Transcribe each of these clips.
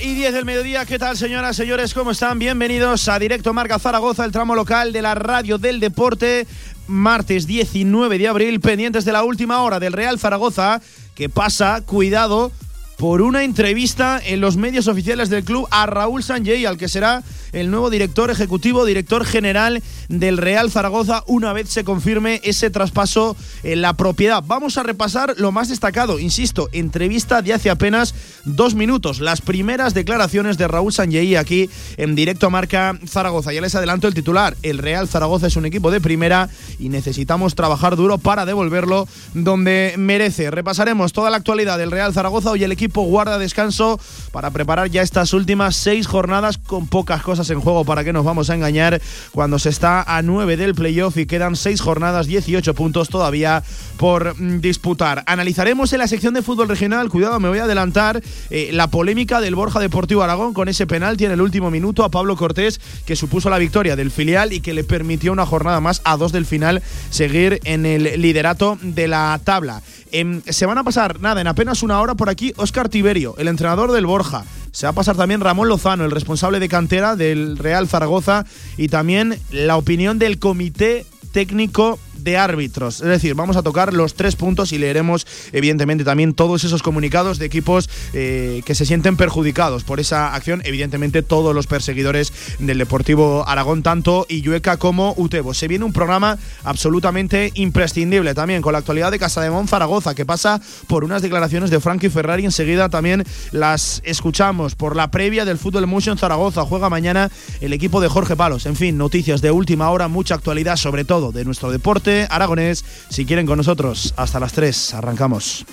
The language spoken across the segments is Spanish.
Y diez del mediodía, ¿qué tal señoras, señores? ¿Cómo están? Bienvenidos a Directo Marca Zaragoza, el tramo local de la radio del deporte. Martes 19 de abril, pendientes de la última hora del Real Zaragoza, que pasa, cuidado, por una entrevista en los medios oficiales del club a Raúl Sanjay, al que será el nuevo director ejecutivo, director general del Real Zaragoza, una vez se confirme ese traspaso en la propiedad. Vamos a repasar lo más destacado, insisto, entrevista de hace apenas dos minutos, las primeras declaraciones de Raúl Sanjay aquí en directo a marca Zaragoza. Ya les adelanto el titular, el Real Zaragoza es un equipo de primera y necesitamos trabajar duro para devolverlo donde merece. Repasaremos toda la actualidad del Real Zaragoza, hoy el equipo guarda descanso para preparar ya estas últimas seis jornadas con pocas cosas en juego para que nos vamos a engañar cuando se está a 9 del playoff y quedan 6 jornadas, 18 puntos todavía por mm, disputar. Analizaremos en la sección de fútbol regional, cuidado, me voy a adelantar, eh, la polémica del Borja Deportivo Aragón con ese penalti en el último minuto a Pablo Cortés que supuso la victoria del filial y que le permitió una jornada más a dos del final seguir en el liderato de la tabla. Em, se van a pasar, nada, en apenas una hora por aquí, Tiberio, el entrenador del Borja. Se va a pasar también Ramón Lozano, el responsable de cantera del Real Zaragoza, y también la opinión del comité técnico de árbitros. Es decir, vamos a tocar los tres puntos y leeremos, evidentemente, también todos esos comunicados de equipos eh, que se sienten perjudicados por esa acción. Evidentemente, todos los perseguidores del Deportivo Aragón, tanto Illueca como Utebo. Se viene un programa absolutamente imprescindible también con la actualidad de Casa Zaragoza, que pasa por unas declaraciones de Frankie Ferrari. Enseguida también las escuchamos por la previa del Fútbol Motion Zaragoza. Juega mañana el equipo de Jorge Palos. En fin, noticias de última hora, mucha actualidad, sobre todo de nuestro deporte aragonés. Si quieren con nosotros, hasta las 3, arrancamos.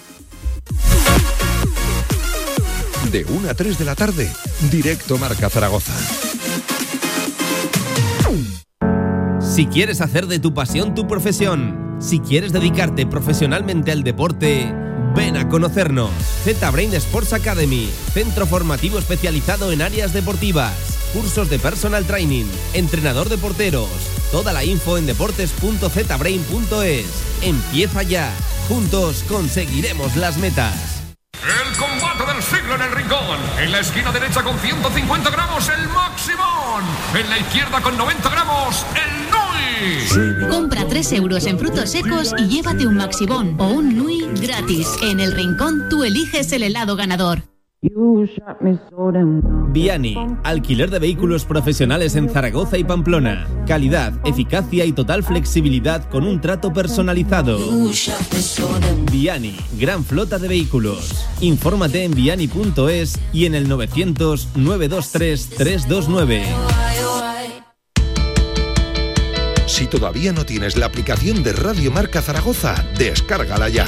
De 1 a 3 de la tarde, directo Marca Zaragoza. Si quieres hacer de tu pasión tu profesión, si quieres dedicarte profesionalmente al deporte, ven a conocernos. Z-Brain Sports Academy, centro formativo especializado en áreas deportivas, cursos de personal training, entrenador de porteros Toda la info en deportes.zbrain.es. Empieza ya. Juntos conseguiremos las metas. El combate del siglo en el rincón. En la esquina derecha con 150 gramos el Maximón. En la izquierda con 90 gramos el Nui. Compra 3 euros en frutos secos y llévate un Maximón o un Nui gratis. En el rincón tú eliges el helado ganador. Viani, alquiler de vehículos profesionales en Zaragoza y Pamplona. Calidad, eficacia y total flexibilidad con un trato personalizado. Viani, gran flota de vehículos. Infórmate en viani.es y en el 900 923 329. Si todavía no tienes la aplicación de Radio Marca Zaragoza, descárgala ya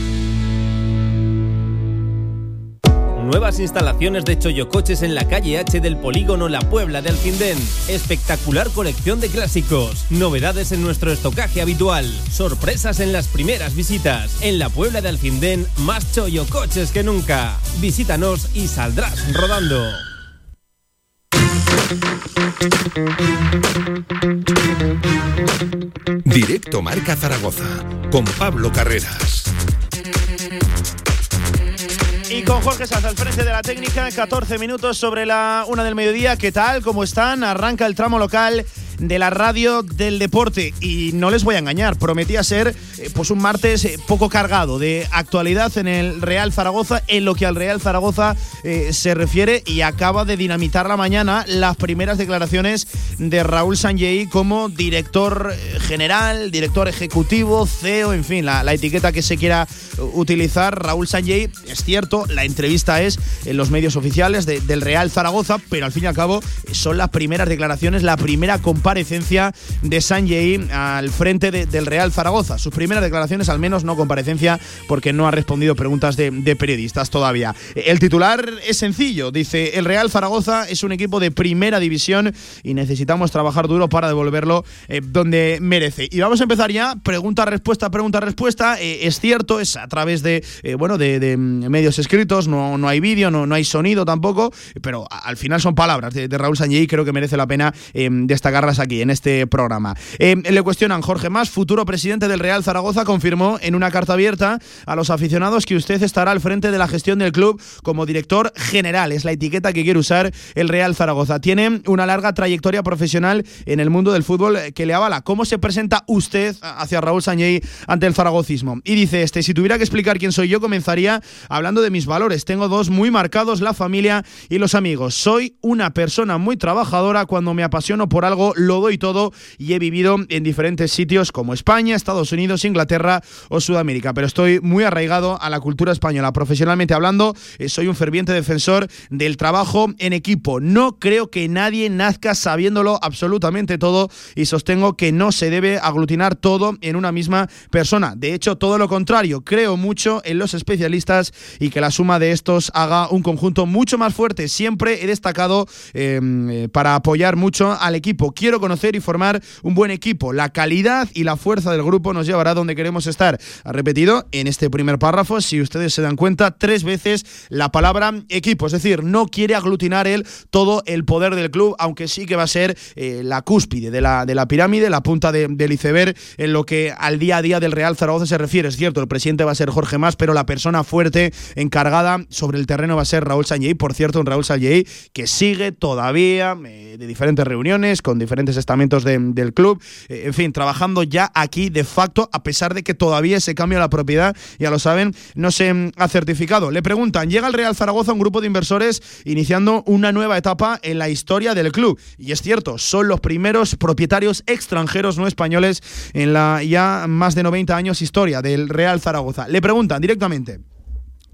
Nuevas instalaciones de Choyocoches en la calle H del Polígono La Puebla de Alcindén. Espectacular colección de clásicos. Novedades en nuestro estocaje habitual. Sorpresas en las primeras visitas. En la Puebla de Alcindén, más Choyocoches que nunca. Visítanos y saldrás rodando. Directo Marca Zaragoza con Pablo Carreras. Y con Jorge Sanz al frente de la técnica, 14 minutos sobre la una del mediodía. ¿Qué tal? ¿Cómo están? Arranca el tramo local de la radio del deporte. Y no les voy a engañar, prometía ser eh, pues un martes eh, poco cargado de actualidad en el Real Zaragoza, en lo que al Real Zaragoza eh, se refiere, y acaba de dinamitar la mañana las primeras declaraciones de Raúl Sanjei como director general, director ejecutivo, CEO, en fin, la, etiqueta que se quiera utilizar. Raúl Sanjei, es cierto, la entrevista es en los medios oficiales del Real Zaragoza, pero al fin y al cabo son las primeras declaraciones, la primera comparecencia comparecencia de Sanjay al frente del Real Zaragoza. Sus primeras declaraciones, al menos no comparecencia, porque no ha respondido preguntas de, periodistas todavía. El titular es sencillo, dice, el Real Zaragoza es un equipo de primera división y necesitamos trabajar duro para devolverlo eh, donde merece. Y vamos a empezar ya, pregunta-respuesta, pregunta-respuesta. Eh, es cierto, es a través de, eh, bueno, de, medios escritos, no, no hay vídeo, no, no hay sonido tampoco, pero al final son palabras de, Raúl Sanjay creo que merece la pena destacarlas aquí en este programa. Eh, le cuestionan Jorge Más, futuro presidente del Real Zaragoza, confirmó en una carta abierta a los aficionados que usted estará al frente de la gestión del club como director general. Es la etiqueta que quiere usar el Real Zaragoza. Tiene una larga trayectoria profesional en el mundo del fútbol que le avala. ¿Cómo se presenta usted hacia Raúl Sañey ante el zaragocismo? Y dice este, si tuviera que explicar quién soy yo, comenzaría hablando de mis valores. Tengo dos muy marcados, la familia y los amigos. Soy una persona muy trabajadora. Cuando me apasiono por algo, lo doy todo y he vivido en diferentes sitios como España, Estados Unidos, Inglaterra o Sudamérica. Pero estoy muy arraigado a la cultura española. Profesionalmente hablando, eh, soy un ferviente defensor del trabajo en equipo. No creo que nadie nazca sabiéndolo absolutamente todo y sostengo que no se debe aglutinar todo en una misma persona. De hecho, todo lo contrario, creo mucho en los especialistas y que la suma de estos haga un conjunto mucho más fuerte. Siempre he destacado em, eh, para apoyar mucho al equipo. Quiero conocer y formar un buen equipo. La calidad y la fuerza del grupo nos llevará donde queremos estar. Ha repetido en este primer párrafo, si ustedes se dan cuenta, tres veces la palabra equipo. Es decir, no quiere aglutinar él todo el poder del club, aunque sí que va a ser eh, la cúspide de la, de la pirámide, la punta del iceberg en lo que al día a día del Real Zaragoza se refiere. Es cierto, el presidente va a ser Jorge Más, pero la persona fuerte encargada sobre el terreno va a ser Raúl Sanjei. Por cierto, un Raúl Sanjei que sigue todavía eh, de diferentes reuniones con diferentes estamentos del club. Eh, en fin, trabajando ya aquí de facto, a pesar de que todavía ese cambio de la propiedad, ya lo saben, no se mm, ha certificado. Le preguntan, llega el Real Zaragoza un grupo de inversores iniciando una nueva etapa en la historia del club. Y es cierto, son los primeros propietarios extranjeros no españoles en la ya más de 90 años historia del Real Zaragoza. Le preguntan directamente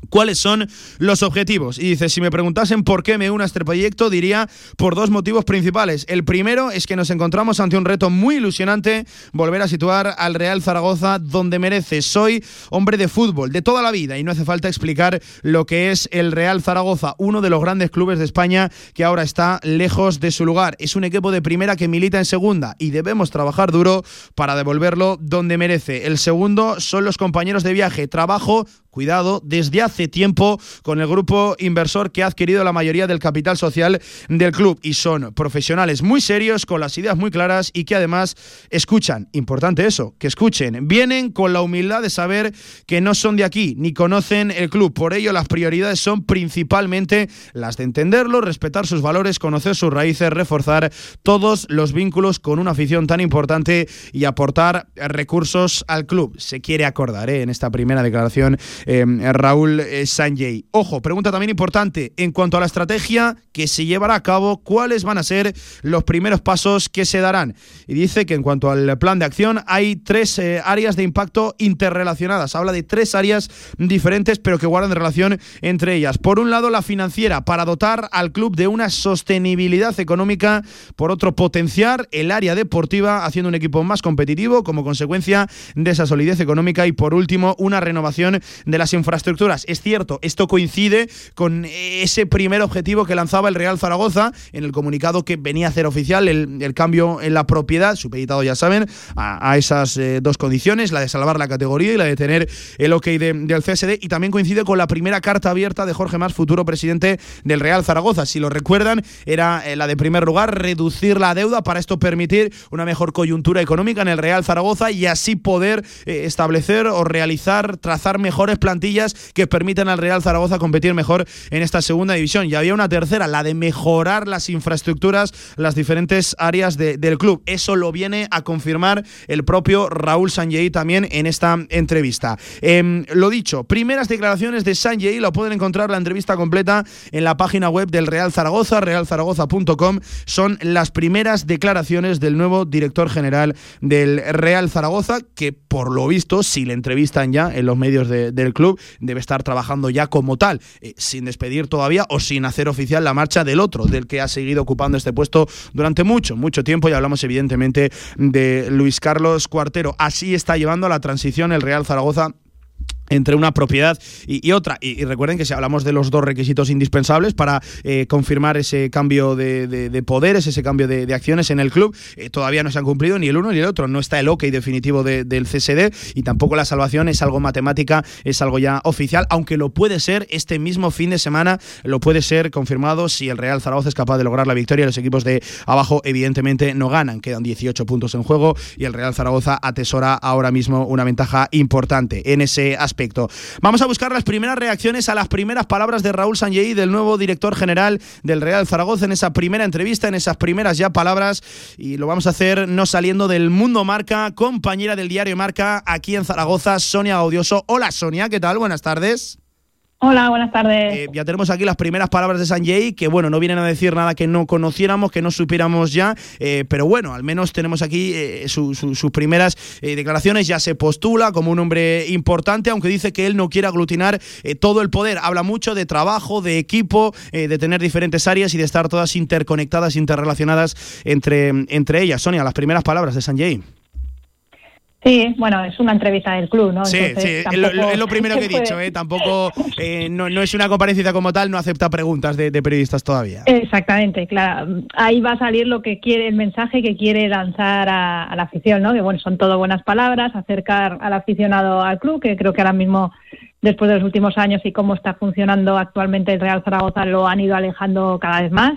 cuáles son los objetivos. Y dice, si me preguntasen por qué me uno a este proyecto, diría por dos motivos principales. El primero es que nos encontramos ante un reto muy ilusionante, volver a situar al Real Zaragoza donde merece. Soy hombre de fútbol de toda la vida y no hace falta explicar lo que es el Real Zaragoza, uno de los grandes clubes de España que ahora está lejos de su lugar. Es un equipo de primera que milita en segunda y debemos trabajar duro para devolverlo donde merece. El segundo son los compañeros de viaje. Trabajo cuidado, desde hace tiempo con el grupo inversor que ha adquirido la mayoría del capital social del club y son profesionales muy serios, con las ideas muy claras y que además escuchan. Importante eso, que escuchen. Vienen con la humildad de saber que no son de aquí ni conocen el club. Por ello, las prioridades son principalmente las de entenderlo, respetar sus valores, conocer sus raíces, reforzar todos los vínculos con una afición tan importante y aportar recursos al club. Se quiere acordar ¿eh? en esta primera declaración Em, Raúl eh, Sanjay. Ojo, pregunta también importante en cuanto a la estrategia que se llevará a cabo, ¿cuáles van a ser los primeros pasos que se darán? Y dice que en cuanto al plan de acción hay tres eh, áreas de impacto interrelacionadas. Habla de tres áreas diferentes pero que guardan relación entre ellas. Por un lado, la financiera para dotar al club de una sostenibilidad económica. Por otro, potenciar el área deportiva haciendo un equipo más competitivo como consecuencia de esa solidez económica. Y por último, una renovación de las infraestructuras. Es cierto, esto coincide con ese primer objetivo que lanzaba el Real Zaragoza en el comunicado que venía a hacer oficial el, cambio en la propiedad, supeditado ya saben, a, esas eh, dos condiciones, la de salvar la categoría y la de tener el ok del CSD y también coincide con la primera carta abierta de Jorge Más, futuro presidente del Real Zaragoza. Si lo recuerdan, era eh, la de primer lugar, reducir la deuda para esto permitir una mejor coyuntura económica en el Real Zaragoza y así poder eh, establecer o realizar, trazar mejores plantillas que permitan al Real Zaragoza competir mejor en esta segunda división. Y había una tercera, la de mejorar las infraestructuras, las diferentes áreas del club. Eso lo viene a confirmar el propio Raúl Sanjei también en esta entrevista. Em, lo dicho, primeras declaraciones de Sanjei, lo pueden encontrar la entrevista completa en la página web del Real Zaragoza, realzaragoza.com. Son las primeras declaraciones del nuevo director general del Real Zaragoza, que por lo visto, si le entrevistan ya en los medios del club debe estar trabajando ya como tal, eh, sin despedir todavía o sin hacer oficial la marcha del otro, del que ha seguido ocupando este puesto durante mucho, mucho tiempo y hablamos evidentemente de Luis Carlos Cuartero. Así está llevando la transición el Real Zaragoza entre una propiedad y, otra. Y, recuerden que si hablamos de los dos requisitos indispensables para eh, confirmar ese cambio de, poderes, ese cambio de, acciones en el club, eh, todavía no se han cumplido ni el uno ni el otro. No está el ok definitivo del CSD y tampoco la salvación es algo matemática, es algo ya oficial, aunque lo puede ser este mismo fin de semana, lo puede ser confirmado si el Real Zaragoza es capaz de lograr la victoria. Los equipos de abajo evidentemente no ganan, quedan 18 puntos en juego y el Real Zaragoza atesora ahora mismo una ventaja importante en ese aspecto Vamos a buscar las primeras reacciones a las primeras palabras de Raúl Sanjei, del nuevo director general del Real Zaragoza, en esa primera entrevista, en esas primeras ya palabras. Y lo vamos a hacer no saliendo del mundo marca, compañera del diario Marca aquí en Zaragoza, Sonia Gaudioso. Hola Sonia, ¿qué tal? Buenas tardes. Hola, buenas tardes. Eh, ya tenemos aquí las primeras palabras de Sanjay, que bueno, no vienen a decir nada que no conociéramos, que no supiéramos ya, eh, pero bueno, al menos tenemos aquí eh, sus primeras declaraciones, ya se postula como un hombre importante, aunque dice que él no quiere aglutinar todo el poder, habla mucho de trabajo, de equipo, de tener diferentes áreas y de estar todas interconectadas, interrelacionadas entre, entre ellas. Sonia, las primeras palabras de Sanjay. Sí, bueno, es una entrevista del club, ¿no? Sí, sí, es lo, primero que he dicho, ¿eh? Tampoco, eh, no, es una comparecencia como tal, no acepta preguntas de, periodistas todavía. Exactamente, claro. Ahí va a salir lo que quiere, el mensaje que quiere lanzar a, la afición, ¿no? Que bueno, son todo buenas palabras, acercar al aficionado al club, que creo que ahora mismo, después de los últimos años y cómo está funcionando actualmente el Real Zaragoza, lo han ido alejando cada vez más.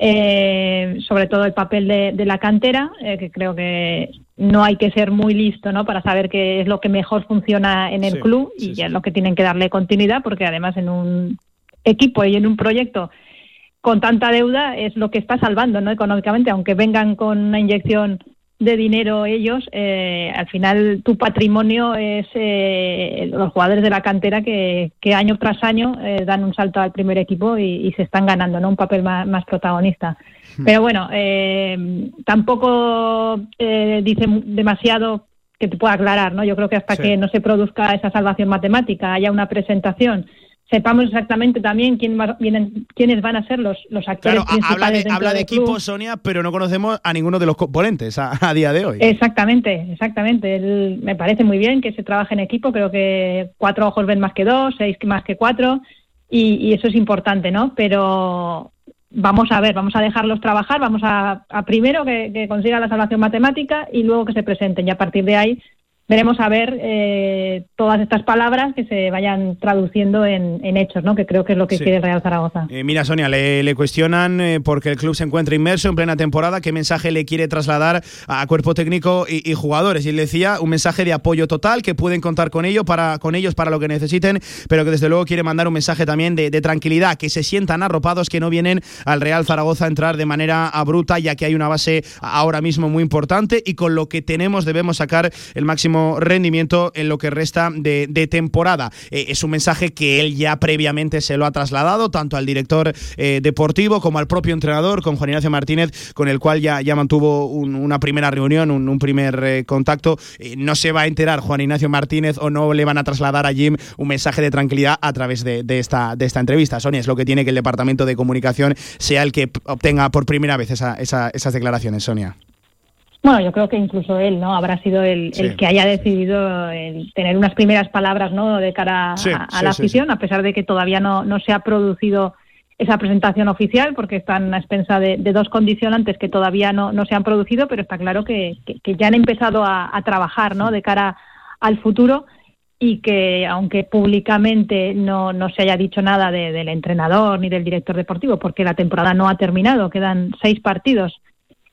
Eh, sobre todo el papel de, la cantera, eh, que creo que no hay que ser muy listo ¿no? para saber qué es lo que mejor funciona en el club y es lo que tienen que darle continuidad, porque además en un equipo y en un proyecto con tanta deuda es lo que está salvando ¿no? económicamente, aunque vengan con una inyección de dinero ellos, eh, al final tu patrimonio es eh, los jugadores de la cantera que, año tras año eh, dan un salto al primer equipo y, se están ganando ¿no? un papel más, protagonista. Hmm. Pero bueno, tampoco dice demasiado que te pueda aclarar, ¿no? Yo creo que hasta que no se produzca esa salvación matemática, haya una presentación sepamos exactamente también quién vienen, quiénes van a ser los, los actores principales. Habla de, equipo, Sonia, pero no conocemos a ninguno de los componentes a, día de hoy. Exactamente, exactamente. me parece muy bien que se trabaje en equipo. Creo que cuatro ojos ven más que dos, seis más que cuatro, y, eso es importante, ¿no? Pero vamos a ver, vamos a dejarlos trabajar, vamos a, primero que, que consiga la salvación matemática y luego que se presenten. Y a partir de ahí veremos a ver eh, todas estas palabras que se vayan traduciendo en, hechos, ¿no? que creo que es lo que quiere Real Zaragoza. Eh, mira, Sonia, le, cuestionan eh, porque el club se encuentra inmerso en plena temporada, qué mensaje le quiere trasladar a cuerpo técnico y, jugadores. Y él decía un mensaje de apoyo total, que pueden contar con, ello para, con ellos para lo que necesiten, pero que desde luego quiere mandar un mensaje también de, tranquilidad, que se sientan arropados, que no vienen al Real Zaragoza a entrar de manera abrupta, ya que hay una base ahora mismo muy importante y con lo que tenemos debemos sacar el máximo rendimiento en lo que resta de, temporada. Eh, es un mensaje que él ya previamente se lo ha trasladado tanto al director eh, deportivo como al propio entrenador, con Juan Ignacio Martínez, con el cual ya, ya mantuvo una primera reunión, un, primer eh, contacto. no se va a enterar Juan Ignacio Martínez o no le van a trasladar a Jim un mensaje de tranquilidad a través de, esta, de esta entrevista. Sonia, es lo que tiene que el departamento de comunicación sea el que obtenga por primera vez esas declaraciones, Sonia. Bueno, yo creo que incluso él, ¿no? Habrá sido el, que haya decidido tener unas primeras palabras, ¿no? De cara a, la afición, a pesar de que todavía no, no se ha producido esa presentación oficial, porque están a expensa de, dos condicionantes que todavía no, no, se han producido, pero está claro que, que, ya han empezado a, trabajar, ¿no? De cara al futuro y que aunque públicamente no, no se haya dicho nada del entrenador ni del director deportivo, porque la temporada no ha terminado, quedan seis partidos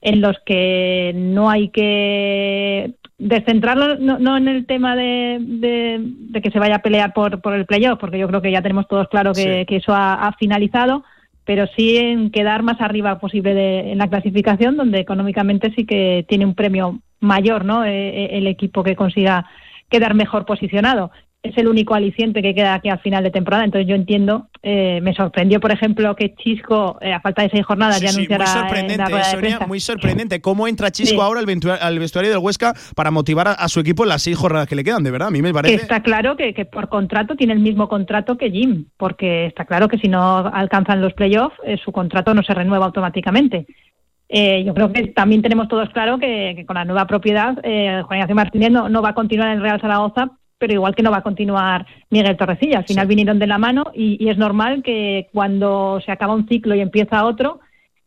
en los que no hay que descentrarlo no, en el tema de, de, que se vaya a pelear por, por el playoff, porque yo creo que ya tenemos todos claro que, eso ha, finalizado, pero sí en quedar más arriba posible en la clasificación, donde económicamente sí que tiene un premio mayor, ¿no? E, e, el equipo que consiga quedar mejor posicionado es el único aliciente que queda aquí al final de temporada. Entonces yo entiendo, eh, me sorprendió, por ejemplo, que Chisco, eh, a falta de seis jornadas, ya anunciara. muy sorprendente, muy sorprendente. ¿Cómo entra Chisco ahora al vestuario, del Huesca para motivar a, su equipo en las seis jornadas que le quedan? De verdad, a mí me parece. Está claro que, por contrato tiene el mismo contrato que Jim, porque está claro que si no alcanzan los playoffs, eh, su contrato no se renueva automáticamente. yo creo que también tenemos todos claro que, con la nueva propiedad, Juan Ignacio Martínez no, no, va a continuar en Real Zaragoza pero igual que no va a continuar Miguel Torrecilla. Al final vinieron de la mano y, es normal que cuando se acaba un ciclo y empieza otro,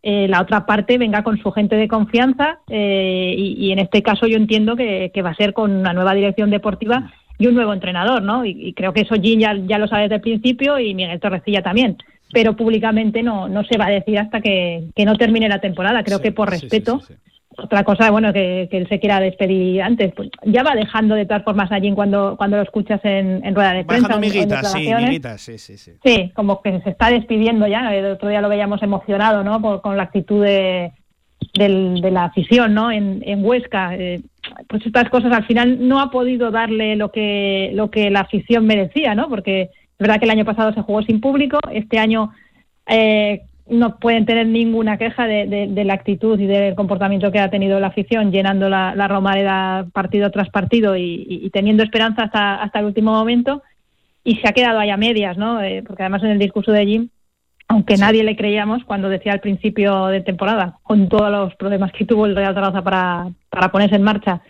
eh, la otra parte venga con su gente de confianza eh, y, en este caso yo entiendo que, va a ser con una nueva dirección deportiva y un nuevo entrenador, ¿no? Y, creo que eso Jim ya, ya, lo sabe desde el principio y Miguel Torrecilla también. Pero públicamente no, no se va a decir hasta que, no termine la temporada. Creo que por respeto otra cosa, bueno, que, él se quiera despedir antes. Pues ya va dejando de todas formas allí cuando, cuando lo escuchas en, rueda de prensa. Miguitas, sí, miguitas, sí, sí, sí. Sí, como que se está despidiendo ya. El otro día lo veíamos emocionado, ¿no? con la actitud de, de la afición, ¿no? En, en Huesca. Eh, pues estas cosas al final no ha podido darle lo que, lo que la afición merecía, ¿no? Porque es verdad que el año pasado se jugó sin público, este año eh, no pueden tener ninguna queja de, la actitud y del comportamiento que ha tenido la afición, llenando la, la Romareda partido tras partido y, teniendo esperanza hasta, hasta el último momento. Y se ha quedado ahí a medias, ¿no? Eh, porque además en el discurso de Jim, aunque nadie le creíamos cuando decía al principio de temporada, con todos los problemas que tuvo el Real Zaragoza para, para ponerse en marcha,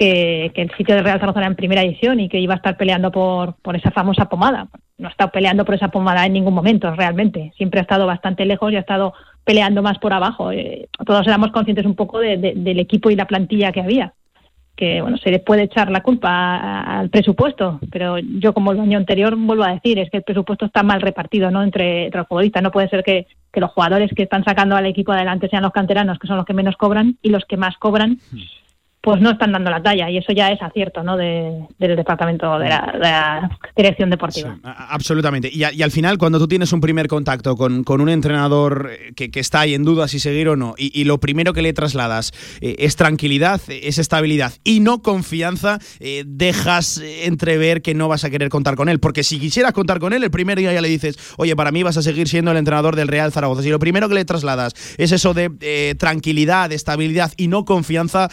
que, el sitio de Real Zaragoza era en primera edición y que iba a estar peleando por, por esa famosa pomada. No ha estado peleando por esa pomada en ningún momento, realmente. Siempre ha estado bastante lejos y ha estado peleando más por abajo. Eh, todos éramos conscientes un poco del equipo y la plantilla que había. Que bueno, se le puede echar la culpa al presupuesto, pero yo, como el año anterior, vuelvo a decir, es que el presupuesto está mal repartido ¿no? entre, entre los futbolistas. No puede ser que, que los jugadores que están sacando al equipo adelante sean los canteranos, que son los que menos cobran, y los que más cobran hmm pues no están dando la talla y eso ya es acierto ¿no? del departamento de la, dirección deportiva. absolutamente. Y, al final, cuando tú tienes un primer contacto con, un entrenador eh, que, está ahí en duda si seguir o no, y, lo primero que le trasladas eh, es tranquilidad, es estabilidad y no confianza, eh, dejas entrever que no vas a querer contar con él. Porque si quisieras contar con él, el primer día ya le dices, oye, para mí vas a seguir siendo el entrenador del Real Zaragoza. Si lo primero que le trasladas es eso de tranquilidad, estabilidad y no confianza,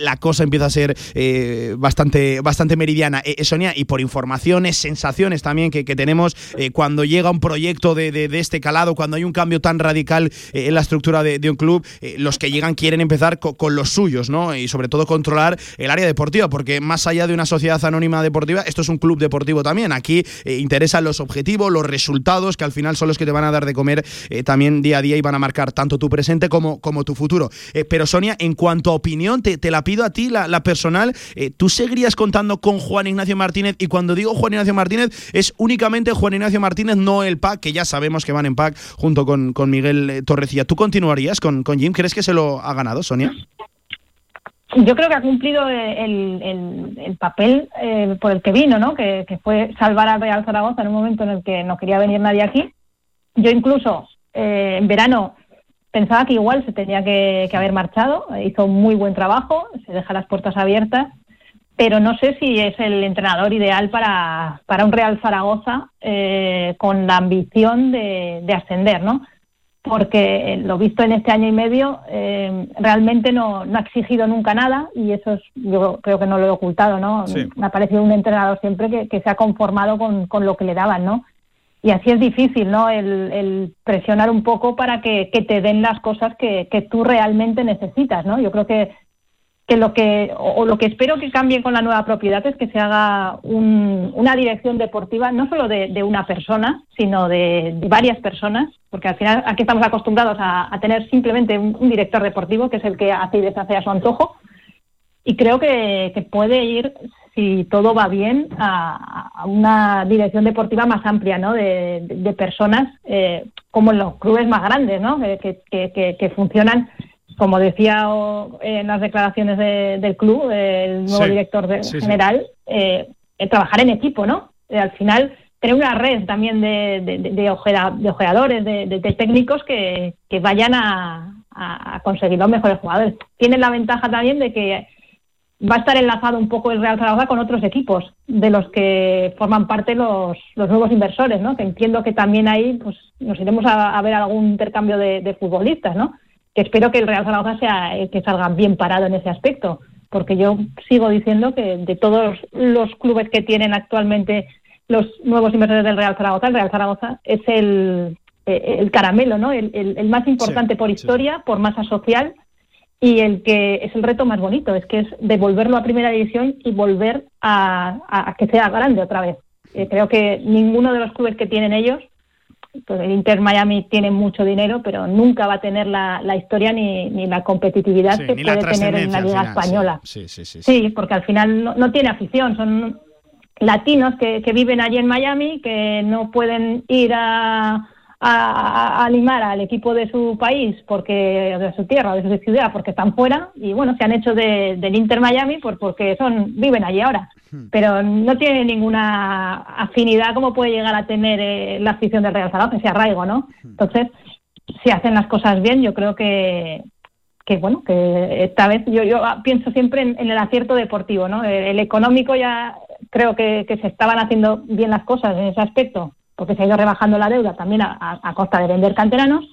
la cosa empieza a ser eh, bastante, bastante meridiana. Eh, Sonia, y por informaciones, sensaciones también que, tenemos eh, cuando llega un proyecto de, este calado, cuando hay un cambio tan radical en la estructura de, un club, los que llegan quieren empezar con, los suyos, ¿no? Y sobre todo controlar el área deportiva, porque más allá de una sociedad anónima deportiva, esto es un club deportivo también. Aquí interesan los objetivos, los resultados, que al final son los que te van a dar de comer también día a día y van a marcar tanto tu presente como, como tu futuro. pero Sonia, en cuanto a opinión, te, te la a ti, la, personal, eh, ¿tú seguirías contando con Juan Ignacio Martínez? Y cuando digo Juan Ignacio Martínez, es únicamente Juan Ignacio Martínez, no el pack, que ya sabemos que van en pack junto con, Miguel eh, Torrecilla. ¿Tú continuarías con, con Jim? ¿Crees que se lo ha ganado, Sonia? Yo creo que ha cumplido el, papel eh, por el que vino, ¿no? Que, fue salvar al Real Zaragoza en un momento en el que no quería venir nadie aquí. Yo incluso en verano pensaba que igual se tenía que, haber marchado, hizo un muy buen trabajo, se deja las puertas abiertas, pero no sé si es el entrenador ideal para, para un Real Zaragoza eh, con la ambición de, ascender, ¿no? Porque lo visto en este año y medio eh, realmente no, ha exigido nunca nada y eso es, yo creo que no lo he ocultado, ¿no? Me ha parecido un entrenador siempre que, que se ha conformado con, con lo que le daban, ¿no? Y así es difícil, ¿no? El, presionar un poco para que, te den las cosas que, tú realmente necesitas, ¿no? Yo creo que, que lo que, o, lo que espero que cambie con la nueva propiedad es que se haga una dirección deportiva no solo de, una persona, sino de, varias personas, porque al final aquí estamos acostumbrados a, tener simplemente un, director deportivo, que es el que hace y deshace a su antojo, y creo que, que puede ir si todo va bien, a, una dirección deportiva más amplia, ¿no? De, personas eh, como en los clubes más grandes, ¿no? Que, que, funcionan, como decía en las declaraciones del club, el nuevo director general, eh, trabajar en equipo, ¿no? Eh, al final, tener una red también de, de, de, ojeadores, de, técnicos que, vayan a, a conseguir los mejores jugadores. Tienen la ventaja también de que va a estar enlazado un poco el Real Zaragoza con otros equipos de los que forman parte los, los nuevos inversores, ¿no? Que entiendo que también ahí pues nos iremos a, ver algún intercambio de, futbolistas, ¿no? Que espero que el Real Zaragoza sea el que salga bien parado en ese aspecto, porque yo sigo diciendo que de todos los clubes que tienen actualmente los nuevos inversores del Real Zaragoza, el Real Zaragoza es el, el caramelo, ¿no? El, el, más importante por historia, por masa social y el que es el reto más bonito, es que es devolverlo a primera división y volver a, que sea grande otra vez. Eh, creo que ninguno de los clubes que tienen ellos, pues el Inter Miami tiene mucho dinero, pero nunca va a tener la, historia ni, ni, la competitividad que puede tener en la Liga Española. Sí, sí, sí, sí, porque al final no, no tiene afición, son latinos que, que viven allí en Miami, que no pueden ir a a, animar al equipo de su país, porque de su tierra, de su ciudad, porque están fuera y bueno, se han hecho del Inter Miami por, porque son viven allí ahora, hmm. pero no tiene ninguna afinidad como puede llegar a tener eh, la afición del Real Zaragoza, ese arraigo, ¿no? Hmm. Entonces, si hacen las cosas bien, yo creo que que bueno, que esta vez yo, yo pienso siempre en, el acierto deportivo, ¿no? El, económico ya creo que, que se estaban haciendo bien las cosas en ese aspecto porque se ha ido rebajando la deuda también a, costa de vender canteranos,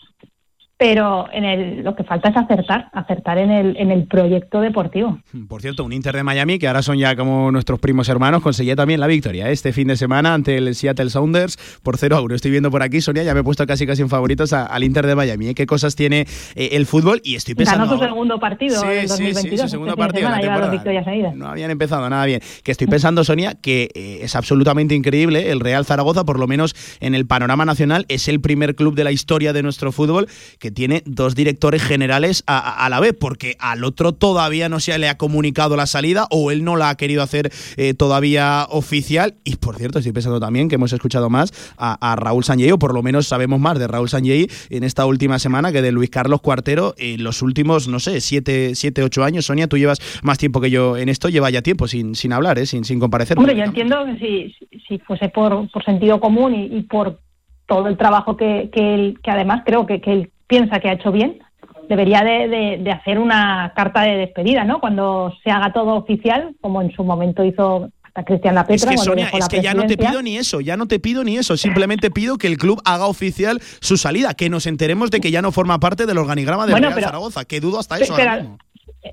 pero en el, lo que falta es acertar, acertar en el, en el proyecto deportivo. Por cierto, un Inter de Miami, que ahora son ya como nuestros primos hermanos, conseguía también la victoria ¿eh? este fin de semana ante el Seattle Sounders por 0 a 1. Estoy viendo por aquí, Sonia, ya me he puesto casi casi en favoritos al Inter de Miami. ¿eh? ¿Qué cosas tiene eh, el fútbol? Y estoy pensando... Ganó su segundo partido sí, en 2022. Sí, sí, su segundo partido la temporada. No habían empezado nada bien. Que estoy pensando, Sonia, que es absolutamente increíble el Real Zaragoza, por lo menos en el panorama nacional, es el primer club de la historia de nuestro fútbol que que tiene dos directores generales a, la vez, porque al otro todavía no se le ha comunicado la salida o él no la ha querido hacer eh, todavía oficial. Y por cierto, estoy pensando también que hemos escuchado más a, Raúl Sanjei, o por lo menos sabemos más de Raúl Sanjei en esta última semana que de Luis Carlos Cuartero en los últimos, no sé, siete, siete, ocho años. Sonia, tú llevas más tiempo que yo en esto, lleva ya tiempo sin, sin hablar, ¿eh? sin, sin comparecer. Hombre, yo entiendo que si, si fuese por, por sentido común y, por todo el trabajo que, que, él, que además creo que, que él piensa que ha hecho bien, debería de, de, hacer una carta de despedida, ¿no? Cuando se haga todo oficial, como en su momento hizo hasta Cristian Lapetra. Es que, Sonia, es que ya no te pido ni eso, ya no te pido ni eso, simplemente pido que el club haga oficial su salida, que nos enteremos de que ya no forma parte del organigrama de Real Zaragoza, que dudo hasta eso.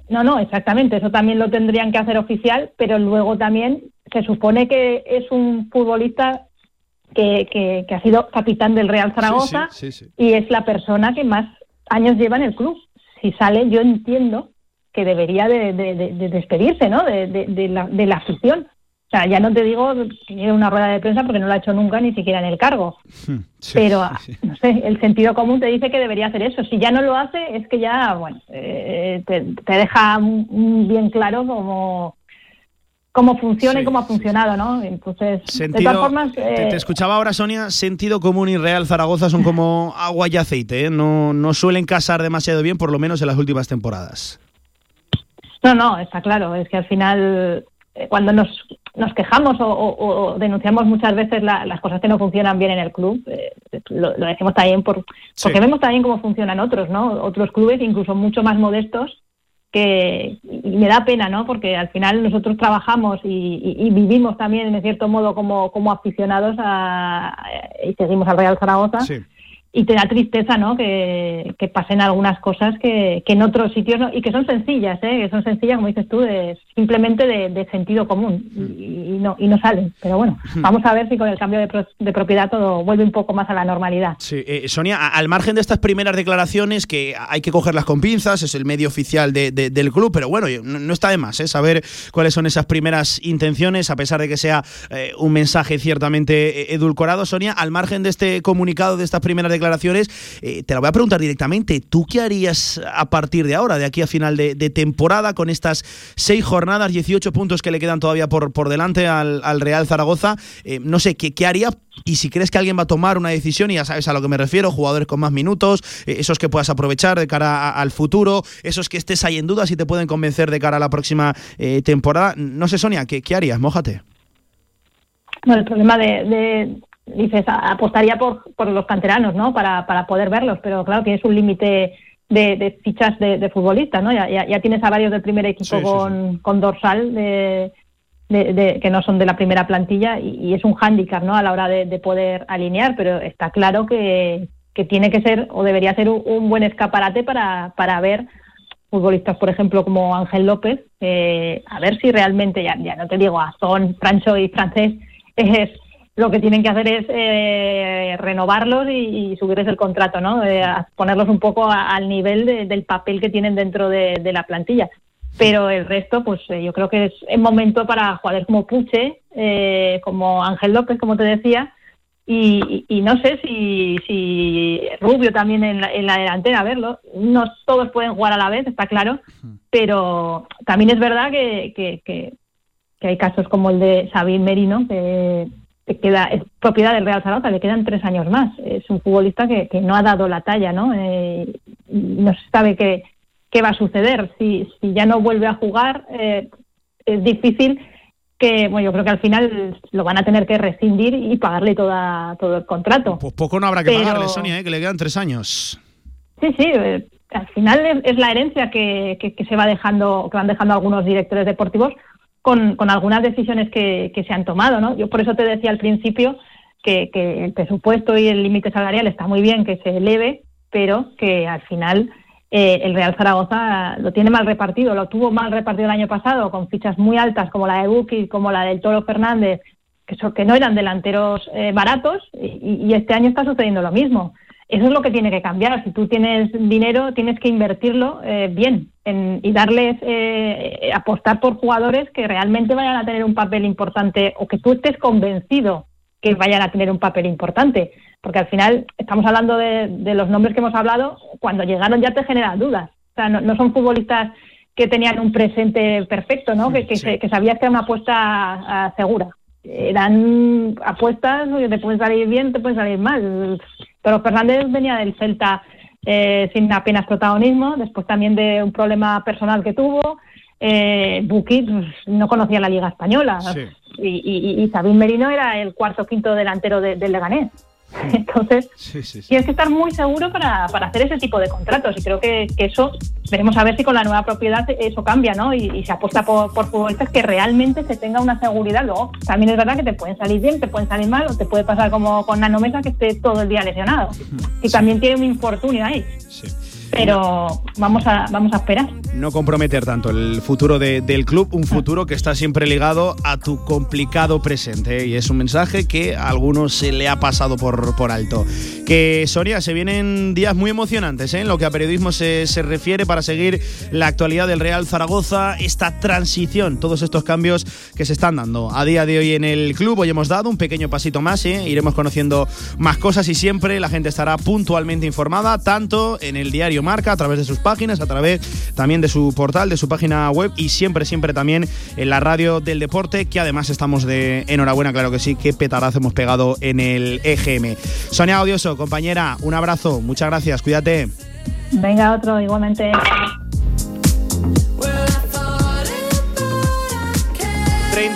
no, no, exactamente, eso también lo tendrían que hacer oficial, pero luego también se supone que es un futbolista que, que, ha sido capitán del Real Zaragoza y es la persona que más años lleva en el club. Si sale, yo entiendo que debería de, despedirse ¿no? de, la, de la afición. O sea, ya no te digo que lleve una rueda de prensa porque no lo ha hecho nunca, ni siquiera en el cargo. Pero, no sé, el sentido común te dice que debería hacer eso. Si ya no lo hace, es que ya, bueno, eh, te, te, deja bien claro como cómo funciona y cómo ha funcionado, ¿no? Entonces, de todas formas... te, eh, escuchaba ahora, Sonia, sentido común y Real Zaragoza son como agua y aceite, ¿eh? no, no suelen casar demasiado bien, por lo menos en las últimas temporadas. No, no, está claro, es que al final eh, cuando nos, nos quejamos o, denunciamos muchas veces las cosas que no funcionan bien en el club, eh, lo, decimos también por, porque vemos también cómo funcionan otros, ¿no? Otros clubes, incluso mucho más modestos, que me da pena, ¿no? Porque al final nosotros trabajamos y, vivimos también, en cierto modo, como, como aficionados a, y seguimos al Real Zaragoza y te da tristeza, ¿no? Que, pasen algunas cosas que, en otros sitios no, y que son sencillas, ¿eh? Que son sencillas, como dices tú, de, simplemente de, sentido común y, no y no salen. Pero bueno, vamos a ver si con el cambio de, propiedad todo vuelve un poco más a la normalidad. Sí, eh, Sonia, al margen de estas primeras declaraciones que hay que cogerlas con pinzas, es el medio oficial del club, pero bueno, no, está de más, ¿eh? Saber cuáles son esas primeras intenciones, a pesar de que sea eh, un mensaje ciertamente eh, edulcorado. Sonia, al margen de este comunicado, de estas primeras declaraciones declaraciones. Eh, te la voy a preguntar directamente. ¿Tú qué harías a partir de ahora, de aquí a final de, temporada, con estas seis jornadas, 18 puntos que le quedan todavía por, por delante al, Real Zaragoza? Eh, no sé, ¿qué, ¿qué harías? Y si crees que alguien va a tomar una decisión, y ya sabes a lo que me refiero, jugadores con más minutos, eh, esos que puedas aprovechar de cara al futuro, esos que estés ahí en dudas y te pueden convencer de cara a la próxima temporada. No sé, Sonia, ¿qué, qué harías? Mójate. Bueno, el problema de, dices, apostaría por, por los canteranos, ¿no? Para, para poder verlos, pero claro, tienes un límite de, fichas de, futbolistas, ¿no? Ya, ya, tienes a varios del primer equipo con, con dorsal de, de, que no son de la primera plantilla y, es un hándicap, ¿no? A la hora de, poder alinear, pero está claro que, que tiene que ser o debería ser un, buen escaparate para, para ver futbolistas, por ejemplo, como Ángel López, eh, a ver si realmente, ya, ya no te digo, Azón, Francho y Francés, es lo que tienen que hacer es eh, renovarlos y, subirles el contrato, ¿no? ponerlos un poco al nivel del papel que tienen dentro de, la plantilla. Pero el resto, pues yo creo que es el momento para jugadores como Puche, como Ángel López, como te decía, y, no sé si, si Rubio también en la, en la, delantera, a verlo. No todos pueden jugar a la vez, está claro, pero también es verdad que, que, hay casos como el de Sabine Merino, que, queda, es propiedad del Real Zaragoza, le quedan tres años más. Es un futbolista que, no ha dado la talla, ¿no? Eh, no se sabe qué, qué va a suceder. Si, si ya no vuelve a jugar, eh, es difícil que bueno, yo creo que al final lo van a tener que rescindir y pagarle toda, todo el contrato. Pues poco no habrá que pagarle, Sonia, ¿eh? que le quedan tres años. Sí, sí, eh, al final es, la herencia que, que, se va dejando, que van dejando algunos directores deportivos con, con algunas decisiones que, se han tomado, ¿no? Yo por eso te decía al principio que, el presupuesto y el límite salarial está muy bien que se eleve, pero que al final eh, el Real Zaragoza lo tiene mal repartido, lo tuvo mal repartido el año pasado, con fichas muy altas como la de Buki, como la del Toro Fernández, que, que no eran delanteros eh, baratos, y, este año está sucediendo lo mismo. Eso es lo que tiene que cambiar. Si tú tienes dinero, tienes que invertirlo eh, bien y darles, apostar por jugadores que realmente vayan a tener un papel importante o que tú estés convencido que vayan a tener un papel importante porque al final estamos hablando de, los nombres que hemos hablado, cuando llegaron ya te generan dudas. O sea, no, son futbolistas que tenían un presente perfecto, ¿no? Que, que, sabías que era una apuesta ah, segura. Eran apuestas, te pueden salir bien, te pueden salir mal. Pero Fernández venía del Celta eh, sin apenas protagonismo, después también de un problema personal que tuvo. Eh, pues, no conocía la Liga Española. Y, y, Sabín Merino era el cuarto o quinto delantero del Leganés. Entonces, tienes que estar muy seguro para, hacer ese tipo de contratos y creo que, eso veremos a ver si con la nueva propiedad eso cambia, ¿no? Y, se apuesta por, por, futbolistas que realmente se tenga una seguridad. Luego, también es verdad que te pueden salir bien, te pueden salir mal o te puede pasar como con Nano Mesa que esté todo el día lesionado. Y también tiene un infortunio ahí pero vamos a, vamos a esperar. No comprometer tanto el futuro del club, un futuro que está siempre ligado a tu complicado presente. Y es un mensaje que a algunos se le ha pasado por, por alto. Que Soria, se vienen días muy emocionantes ¿eh? en lo que a periodismo se, se, refiere para seguir la actualidad del Real Zaragoza, esta transición, todos estos cambios que se están dando a día de hoy en el club. Hoy hemos dado un pequeño pasito más, ¿eh? iremos conociendo más cosas y siempre la gente estará puntualmente informada, tanto en el diario Marca, a través de sus páginas, a través también de su portal, de su página web y siempre, siempre también en la radio del deporte, que además estamos de enhorabuena, claro que sí, qué petarazo hemos pegado en el EGM. Sonia Odioso, compañera, un abrazo, muchas gracias, cuídate. Venga, otro, igualmente.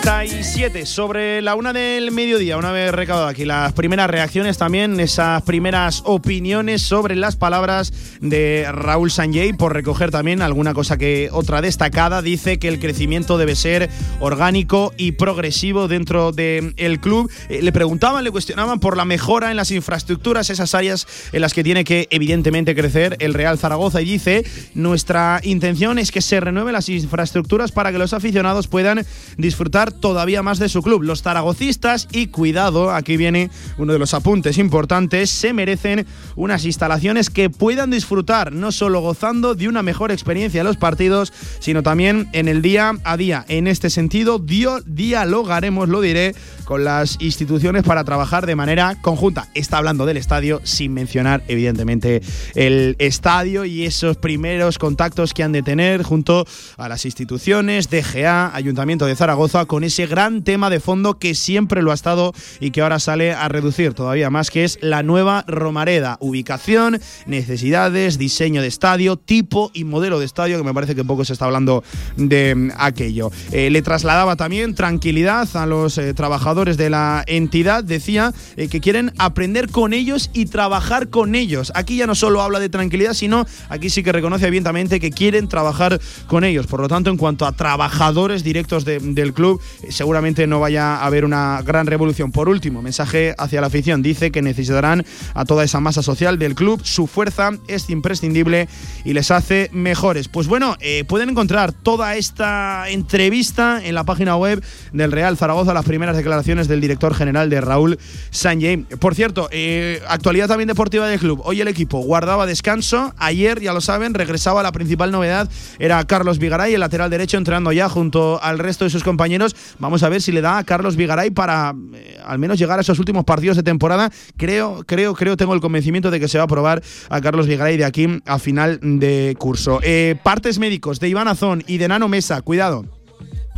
37 sobre la una del mediodía, una vez recaudado aquí las primeras reacciones también, esas primeras opiniones sobre las palabras de Raúl Sanjay, por recoger también alguna cosa que otra destacada, dice que el crecimiento debe ser orgánico y progresivo dentro del club. Eh, le preguntaban, le cuestionaban por la mejora en las infraestructuras, esas áreas en las que tiene que evidentemente crecer el Real Zaragoza y dice, nuestra intención es que se renueven las infraestructuras para que los aficionados puedan disfrutar todavía más de su club. Los zaragocistas, y cuidado, aquí viene uno de los apuntes importantes, se merecen unas instalaciones que puedan disfrutar, no solo gozando de una mejor experiencia en los partidos, sino también en el día a día. En este sentido, dialogaremos, lo diré, con las instituciones para trabajar de manera conjunta. Está hablando del estadio sin mencionar evidentemente el estadio y esos primeros contactos que han de tener junto a las instituciones, DGA, Ayuntamiento de Zaragoza, con ese gran tema de fondo que siempre lo ha estado y que ahora sale a reducir todavía más, que es la nueva Romareda. Ubicación, necesidades, diseño de estadio, tipo y modelo de estadio, que me parece que poco se está hablando de aquello. Eh, le trasladaba también tranquilidad a los eh, trabajadores de la entidad, decía eh, que quieren aprender con ellos y trabajar con ellos. Aquí ya no solo habla de tranquilidad, sino aquí sí que reconoce abiertamente que quieren trabajar con ellos. Por lo tanto, en cuanto a trabajadores directos del club, seguramente no vaya a haber una gran revolución. Por último, mensaje hacia la afición. Dice que necesitarán a toda esa masa social del club. Su fuerza es imprescindible y les hace mejores. Pues bueno, eh, pueden encontrar toda esta entrevista en la página web del Real Zaragoza, las primeras declaraciones del director general de Raúl Sanjay. Por cierto, eh, actualidad también deportiva del club. Hoy el equipo guardaba descanso. Ayer, ya lo saben, regresaba la principal novedad. Era Carlos Vigaray, el lateral derecho, entrenando ya junto al resto de sus compañeros. Vamos a ver si le da a Carlos Vigaray para eh, al menos llegar a esos últimos partidos de temporada. Creo, creo, creo, tengo el convencimiento de que se va a probar a Carlos Vigaray de aquí a final de curso. Eh, partes médicos de Iván Azón y de Nano Mesa, cuidado.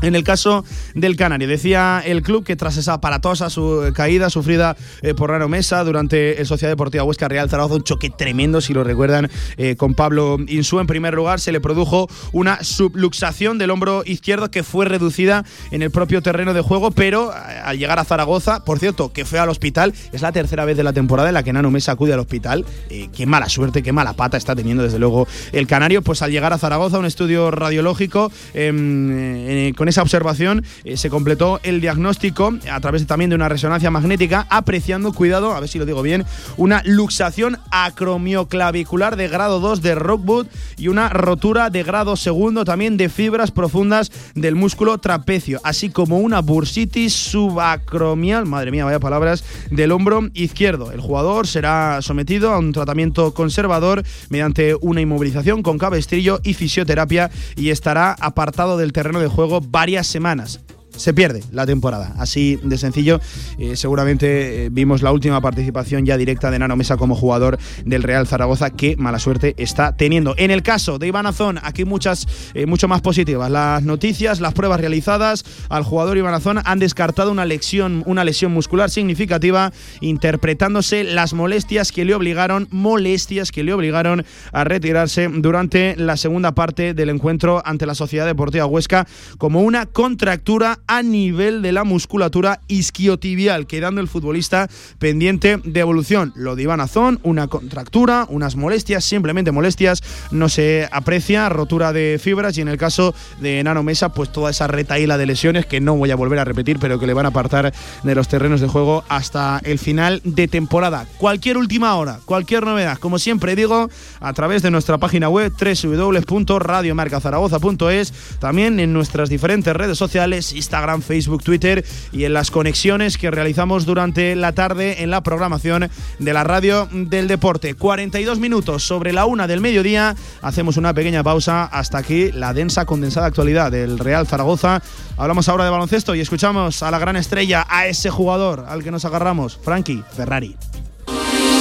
En el caso del Canario, decía el club que tras esa aparatosa su caída sufrida eh, por Rano Mesa durante el Sociedad Deportiva Huesca Real Zaragoza, un choque tremendo, si lo recuerdan, eh, con Pablo Insú en primer lugar, se le produjo una subluxación del hombro izquierdo que fue reducida en el propio terreno de juego, pero eh, al llegar a Zaragoza, por cierto, que fue al hospital, es la tercera vez de la temporada en la que Nano Mesa acude al hospital. qué mala suerte, qué mala pata está teniendo desde luego el Canario, pues al llegar a Zaragoza, un estudio radiológico em, con esa observación eh, se completó el diagnóstico a través también de una resonancia magnética, apreciando, cuidado, a ver si lo digo bien, una luxación acromioclavicular de grado 2 de Rockwood y una rotura de grado segundo también de fibras profundas del músculo trapecio, así como una bursitis subacromial, madre mía, vaya palabras, del hombro izquierdo. El jugador será sometido a un tratamiento conservador mediante una inmovilización con cabestrillo y fisioterapia y estará apartado del terreno de juego varias semanas se pierde la temporada. Así de sencillo. Eh, seguramente eh, vimos la última participación ya directa de Nano Mesa como jugador del Real Zaragoza. que mala suerte está teniendo. En el caso de Iván Azón, aquí muchas, eh, mucho más positivas. Las noticias, las pruebas realizadas al jugador Iván Azón han descartado una lesión, una lesión muscular significativa, interpretándose las molestias que le obligaron, molestias que le obligaron a retirarse durante la segunda parte del encuentro ante la Sociedad Deportiva Huesca como una contractura a nivel de la musculatura isquiotibial, quedando el futbolista pendiente de evolución. Lo de Iván Azón, una contractura, unas molestias, simplemente molestias, no se aprecia, rotura de fibras y en el caso de Nano Mesa, pues toda esa retaíla de lesiones que no voy a volver a repetir, pero que le van a apartar de los terrenos de juego hasta el final de temporada. Cualquier última hora, cualquier novedad, como siempre digo, a través de nuestra página web www.radiomarcazaragoza.es, también en nuestras diferentes redes sociales, Instagram, Facebook, Twitter y en las conexiones que realizamos durante la tarde en la programación de la radio del deporte. 42 minutos sobre la una del mediodía. Hacemos una pequeña pausa hasta aquí la densa condensada actualidad del Real Zaragoza. Hablamos ahora de baloncesto y escuchamos a la gran estrella, a ese jugador al que nos agarramos, Frankie Ferrari.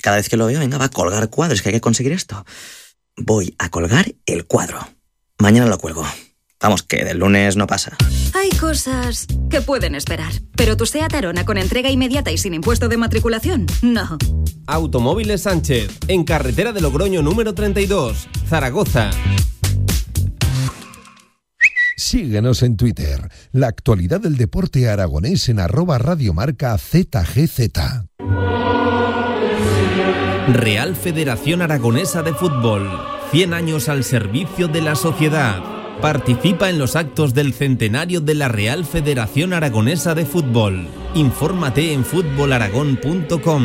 cada vez que lo veo, venga, va a colgar cuadros, que hay que conseguir esto. Voy a colgar el cuadro. Mañana lo cuelgo. Vamos, que del lunes no pasa. Hay cosas que pueden esperar, pero tu SEAT Arona con entrega inmediata y sin impuesto de matriculación, no. Automóviles Sánchez, en carretera de Logroño número 32, Zaragoza. Síguenos en Twitter, la actualidad del deporte aragonés en arroba radiomarca ZGZ. Real Federación Aragonesa de Fútbol. 100 años al servicio de la sociedad. Participa en los actos del centenario de la Real Federación Aragonesa de Fútbol. Infórmate en fútbolaragón.com.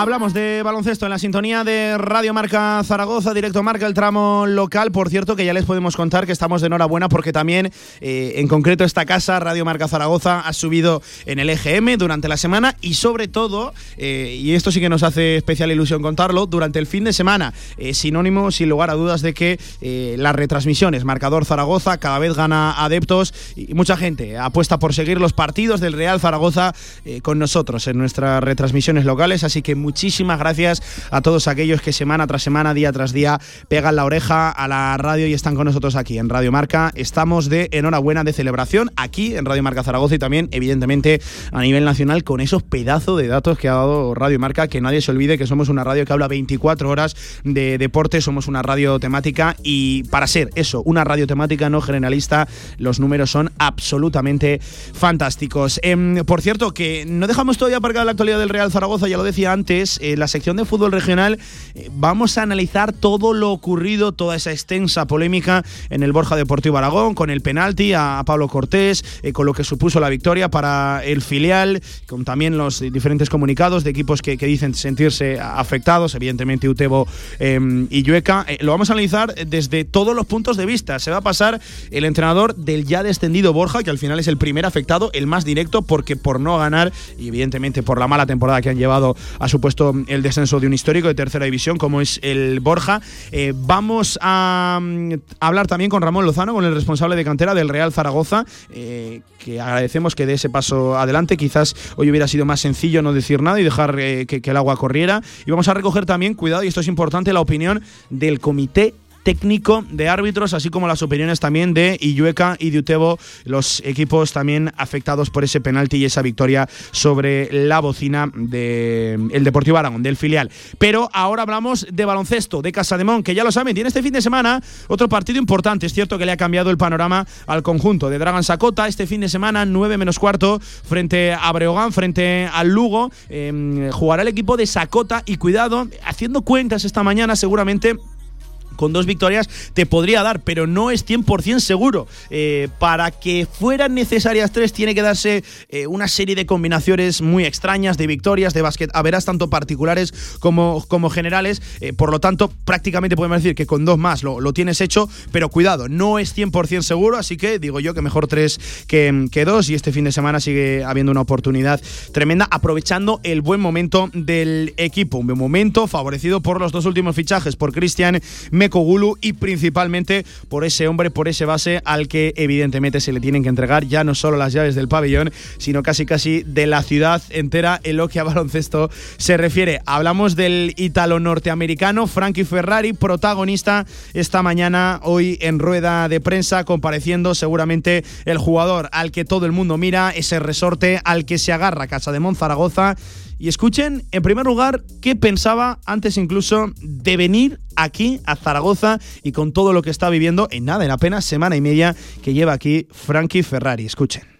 Hablamos de baloncesto en la sintonía de Radio Marca Zaragoza, directo Marca, el tramo local. Por cierto, que ya les podemos contar que estamos de enhorabuena porque también, eh, en concreto, esta casa, Radio Marca Zaragoza, ha subido en el EGM durante la semana y, sobre todo, eh, y esto sí que nos hace especial ilusión contarlo, durante el fin de semana. Eh, sinónimo, sin lugar a dudas, de que las retransmisiones, Marcador Zaragoza, cada vez gana adeptos y mucha gente apuesta por seguir los partidos del Real Zaragoza con nosotros en nuestras retransmisiones locales. Así que muchísimas gracias a todos aquellos que semana tras semana, día tras día, pegan la oreja a la radio y están con nosotros aquí en Radio Marca. Estamos de enhorabuena de celebración aquí en Radio Marca Zaragoza y también, evidentemente, a nivel nacional con esos pedazos de datos que ha dado Radio Marca. Que nadie se olvide que somos una radio que habla 24 horas de deporte, somos una radio temática y para ser eso, una radio temática no generalista, los números son absolutamente fantásticos. Em, por cierto, que no dejamos todavía aparcada la actualidad del Real Zaragoza, ya lo decía antes en eh, la sección de fútbol regional, eh, vamos a analizar todo lo ocurrido, toda esa extensa polémica en el Borja Deportivo Aragón, con el penalti a, Pablo Cortés, eh, con lo que supuso la victoria para el filial, con también los diferentes comunicados de equipos que, dicen sentirse afectados, evidentemente Utebo em, y Llueca. lo vamos a analizar desde todos los puntos de vista. Se va a pasar el entrenador del ya descendido Borja, que al final es el primer afectado, el más directo, porque por no ganar y evidentemente por la mala temporada que han llevado a su el descenso de un histórico de tercera división como es el Borja. Eh, vamos a, mm, hablar también con Ramón Lozano, con el responsable de cantera del Real Zaragoza, eh, que agradecemos que dé ese paso adelante. Quizás hoy hubiera sido más sencillo no decir nada y dejar eh, que, que el agua corriera. Y vamos a recoger también, cuidado, y esto es importante, la opinión del comité técnico de árbitros, así como las opiniones también de Illueca y de Utebo, los equipos también afectados por ese penalti y esa victoria sobre la bocina del el Deportivo Aragón, del filial. Pero ahora hablamos de baloncesto, de Casademón, que ya lo saben, tiene este fin de semana otro partido importante. Es cierto que le ha cambiado el panorama al conjunto de Dragan Sacota. Este fin de semana, 9 menos cuarto, frente a Breogán, frente al Lugo. Em, jugará el equipo de Sacota y cuidado, haciendo cuentas esta mañana, seguramente con dos victorias te podría dar, pero no es 100% seguro. Eh, para que fueran necesarias tres, tiene que darse eh, una serie de combinaciones muy extrañas de victorias, de básquet, a verás tanto particulares como, como generales. Eh, por lo tanto, prácticamente podemos decir que con dos más lo, tienes hecho, pero cuidado, no es 100% seguro, así que digo yo que mejor tres que, que dos. Y este fin de semana sigue habiendo una oportunidad tremenda, aprovechando el buen momento del equipo. Un buen momento favorecido por los dos últimos fichajes, por Cristian Y principalmente por ese hombre, por ese base al que evidentemente se le tienen que entregar ya no solo las llaves del pabellón, sino casi casi de la ciudad entera en lo que a baloncesto se refiere. Hablamos del ítalo norteamericano Frankie Ferrari, protagonista esta mañana hoy en rueda de prensa compareciendo seguramente el jugador al que todo el mundo mira, ese resorte al que se agarra Casa de Monzaragoza y escuchen, en primer lugar, qué pensaba antes incluso de venir aquí a Zaragoza y con todo lo que está viviendo en nada, en apenas semana y media que lleva aquí Frankie Ferrari. Escuchen.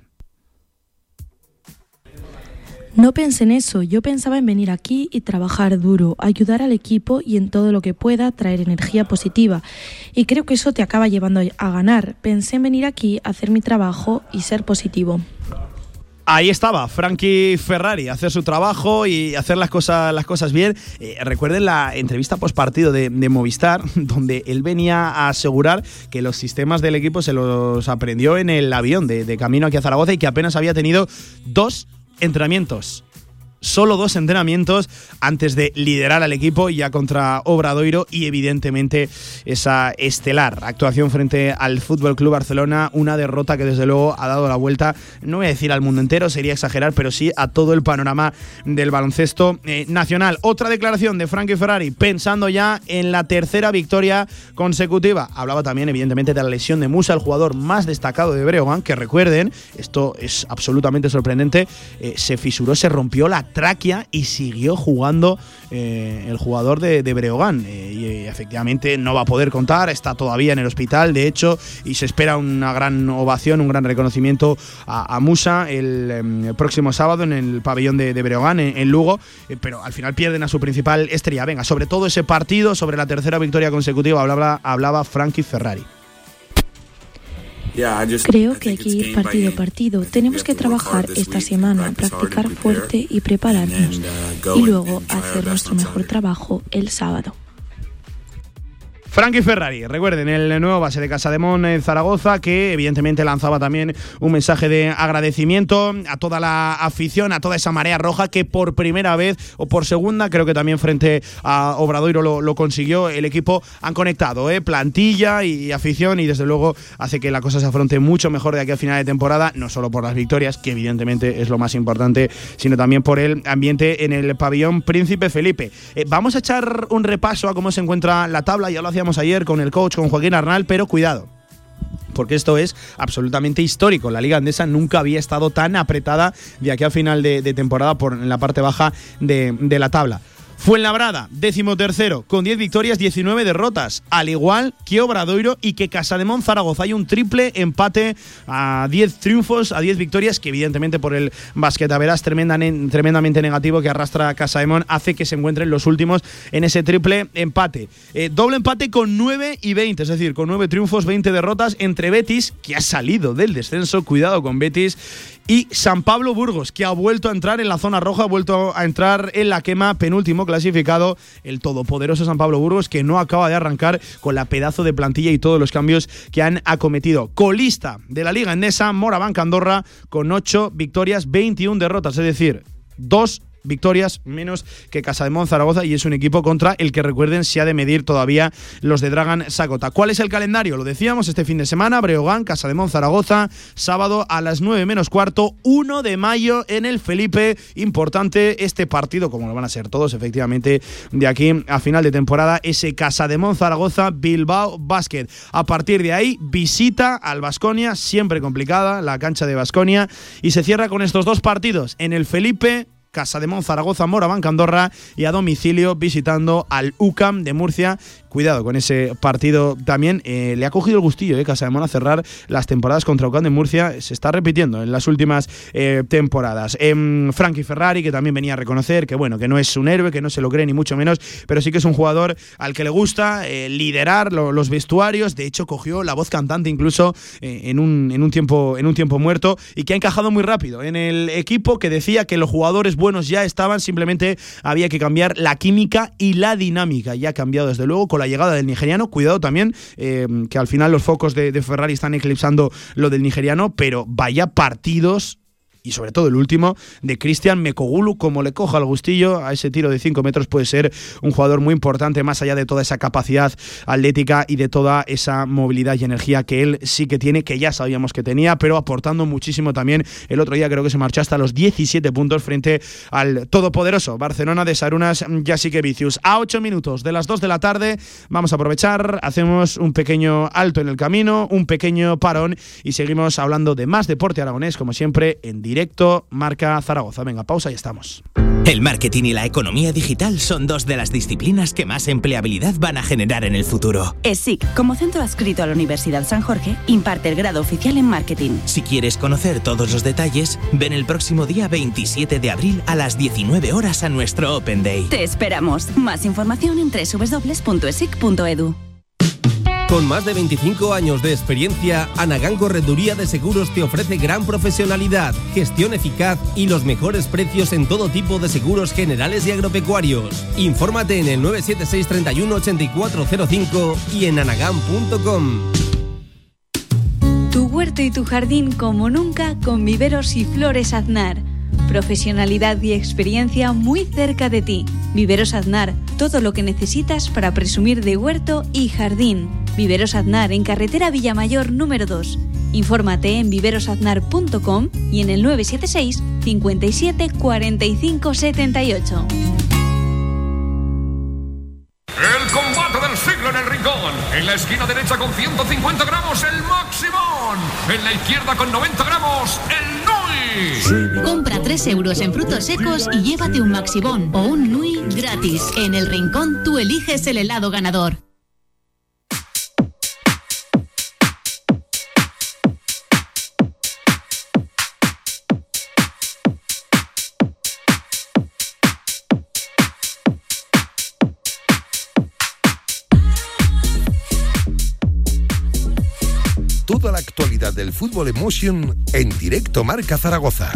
No pensé en eso, yo pensaba en venir aquí y trabajar duro, ayudar al equipo y en todo lo que pueda traer energía positiva. Y creo que eso te acaba llevando a ganar. Pensé en venir aquí, hacer mi trabajo y ser positivo. Ahí estaba, Frankie Ferrari, hacer su trabajo y hacer las cosas, las cosas bien. Eh, recuerden la entrevista post partido de, Movistar, donde él venía a asegurar que los sistemas del equipo se los aprendió en el avión de, de camino aquí a Zaragoza y que apenas había tenido dos entrenamientos solo dos entrenamientos antes de liderar al equipo ya contra Obradoiro y evidentemente esa estelar actuación frente al Fútbol Club Barcelona, una derrota que desde luego ha dado la vuelta, no voy a decir al mundo entero, sería exagerar, pero sí a todo el panorama del baloncesto eh, nacional. Otra declaración de Frankie Ferrari pensando ya en la tercera victoria consecutiva. Hablaba también evidentemente de la lesión de Musa, el jugador más destacado de Breogán, que recuerden, esto es absolutamente sorprendente, eh, se fisuró, se rompió la tráquea y siguió jugando eh, el jugador de, Breogán. Eh, y efectivamente no va a poder contar, está todavía en el hospital, de hecho, y se espera una gran ovación, un gran reconocimiento a, Musa em, el, próximo sábado en el pabellón de, Breogán, en, Lugo, eh, pero al final pierden a su principal estrella. Venga, sobre todo ese partido, sobre la tercera victoria consecutiva, hablaba, hablaba Frankie Ferrari. Creo que hay que ir partido a partido. Tenemos que trabajar esta semana, practicar fuerte y prepararnos. Uh, y luego hacer nuestro mejor trabajo el sábado. Frankie Ferrari, recuerden, el nuevo base de Casa de Mon en Zaragoza, que evidentemente lanzaba también un mensaje de agradecimiento a toda la afición, a toda esa marea roja que por primera vez o por segunda, creo que también frente a Obradoiro lo, consiguió. El equipo han conectado, ¿eh? plantilla y afición, y desde luego hace que la cosa se afronte mucho mejor de aquí a final de temporada, no solo por las victorias, que evidentemente es lo más importante, sino también por el ambiente en el pabellón Príncipe Felipe. Eh, vamos a echar un repaso a cómo se encuentra la tabla, ya lo hacíamos ayer con el coach, con Joaquín Arnal, pero cuidado porque esto es absolutamente histórico. La Liga Andesa nunca había estado tan apretada de aquí a final de, temporada por en la parte baja de, de la tabla. Fuenlabrada, décimo tercero, con 10 victorias, 19 derrotas, al igual que Obradoiro y que Casademón Zaragoza. Hay un triple empate a 10 triunfos, a 10 victorias, que evidentemente por el basquetaveras tremendamente, negativo que arrastra Casademón hace que se encuentren los últimos en ese triple empate. Eh, doble empate con 9 y 20, es decir, con 9 triunfos, 20 derrotas entre Betis, que ha salido del descenso, cuidado con Betis, y San Pablo Burgos, que ha vuelto a entrar en la zona roja, ha vuelto a entrar en la quema, penúltimo clasificado, el todopoderoso San Pablo Burgos, que no acaba de arrancar con la pedazo de plantilla y todos los cambios que han acometido. Colista de la Liga Endesa, Morabanca Andorra, con 8 victorias, 21 derrotas, es decir, dos victorias menos que Casa de Zaragoza y es un equipo contra el que recuerden se ha de medir todavía los de Dragan Sagota. ¿Cuál es el calendario? Lo decíamos este fin de semana, Breogán, Casa de Zaragoza, sábado a las 9 menos cuarto, 1 de mayo en el Felipe. Importante este partido, como lo van a ser todos efectivamente de aquí a final de temporada, ese Casa de Zaragoza, Bilbao Basket. A partir de ahí, visita al Basconia, siempre complicada, la cancha de Basconia, y se cierra con estos dos partidos en el Felipe Casa de Mon, Zaragoza, Morabanca, Andorra y a domicilio visitando al UCAM de Murcia cuidado con ese partido también. Eh, le ha cogido el gustillo, eh, Casa de Mona, cerrar las temporadas contra Ucán de Murcia. Se está repitiendo en las últimas eh, temporadas. Eh, Frankie Ferrari, que también venía a reconocer que, bueno, que no es un héroe, que no se lo cree ni mucho menos, pero sí que es un jugador al que le gusta eh, liderar los vestuarios. De hecho, cogió la voz cantante incluso en, un, en, un tiempo, en un tiempo muerto y que ha encajado muy rápido en el equipo que decía que los jugadores buenos ya estaban, simplemente había que cambiar la química y la dinámica. Y ha cambiado desde luego con la llegada del nigeriano. Cuidado también, eh, que al final los focos de, de Ferrari están eclipsando lo del nigeriano, pero vaya partidos y sobre todo el último de Cristian Mekogulu, como le coja el gustillo a ese tiro de 5 metros, puede ser un jugador muy importante, más allá de toda esa capacidad atlética y de toda esa movilidad y energía que él sí que tiene, que ya sabíamos que tenía, pero aportando muchísimo también. El otro día creo que se marchó hasta los 17 puntos frente al todopoderoso Barcelona de Sarunas que Vicius. A 8 minutos de las 2 de la tarde vamos a aprovechar, hacemos un pequeño alto en el camino, un pequeño parón y seguimos hablando de más deporte aragonés, como siempre, en directo, marca Zaragoza. Venga, pausa y estamos. El marketing y la economía digital son dos de las disciplinas que más empleabilidad van a generar en el futuro. ESIC, como centro adscrito a la Universidad San Jorge, imparte el grado oficial en marketing. Si quieres conocer todos los detalles, ven el próximo día 27 de abril a las 19 horas a nuestro Open Day. Te esperamos. Más información en www.esic.edu. Con más de 25 años de experiencia, Anagán Correduría de Seguros te ofrece gran profesionalidad, gestión eficaz y los mejores precios en todo tipo de seguros generales y agropecuarios. Infórmate en el 976 31 8405 y en anagán.com. Tu huerto y tu jardín como nunca con viveros y flores aznar Profesionalidad y experiencia muy cerca de ti. Viveros Aznar, todo lo que necesitas para presumir de huerto y jardín. Viveros Aznar en carretera Villamayor número 2. Infórmate en viverosaznar.com y en el 976 57 45 78. El combate del siglo en el rincón. En la esquina derecha con 150 gramos el Maximón. En la izquierda con 90 gramos el. Compra 3 euros en frutos secos y llévate un Maximón o un Nui gratis. En el rincón tú eliges el helado ganador. La actualidad del fútbol emotion en directo Marca Zaragoza.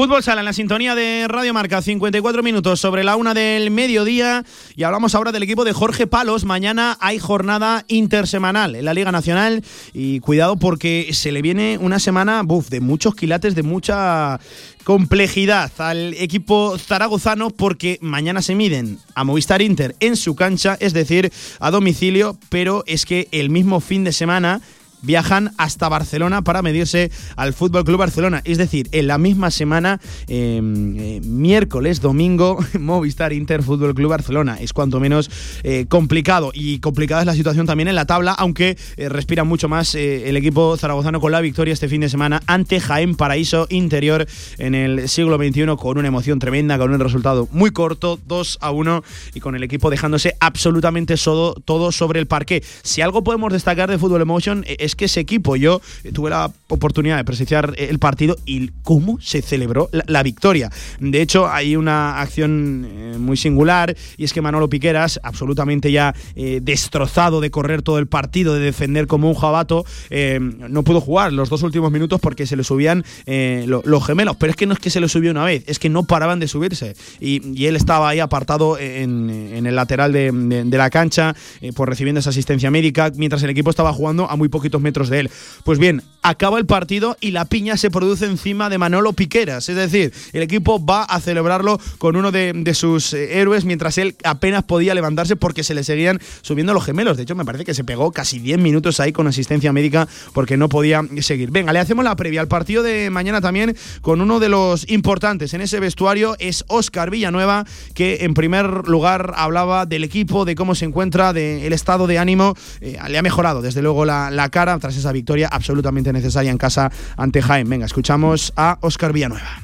Fútbol Sala en la sintonía de Radio Marca, 54 minutos sobre la una del mediodía. Y hablamos ahora del equipo de Jorge Palos. Mañana hay jornada intersemanal en la Liga Nacional. Y cuidado porque se le viene una semana buf, de muchos quilates, de mucha complejidad al equipo zaragozano porque mañana se miden a Movistar Inter en su cancha, es decir, a domicilio, pero es que el mismo fin de semana viajan hasta Barcelona para medirse al Fútbol Club Barcelona. Es decir, en la misma semana, em, eh, miércoles, domingo, Movistar Inter Fútbol Club Barcelona. Es cuanto menos eh, complicado y complicada es la situación también en la tabla, aunque eh, respira mucho más el equipo zaragozano con la victoria este fin de semana ante Jaén Paraíso Interior en el siglo XXI con una emoción tremenda, con un resultado muy corto, 2 a 1 y con el equipo dejándose absolutamente todo, todo sobre el parque. Si algo podemos destacar de Fútbol Emotion es es que ese equipo, yo tuve la oportunidad de presenciar el partido y cómo se celebró la, victoria. De hecho, hay una acción eh, muy singular y es que Manolo Piqueras, absolutamente ya eh, destrozado de correr todo el partido, de defender como un jabato, eh, no pudo jugar los dos últimos minutos porque se le subían los gemelos. Pero es que no es que se le subió una vez, es que no paraban de subirse. Y, él estaba ahí apartado en, el lateral de, la cancha, por recibiendo esa asistencia médica, mientras el equipo estaba jugando a muy poquitos metros de él. Pues bien, acaba el partido y la piña se produce encima de Manolo Piqueras. Es decir, el equipo va a celebrarlo con uno de, sus eh, héroes mientras él apenas podía levantarse porque se le seguían subiendo los gemelos. De hecho, me parece que se pegó casi 10 minutos ahí con asistencia médica porque no podía seguir. Venga, le hacemos la previa al partido de mañana también con uno de los importantes en ese vestuario. Es Oscar Villanueva, que en primer lugar hablaba del equipo, de cómo se encuentra, del estado de ánimo. Eh, le ha mejorado, desde luego, la cara tras esa victoria absolutamente necesaria en casa ante Jaén. Venga, escuchamos a Óscar Villanueva.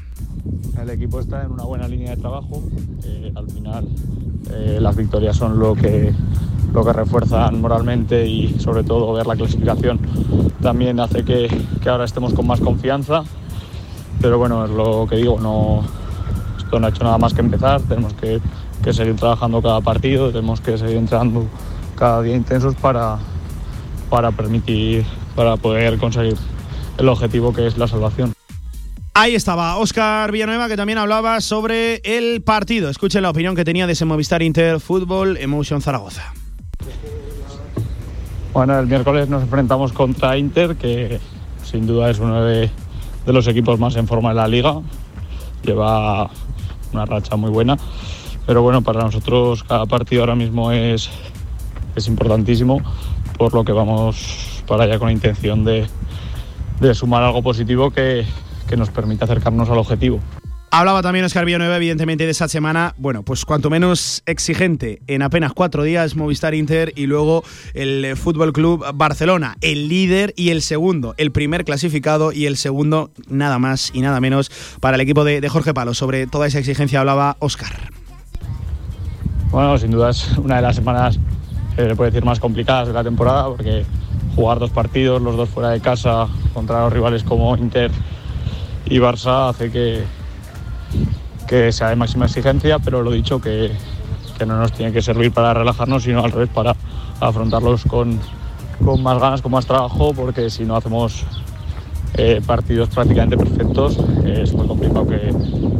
El equipo está en una buena línea de trabajo. Eh, al final, eh, las victorias son lo que, lo que refuerzan moralmente y, sobre todo, ver la clasificación también hace que, que ahora estemos con más confianza. Pero bueno, es lo que digo, no, esto no ha hecho nada más que empezar. Tenemos que, que seguir trabajando cada partido, tenemos que seguir entrenando cada día intensos para, para permitir, para poder conseguir el objetivo que es la salvación. Ahí estaba Óscar Villanueva que también hablaba sobre el partido. Escuchen la opinión que tenía de ese Movistar Inter Fútbol Emotion Zaragoza. Bueno, el miércoles nos enfrentamos contra Inter, que sin duda es uno de, de los equipos más en forma de la liga. Lleva una racha muy buena. Pero bueno, para nosotros cada partido ahora mismo es, es importantísimo por lo que vamos para allá con la intención de, sumar algo positivo que, nos permita acercarnos al objetivo. Hablaba también Oscar Villanueva, evidentemente, de esa semana, bueno, pues cuanto menos exigente. En apenas cuatro días, Movistar Inter y luego el Fútbol Club Barcelona, el líder y el segundo, el primer clasificado y el segundo, nada más y nada menos, para el equipo de, de Jorge Palo. Sobre toda esa exigencia hablaba Oscar. Bueno, sin duda es una de las semanas se puede decir, más complicadas de la temporada, porque jugar dos partidos, los dos fuera de casa, contra los rivales como Inter y Barça, hace que, que sea de máxima exigencia, pero lo dicho, que, que no nos tiene que servir para relajarnos, sino al revés, para afrontarlos con, con más ganas, con más trabajo, porque si no hacemos eh, partidos prácticamente perfectos, es muy complicado que,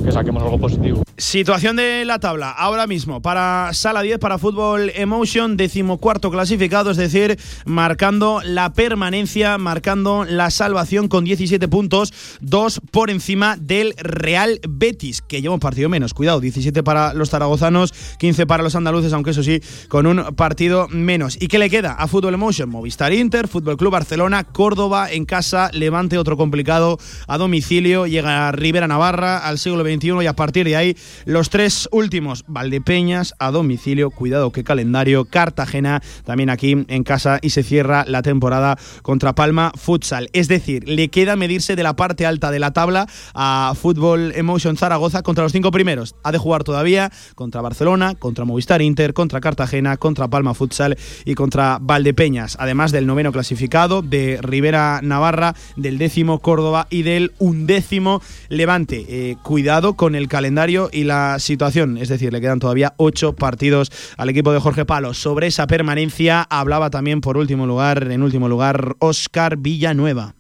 que, saquemos algo positivo. Situación de la tabla ahora mismo para Sala 10, para Fútbol Emotion, decimocuarto clasificado, es decir, marcando la permanencia, marcando la salvación con 17 puntos, dos por encima del Real Betis, que lleva un partido menos. Cuidado, 17 para los zaragozanos, 15 para los andaluces, aunque eso sí, con un partido menos. ¿Y qué le queda a Fútbol Emotion? Movistar Inter, Fútbol Club Barcelona, Córdoba en casa, Levante otro complicado a domicilio, llega Rivera Navarra al siglo XXI y a partir de ahí los tres últimos, Valdepeñas a domicilio, cuidado que calendario, Cartagena también aquí en casa y se cierra la temporada contra Palma Futsal. Es decir, le queda medirse de la parte alta de la tabla a Fútbol Emotion Zaragoza contra los cinco primeros. Ha de jugar todavía contra Barcelona, contra Movistar Inter, contra Cartagena, contra Palma Futsal y contra Valdepeñas, además del noveno clasificado de Rivera Navarra, del décimo Córdoba y del undécimo Levante. Eh, cuidado con el calendario y la situación, es decir, le quedan todavía ocho partidos al equipo de Jorge Palo. Sobre esa permanencia hablaba también por último lugar, en último lugar, Oscar Villanueva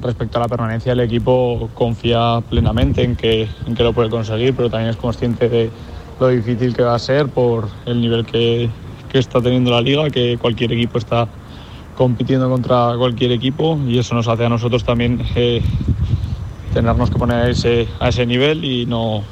respecto a la permanencia, el equipo confía plenamente en que, en que lo puede conseguir, pero también es consciente de lo difícil que va a ser por el nivel que, que está teniendo la liga, que cualquier equipo está compitiendo contra cualquier equipo y eso nos hace a nosotros también eh, tenernos que poner a ese, a ese nivel y no,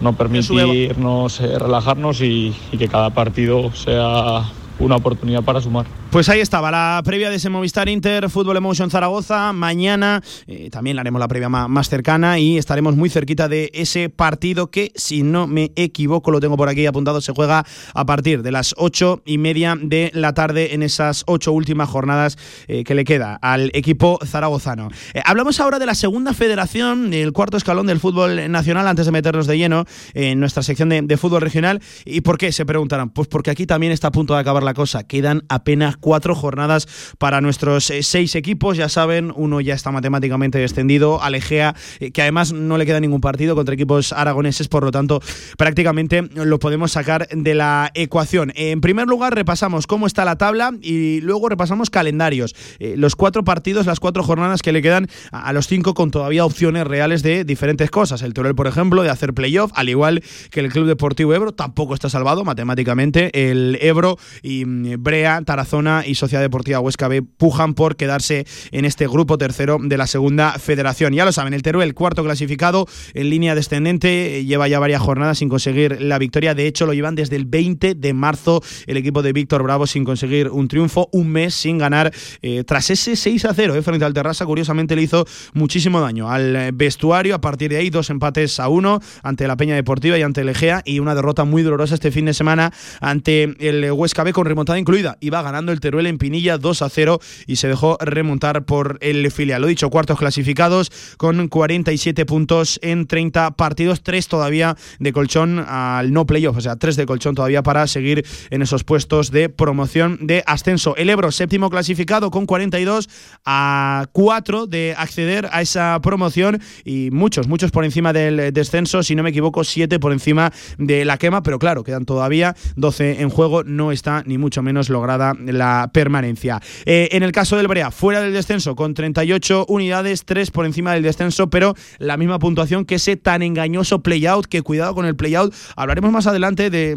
no permitirnos eh, relajarnos y, y que cada partido sea una oportunidad para sumar. Pues ahí estaba la previa de ese Movistar Inter Fútbol Emotion Zaragoza. Mañana eh, también haremos la previa más, cercana y estaremos muy cerquita de ese partido que, si no me equivoco, lo tengo por aquí apuntado, se juega a partir de las ocho y media de la tarde en esas ocho últimas jornadas eh, que le queda al equipo zaragozano. Eh, hablamos ahora de la segunda federación, el cuarto escalón del fútbol nacional, antes de meternos de lleno en nuestra sección de, de fútbol regional. ¿Y por qué? Se preguntarán. Pues porque aquí también está a punto de acabar la cosa. Quedan apenas cuatro jornadas para nuestros eh, seis equipos. Ya saben, uno ya está matemáticamente descendido, Alejea, eh, que además no le queda ningún partido contra equipos aragoneses, por lo tanto, prácticamente lo podemos sacar de la ecuación. En primer lugar, repasamos cómo está la tabla y luego repasamos calendarios. Eh, los cuatro partidos, las cuatro jornadas que le quedan a los cinco con todavía opciones reales de diferentes cosas. El Torel, por ejemplo, de hacer playoff, al igual que el Club Deportivo Ebro, tampoco está salvado matemáticamente. El Ebro y mm, Brea, Tarazona y Sociedad Deportiva Huesca B pujan por quedarse en este grupo tercero de la segunda federación. Ya lo saben, el Teruel, cuarto clasificado en línea descendente, eh, lleva ya varias jornadas sin conseguir la victoria. De hecho, lo llevan desde el 20 de marzo el equipo de Víctor Bravo sin conseguir un triunfo, un mes sin ganar. Eh, tras ese 6 a 0 eh, frente al Terrassa, curiosamente le hizo muchísimo daño al vestuario. A partir de ahí, dos empates a uno ante la Peña Deportiva y ante el Egea y una derrota muy dolorosa este fin de semana ante el Huesca B con remontada incluida. Iba ganando el Teruel en Pinilla 2 a 0 y se dejó remontar por el filial. Lo dicho, cuartos clasificados con 47 puntos en 30 partidos, 3 todavía de colchón al no playoff, o sea, 3 de colchón todavía para seguir en esos puestos de promoción de ascenso. El Ebro, séptimo clasificado con 42 a 4 de acceder a esa promoción y muchos, muchos por encima del descenso, si no me equivoco, 7 por encima de la quema, pero claro, quedan todavía 12 en juego, no está ni mucho menos lograda la permanencia. Eh, en el caso del Brea, fuera del descenso con 38 unidades, 3 por encima del descenso, pero la misma puntuación que ese tan engañoso play-out, que cuidado con el play-out. Hablaremos más adelante de,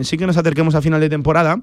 eh, sí que nos acerquemos a final de temporada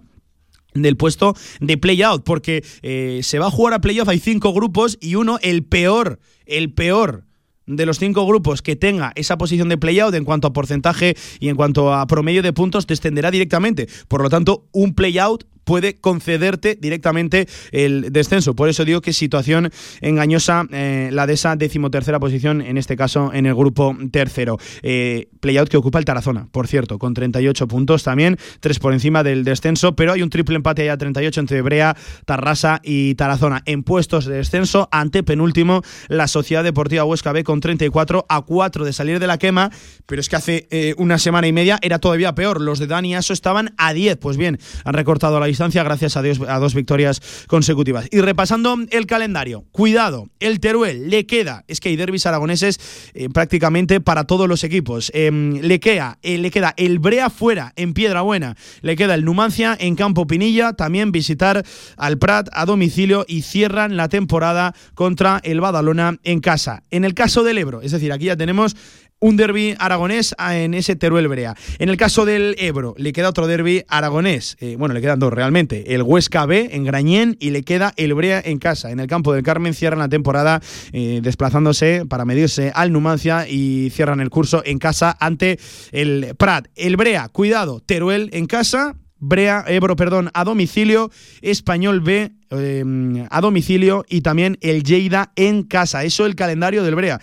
del puesto de play-out, porque eh, se va a jugar a play-off, hay cinco grupos y uno, el peor, el peor de los cinco grupos que tenga esa posición de play-out en cuanto a porcentaje y en cuanto a promedio de puntos descenderá directamente. Por lo tanto, un play-out puede concederte directamente el descenso. Por eso digo que situación engañosa eh, la de esa decimotercera posición, en este caso en el grupo tercero. Eh, playout que ocupa el Tarazona, por cierto, con 38 puntos también, tres por encima del descenso, pero hay un triple empate allá 38 entre Brea, Tarrasa y Tarazona en puestos de descenso. Ante penúltimo, la Sociedad Deportiva Huesca B con 34 a 4 de salir de la quema, pero es que hace eh, una semana y media era todavía peor. Los de Dani Aso estaban a 10. Pues bien, han recortado la gracias a Dios a dos victorias consecutivas. Y repasando el calendario, cuidado, el Teruel le queda, es que hay derbis aragoneses eh, prácticamente para todos los equipos. Em, le, queda, eh, le queda el Brea fuera en Piedra Buena, le queda el Numancia en Campo Pinilla, también visitar al Prat a domicilio y cierran la temporada contra el Badalona en casa. En el caso del Ebro, es decir, aquí ya tenemos un derby aragonés en ese Teruel Brea. En el caso del Ebro, le queda otro derby aragonés. Eh, bueno, le quedan dos realmente. El Huesca B en Grañén y le queda el Brea en casa. En el campo del Carmen cierran la temporada eh, desplazándose para medirse al Numancia y cierran el curso en casa ante el Prat. El Brea, cuidado, Teruel en casa. Brea, Ebro, perdón, a domicilio, Español B eh, a domicilio y también el Lleida en casa. Eso el calendario del Brea.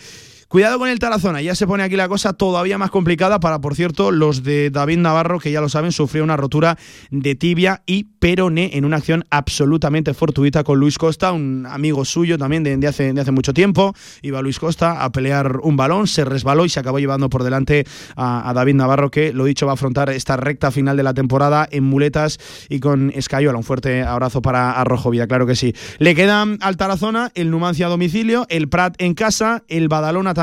Cuidado con el Tarazona, ya se pone aquí la cosa todavía más complicada para, por cierto, los de David Navarro, que ya lo saben, sufrió una rotura de tibia y peroné en una acción absolutamente fortuita con Luis Costa, un amigo suyo también de, hace, mucho tiempo. Iba Luis Costa a pelear un balón, se resbaló y se acabó llevando por delante a, David Navarro, que lo dicho va a afrontar esta recta final de la temporada en muletas y con escayola. Un fuerte abrazo para Arrojo Vida, claro que sí. Le quedan al Tarazona el Numancia a domicilio, el Prat en casa, el Badalona también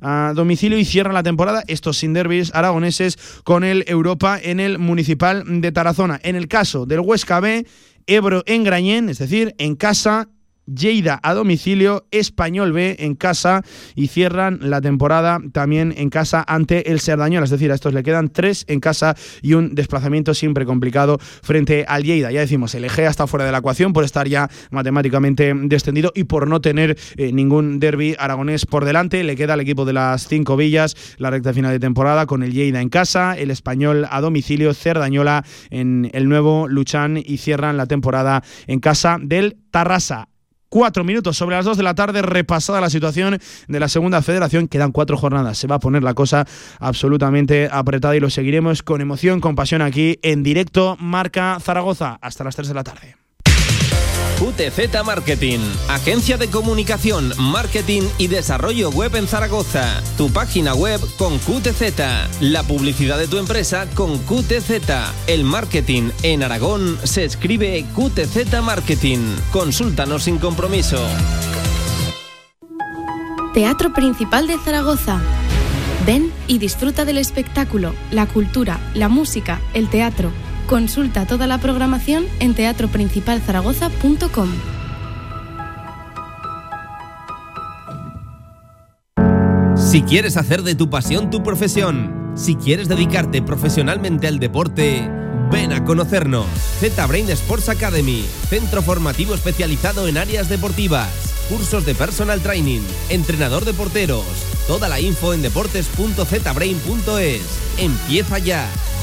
a domicilio y cierra la temporada estos sin derbis aragoneses con el Europa en el Municipal de Tarazona. En el caso del Huesca B, Ebro en Grañén, es decir, en casa Lleida a domicilio, Español B en casa y cierran la temporada también en casa ante el Serdañol. Es decir, a estos le quedan tres en casa y un desplazamiento siempre complicado frente al Lleida. Ya decimos, el Egea está fuera de la ecuación por estar ya matemáticamente descendido y por no tener eh, ningún derby aragonés por delante. Le queda al equipo de las cinco villas la recta final de temporada con el Lleida en casa, el Español a domicilio, Cerdañola en el nuevo Luchán y cierran la temporada en casa del Tarrasa cuatro minutos sobre las dos de la tarde, repasada la situación de la segunda federación. Quedan cuatro jornadas. Se va a poner la cosa absolutamente apretada y lo seguiremos con emoción, con pasión aquí en directo. Marca Zaragoza hasta las tres de la tarde. QTZ Marketing, agencia de comunicación, marketing y desarrollo web en Zaragoza. Tu página web con QTZ, la publicidad de tu empresa con QTZ. El marketing en Aragón se escribe QTZ Marketing. Consúltanos sin compromiso. Teatro Principal de Zaragoza. Ven y disfruta del espectáculo, la cultura, la música, el teatro Consulta toda la programación en teatroprincipalzaragoza.com. Si quieres hacer de tu pasión tu profesión, si quieres dedicarte profesionalmente al deporte, ven a conocernos. Z-Brain Sports Academy, centro formativo especializado en áreas deportivas, cursos de personal training, entrenador de porteros. Toda la info en deportes.zbrain.es. Empieza ya.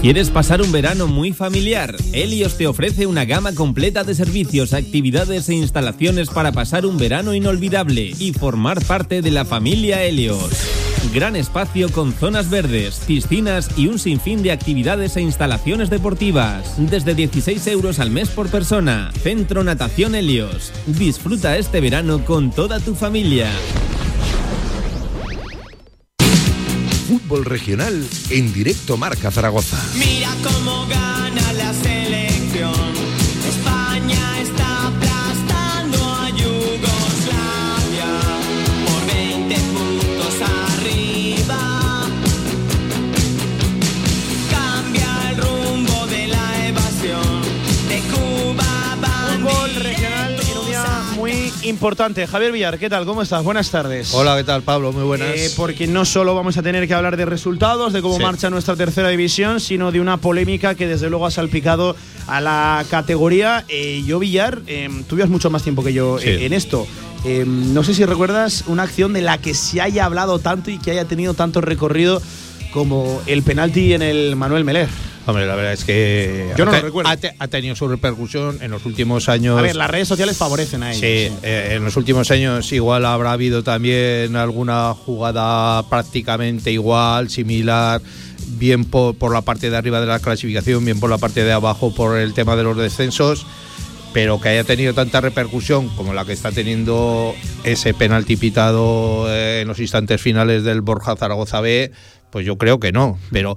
¿Quieres pasar un verano muy familiar? Helios te ofrece una gama completa de servicios, actividades e instalaciones para pasar un verano inolvidable y formar parte de la familia Helios. Gran espacio con zonas verdes, piscinas y un sinfín de actividades e instalaciones deportivas. Desde 16 euros al mes por persona. Centro Natación Helios. Disfruta este verano con toda tu familia. Fútbol regional en directo Marca Zaragoza. Importante. Javier Villar, ¿qué tal? ¿Cómo estás? Buenas tardes. Hola, ¿qué tal, Pablo? Muy buenas. Eh, porque no solo vamos a tener que hablar de resultados, de cómo Sí. marcha nuestra tercera división, sino de una polémica que desde luego ha salpicado a la categoría. Eh, yo, Villar, eh, tú llevas mucho más tiempo que yo Sí. eh, en esto. Eh, no sé si recuerdas una acción de la que se haya hablado tanto y que haya tenido tanto recorrido como el penalti en el Manuel Meler. Hombre, la verdad es que Yo no ha, lo recuerdo. ha te- ha tenido su repercusión en los últimos años. A ver, las redes sociales favorecen a ellos. Sí, eh, en los últimos años igual habrá habido también alguna jugada prácticamente igual, similar, bien por, por la parte de arriba de la clasificación, bien por la parte de abajo por el tema de los descensos, pero que haya tenido tanta repercusión como la que está teniendo ese penalti pitado eh, en los instantes finales del Borja Zaragoza B, pues yo creo que no, pero...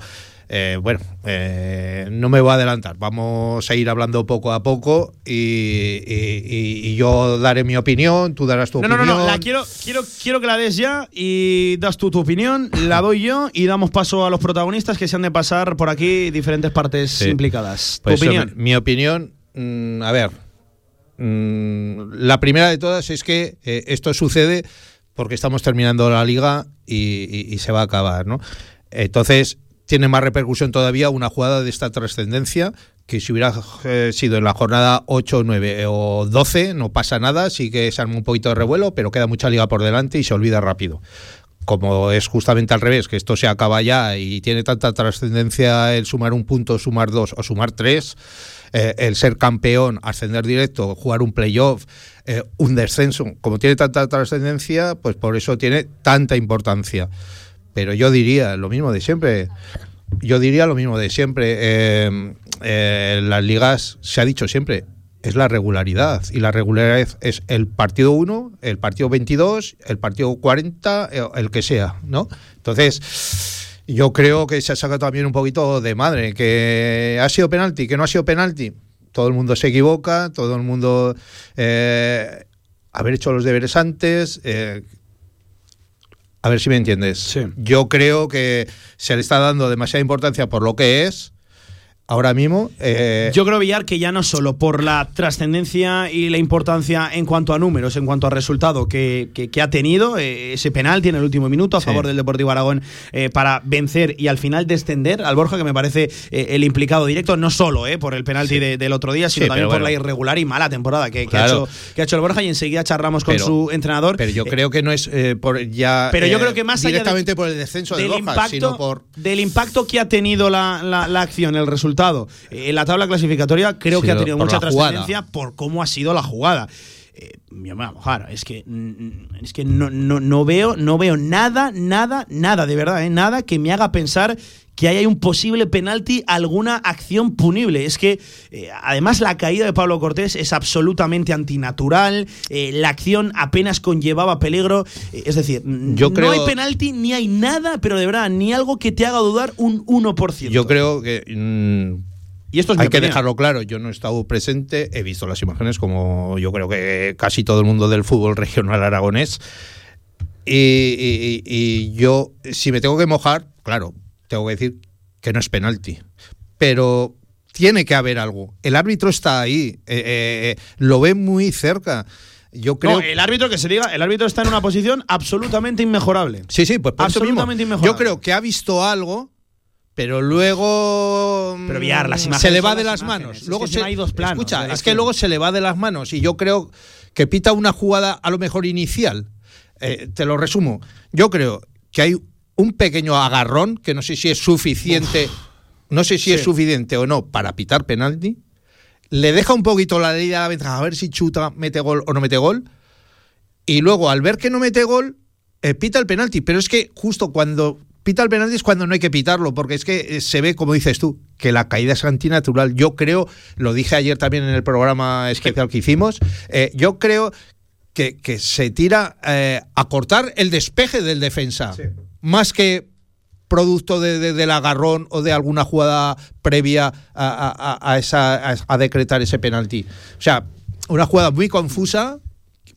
eh, bueno, eh, no me voy a adelantar. Vamos a ir hablando poco a poco y, y- y- y yo daré mi opinión, tú darás tu No, no, opinión. no, no, la quiero, quiero, quiero que la des ya y das tú tu opinión, la doy yo y damos paso a los protagonistas que se han de pasar por aquí diferentes partes Sí. implicadas. Pues tu eso, opinión. mi, mi opinión, mm, a ver, mm, la primera de todas es que eh, esto sucede porque estamos terminando la liga y se va a acabar, ¿no? Entonces, tiene más repercusión todavía una jugada de esta trascendencia que si hubiera eh, sido en la jornada 8, 9 o 12, no pasa nada, sí que se arma un poquito de revuelo, pero queda mucha liga por delante y se olvida rápido. Como es justamente al revés, que esto se acaba ya y tiene tanta trascendencia el sumar un punto, sumar dos o sumar tres, eh, el ser campeón, ascender directo, jugar un playoff, eh, un descenso, como tiene tanta trascendencia, pues por eso tiene tanta importancia. Pero yo diría lo mismo de siempre. Yo diría lo mismo de siempre. Eh, eh, las ligas se ha dicho siempre, es la regularidad. Y la regularidad es el partido 1, el partido 22, el partido 40, eh, el que sea, ¿no? Entonces, yo creo que se ha sacado también un poquito de madre, que ha sido penalti, que no ha sido penalti. Todo el mundo se equivoca, todo el mundo eh, haber hecho los deberes antes. Eh, a ver si me entiendes. Yo creo que se le está dando demasiada importancia por lo que es ahora mismo. Eh, Yo creo, Villar, que ya no solo por la trascendencia y la importancia en cuanto a números, en cuanto a resultado que, que- que ha tenido eh, ese penalti en el último minuto a favor del Deportivo Aragón eh, para vencer y al final descender al Borja, que me parece eh, el implicado directo, no solo eh, por el penalti de- del otro día, sino Sí, también por la irregular y mala temporada que, ha, hecho, que ha hecho el Borja y enseguida charlamos con Pero- su entrenador. Pero yo creo que no es por ya. Pero yo creo que más allá de- directamente por el descenso de del Borja, impacto, sino por. del impacto que ha tenido la, la- la acción, el resultado eh, en la tabla clasificatoria, creo Sí, que ha tenido mucha trascendencia por cómo ha sido la jugada. Eh, yo me voy a mojar, es que, mm, es que no, no, no veo, no veo nada, nada, nada, de verdad, eh, nada que me haga pensar que haya un posible penalti, alguna acción punible. Es que, eh, además, la caída de Pablo Cortés es absolutamente antinatural, eh, la acción apenas conllevaba peligro, eh, es decir, Yo no creo- hay penalti ni hay nada, pero de verdad, ni algo que te haga dudar un 1%. Yo creo que. mm, y esto es mi hay que opinión. dejarlo claro. Yo no he estado presente, he visto las imágenes como yo creo que casi todo el mundo del fútbol regional aragonés. Y, y- y- y yo, si me tengo que mojar, claro, tengo que decir que no es penalti. Pero tiene que haber algo. El árbitro está ahí, eh, eh, lo ve muy cerca. Yo creo No, el árbitro que se diga, el árbitro está en una posición absolutamente inmejorable. Sí, sí, pues por eso mismo. absolutamente inmejorable. Yo creo que ha visto algo, pero luego Pero, Villar, las mm, imágenes se le va de las manos. Es Luego que se, hay dos planos escucha, es que luego se le va de las manos y yo creo que pita una jugada a lo mejor inicial. Eh, te lo resumo. Yo creo que hay un pequeño agarrón que no sé si es suficiente, no sé si es suficiente o no para pitar penalti. Le deja un poquito la ley de la ventaja a ver si chuta, mete gol o no mete gol. Y luego, al ver que no mete gol, eh, pita el penalti. Pero es que justo cuando pita el penalti es cuando no hay que pitarlo, porque es que eh, se ve, como dices tú, que la caída es antinatural. Yo creo, lo dije ayer también en el programa especial que hicimos, eh, yo creo que, que se tira eh, a cortar el despeje del defensa, más que producto de- de- del agarrón o de alguna jugada previa a, a- a- a esa, a, a decretar ese penalti. O sea, una jugada muy confusa,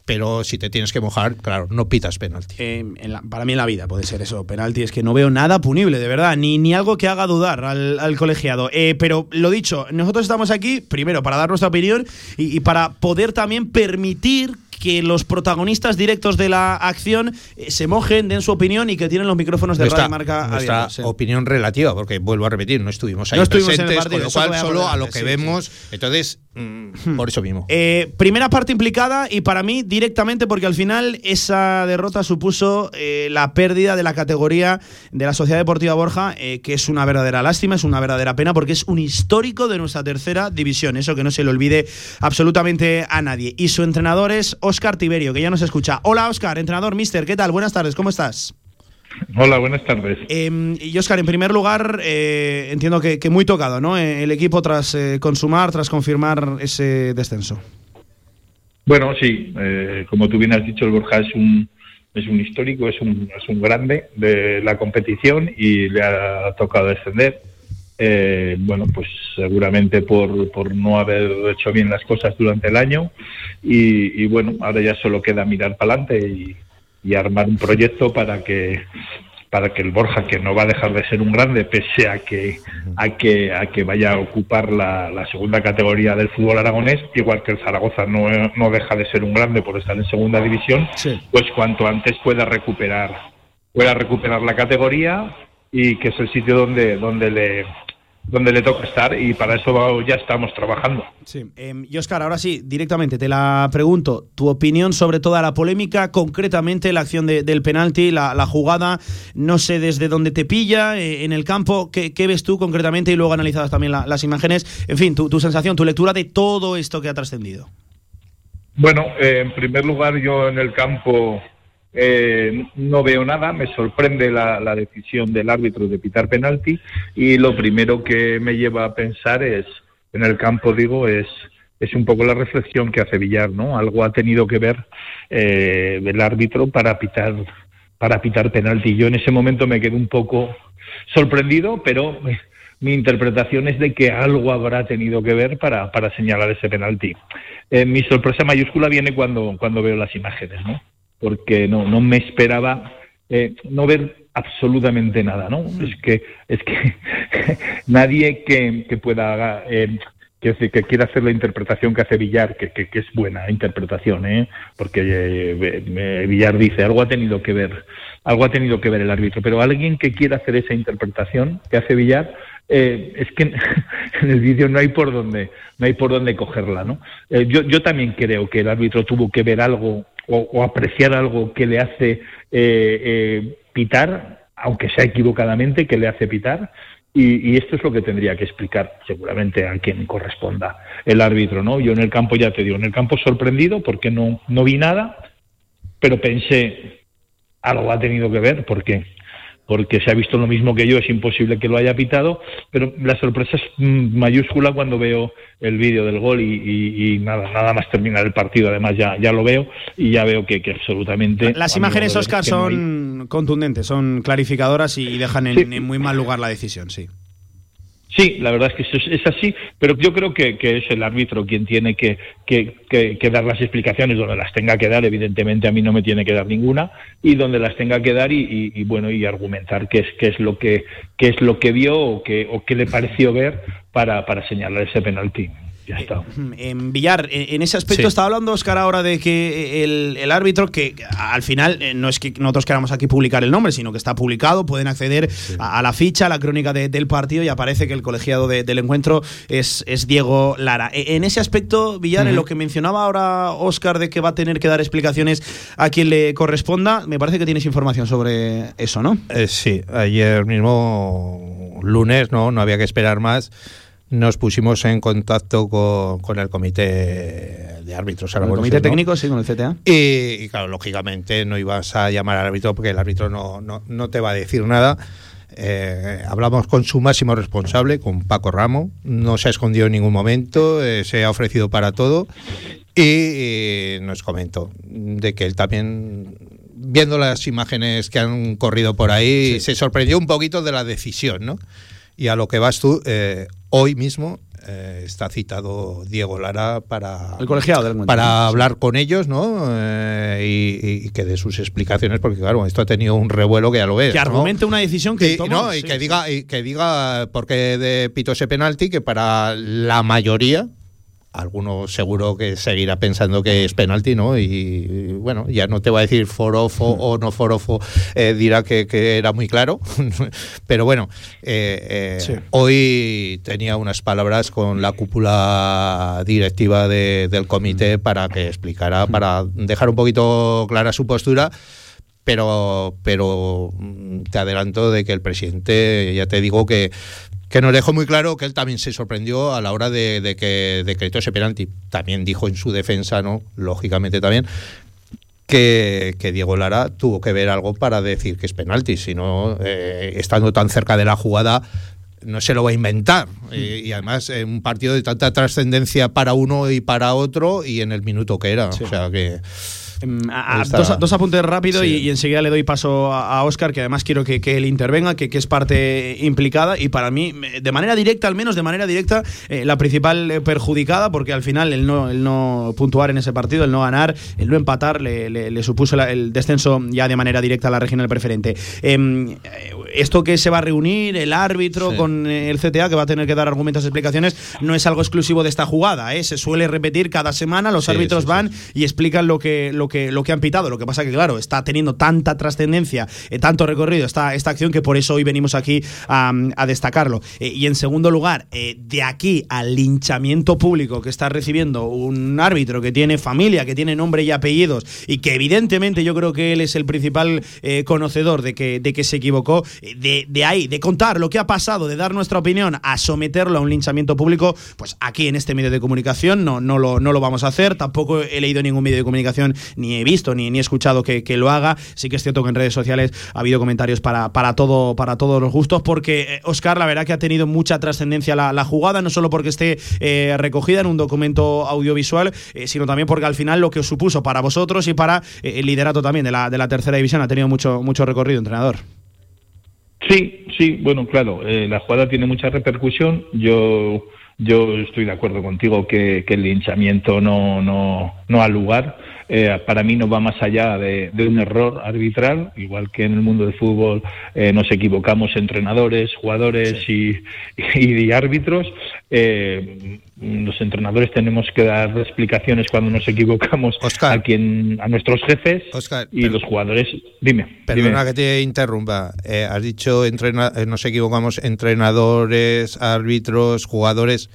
pero si te tienes que mojar, claro, no pitas penalti. Eh, para mí en la vida puede ser eso, penalti. Es que no veo nada punible, de verdad, ni, ni algo que haga dudar al, colegiado. Eh, pero lo dicho, nosotros estamos aquí, primero, para dar nuestra opinión y para poder también permitir que los protagonistas directos de la acción eh, se mojen, den su opinión y que tienen los micrófonos de nuestra, Radio Marca nuestra abiertos. sí. opinión relativa, porque vuelvo a repetir, no estuvimos ahí No estuvimos en el presentes, partido, con lo cual solo a lo que sí, vemos, entonces, mm, por eso mismo. Eh, primera parte implicada y para mí directamente porque al final esa derrota supuso eh, la pérdida de la categoría de la Sociedad Deportiva Borja, eh, que es una verdadera lástima, es una verdadera pena porque es un histórico de nuestra tercera división, eso que no se le olvide absolutamente a nadie. Y su entrenador es Óscar Tiberio, que ya nos escucha. Hola Óscar, entrenador, mister, ¿qué tal? Buenas tardes, ¿cómo estás? Hola, buenas tardes. Eh, y Óscar, en primer lugar, eh, entiendo que, que muy tocado, ¿no? Eh, El equipo tras eh, consumar, tras confirmar ese descenso. Bueno, sí, eh, como tú bien has dicho, el Borja es un, es un histórico, es un, es un grande de la competición y le ha tocado descender. Eh, bueno, pues seguramente por, por no haber hecho bien las cosas durante el año y, y bueno, ahora ya solo queda mirar para adelante y, y armar un proyecto para que para que el Borja, que no va a dejar de ser un grande, pese a que, a que, a que vaya a ocupar la, la segunda categoría del fútbol aragonés, igual que el Zaragoza no, no deja de ser un grande por estar en segunda división, pues cuanto antes pueda recuperar, pueda recuperar la categoría y que es el sitio donde, donde le donde le toca estar y para eso ya estamos trabajando. Sí. Em, y Oscar, ahora sí, directamente te la pregunto, tu opinión sobre toda la polémica, concretamente la acción del penalti, la, jugada, no sé desde dónde te pilla, eh, en el campo, ¿qué, ves tú concretamente? Y luego analizadas también las imágenes, en fin, tu, tu, sensación, tu lectura de todo esto que ha trascendido. Bueno, eh, en primer lugar yo en el campo eh, no veo nada, me sorprende la, decisión del árbitro de pitar penalti y lo primero que me lleva a pensar es, en el campo digo, es, es un poco la reflexión que hace Villar, ¿no? Algo ha tenido que ver eh, el árbitro para pitar, para pitar penalti. Yo en ese momento me quedé un poco sorprendido, pero mi interpretación es de que algo habrá tenido que ver para, para señalar ese penalti. Eh, mi sorpresa mayúscula viene cuando, cuando veo las imágenes, ¿no? Porque no, no me esperaba eh, no ver absolutamente nada, ¿no? Mm. Es que es que nadie que, que pueda eh, que, que, quiera hacer la interpretación que hace Villar, que, que, es buena interpretación, ¿eh? porque eh, Villar dice algo ha tenido que ver, algo ha tenido que ver el árbitro, pero alguien que quiera hacer esa interpretación que hace Villar eh, es que en el vídeo no hay por dónde no hay por dónde cogerla, ¿no? Eh, yo, yo también creo que el árbitro tuvo que ver algo o, apreciar algo que le hace eh, eh, pitar, aunque sea equivocadamente, que le hace pitar. Y, esto es lo que tendría que explicar seguramente a quien corresponda el árbitro, ¿no? Yo en el campo ya te digo, en el campo sorprendido porque no, no vi nada, pero pensé, algo ha tenido que ver porque porque se ha visto lo mismo que yo, es imposible que lo haya pitado, pero la sorpresa es mayúscula cuando veo el vídeo del gol y, nada, nada más terminar el partido, además ya, ya lo veo y ya veo que, que absolutamente... Las imágenes, Oscar, son contundentes, son clarificadoras y dejan en muy mal lugar la decisión, sí. Sí, la verdad es que es, así, pero yo creo que, es el árbitro quien tiene que, dar las explicaciones donde las tenga que dar. Evidentemente a mí no me tiene que dar ninguna y donde las tenga que dar y, bueno y argumentar qué es qué es lo que es lo que vio o qué o qué le pareció ver para, para señalar ese penalti. Ya está. Eh, en Villar, en ese aspecto estaba hablando Oscar ahora de que el, árbitro, que al final eh, no es que nosotros queramos aquí publicar el nombre, sino que está publicado, pueden acceder a, la ficha, a la crónica del partido y aparece que el colegiado del encuentro es, es, Diego Lara. E, en ese aspecto, Villar, en lo que mencionaba ahora Oscar de que va a tener que dar explicaciones a quien le corresponda, me parece que tienes información sobre eso, ¿no? Eh, sí, ayer mismo lunes, ¿no? No había que esperar más nos pusimos en contacto con, el comité de árbitros. ¿El comité técnico? Sí, con el CTA. Y, claro, lógicamente no ibas a llamar al árbitro porque el árbitro no, no, te va a decir nada. Eh, hablamos con su máximo responsable, con Paco Ramo. No se ha escondido en ningún momento, eh, se ha ofrecido para todo. Y nos comentó de que él también, viendo las imágenes que han corrido por ahí, se sorprendió un poquito de la decisión, ¿no? Y a lo que vas tú, eh, hoy mismo eh, está citado Diego Lara para el colegiado para hablar con ellos no eh, y, que dé sus explicaciones porque claro esto ha tenido un revuelo que ya lo ves que argumente una decisión que y que diga y que diga porque de pito ese penalti que para la mayoría alguno seguro que seguirá pensando que es penalti, ¿no? Y, bueno, ya no te va a decir forofo o no forofo, eh, dirá que, era muy claro, pero bueno, eh, eh, hoy tenía unas palabras con la cúpula directiva del comité para que explicara, para dejar un poquito clara su postura pero pero mm, te adelanto de que el presidente ya te digo que que nos dejó muy claro que él también se sorprendió a la hora de, que decretó ese penalti. También dijo en su defensa, ¿no? Lógicamente también, que, Diego Lara tuvo que ver algo para decir que es penalti, si no, eh, estando tan cerca de la jugada, no se lo va a inventar. Y, además, en un partido de tanta trascendencia para uno y para otro, y en el minuto que era. O sea que. Em, dos, apuntes rápido y, enseguida le doy paso a, Oscar, que además quiero que, él intervenga, que, es parte implicada y para mí, de manera directa, al menos de manera directa, eh, la principal perjudicada, porque al final el no, el no puntuar en ese partido, el no ganar, el no empatar, le, supuso el descenso ya de manera directa a la regional preferente. Em, esto que se va a reunir, el árbitro con el CTA, que va a tener que dar argumentos y explicaciones, no es algo exclusivo de esta jugada, ¿eh? se suele repetir cada semana, los árbitros van y explican lo que lo que, lo que han pitado. Lo que pasa que, claro, está teniendo tanta trascendencia, eh, tanto recorrido esta, esta acción que por eso hoy venimos aquí a, destacarlo. Eh, y en segundo lugar, eh, de aquí al linchamiento público que está recibiendo un árbitro que tiene familia, que tiene nombre y apellidos y que evidentemente yo creo que él es el principal conocedor de que, de que se equivocó, de, de ahí, de contar lo que ha pasado, de dar nuestra opinión, a someterlo a un linchamiento público, pues aquí en este medio de comunicación no, no, lo, no lo vamos a hacer. Tampoco he leído ningún medio de comunicación, ni he visto, ni, ni he escuchado que, que lo haga. Sí que es cierto que en redes sociales ha habido comentarios para, para, todo, para todos los gustos, porque Oscar, eh, la verdad que ha tenido mucha trascendencia la, jugada, no solo porque esté eh, recogida en un documento audiovisual, eh, sino también porque al final lo que os supuso para vosotros y para el liderato también de la, de la tercera división ha tenido mucho, mucho recorrido, entrenador. Sí, sí, bueno, claro, la jugada tiene mucha repercusión. Yo yo estoy de acuerdo contigo que, el linchamiento no, no, no ha lugar. Eh, para mí no va más allá de, un error arbitral, igual que en el mundo del fútbol eh, nos equivocamos entrenadores, jugadores y, y, árbitros. Eh, los entrenadores tenemos que dar explicaciones cuando nos equivocamos a quien a nuestros jefes y los jugadores. Dime. Perdona que te interrumpa. has dicho entrena nos equivocamos entrenadores, árbitros, jugadores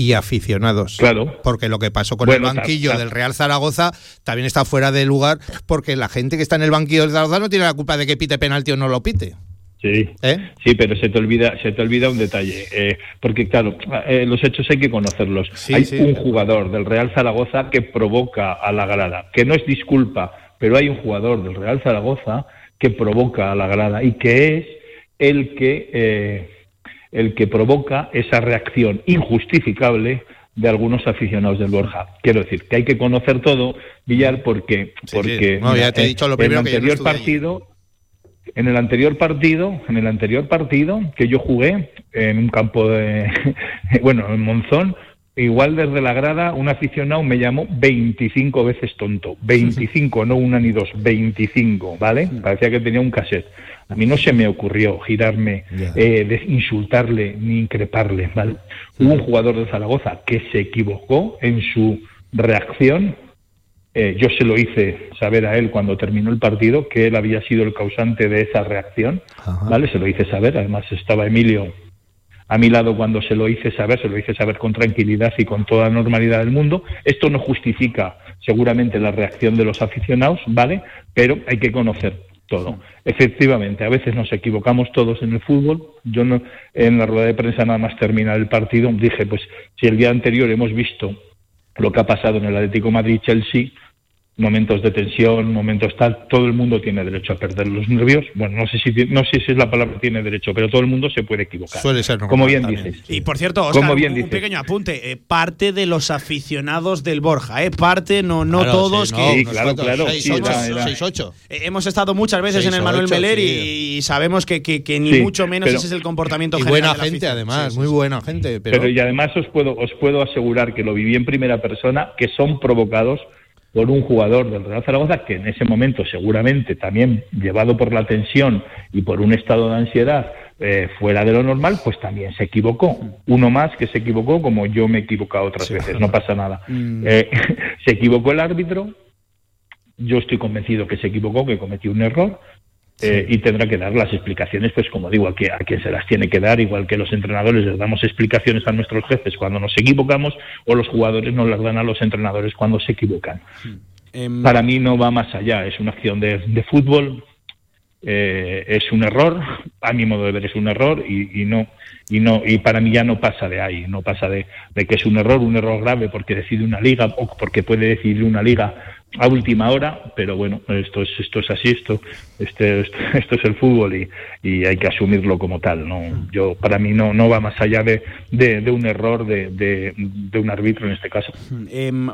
y aficionados. Claro. Porque lo que pasó con el banquillo del Real Zaragoza también está fuera de lugar porque la gente que está en el banquillo del Zaragoza no tiene la culpa de que pite penalti o no lo pite. Sí, ¿Eh? sí, pero se te olvida, se te olvida un detalle, eh, porque claro, eh, los hechos hay que conocerlos. hay un jugador del Real Zaragoza que provoca a la grada, que no es disculpa, pero hay un jugador del Real Zaragoza que provoca a la grada y que es el que el que provoca esa reacción injustificable de algunos aficionados del Borja. Quiero decir que hay que conocer todo, Villar, porque, porque ya te he dicho lo primero en el anterior partido, en el anterior partido, en el anterior partido que yo jugué en un campo de, bueno, en Monzón, igual desde la grada un aficionado me llamó 25 veces tonto, 25, no una ni dos, 25, ¿vale? Parecía que tenía un cassette. A mí no se me ocurrió girarme, eh, insultarle ni increparle. ¿vale? Hubo un jugador de Zaragoza que se equivocó en su reacción. Eh, yo se lo hice saber a él cuando terminó el partido que él había sido el causante de esa reacción. ¿vale? Se lo hice saber. Además estaba Emilio a mi lado cuando se lo hice saber, se lo hice saber con tranquilidad y con toda normalidad del mundo. Esto no justifica seguramente la reacción de los aficionados, ¿vale? Pero hay que conocer todo. Efectivamente, a veces nos equivocamos todos en el fútbol. Yo no, en la rueda de prensa nada más terminar el partido dije, pues si el día anterior hemos visto lo que ha pasado en el Atlético Madrid-Chelsea, momentos de tensión, momentos tal, todo el mundo tiene derecho a perder los nervios. Bueno, no sé si no sé si es la palabra tiene derecho, pero todo el mundo se puede equivocar. Suele ser Como bien dices. Y por cierto, Oscar, un, pequeño apunte, eh, parte de los aficionados del Borja, eh, parte no no todos que claro, claro, 6-8. Eh, hemos estado muchas veces en el Manuel Meler y, sabemos que, que, ni mucho menos ese es el comportamiento y buena gente además, muy buena gente, pero... pero y además os puedo os puedo asegurar que lo viví en primera persona que son provocados por un jugador del Real Zaragoza que en ese momento seguramente también llevado por la tensión y por un estado de ansiedad eh, fuera de lo normal, pues también se equivocó. Uno más que se equivocó como yo me he equivocado otras veces, no pasa nada. Mm. Eh, se equivocó el árbitro, yo estoy convencido que se equivocó, que cometió un error, eh, y tendrá que dar las explicaciones, pues como digo, a, que, a quien se las tiene que dar, igual que los entrenadores les damos explicaciones a nuestros jefes cuando nos equivocamos, o los jugadores nos las dan a los entrenadores cuando se equivocan. Em, Para mí no va más allá, es una acción de, fútbol, eh, es un error, a mi modo de ver es un error y, no y no y para mí ya no pasa de ahí, no pasa de, de, que es un error, un error grave porque decide una liga o porque puede decidir una liga a última hora, pero bueno, esto es, esto es así, esto, este, esto, es el fútbol y, y, hay que asumirlo como tal. ¿no? Yo, para mí no, no va más allá de, de, un error de, de, un árbitro en este caso.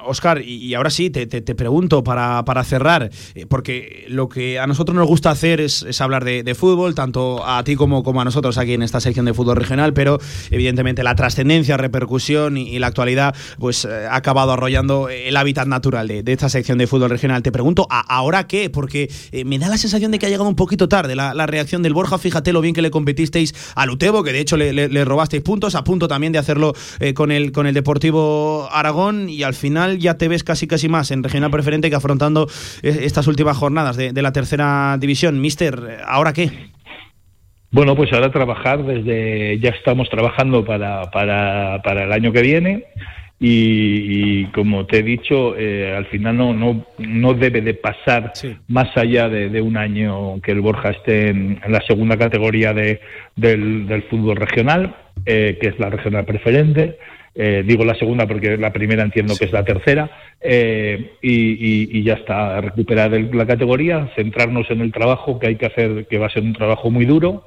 Oscar, em, y ahora sí, te, te, pregunto para, para, cerrar, eh, porque lo que a nosotros nos gusta hacer es, es hablar de, fútbol, tanto a ti como, como a nosotros aquí en esta sección de fútbol regional, pero evidentemente la trascendencia, repercusión y, la actualidad pues eh, ha acabado arrollando el hábitat natural de, esta sección de fútbol regional. Te pregunto, ¿ahora qué? Porque eh, me da la sensación de que ha llegado un poquito tarde la, reacción del Borja. Fíjate lo bien que le competisteis a Lutebo, que de hecho le, robasteis puntos, a punto también de hacerlo eh, con, el, con el Deportivo Aragón y al final ya te ves casi casi más en regional preferente que afrontando estas últimas jornadas de, de la tercera división. Mister, ¿ahora qué? Bueno, pues ahora trabajar desde, ya estamos trabajando para, para, para el año que viene y, como te he dicho, eh, al final no, no, no debe de pasar más allá de, un año que el Borja esté en, la segunda categoría de, del, fútbol regional, eh, que es la regional preferente. Eh, digo la segunda porque la primera entiendo que es la tercera, eh, y, ya está, recuperar la categoría, centrarnos en el trabajo que hay que hacer, que va a ser un trabajo muy duro,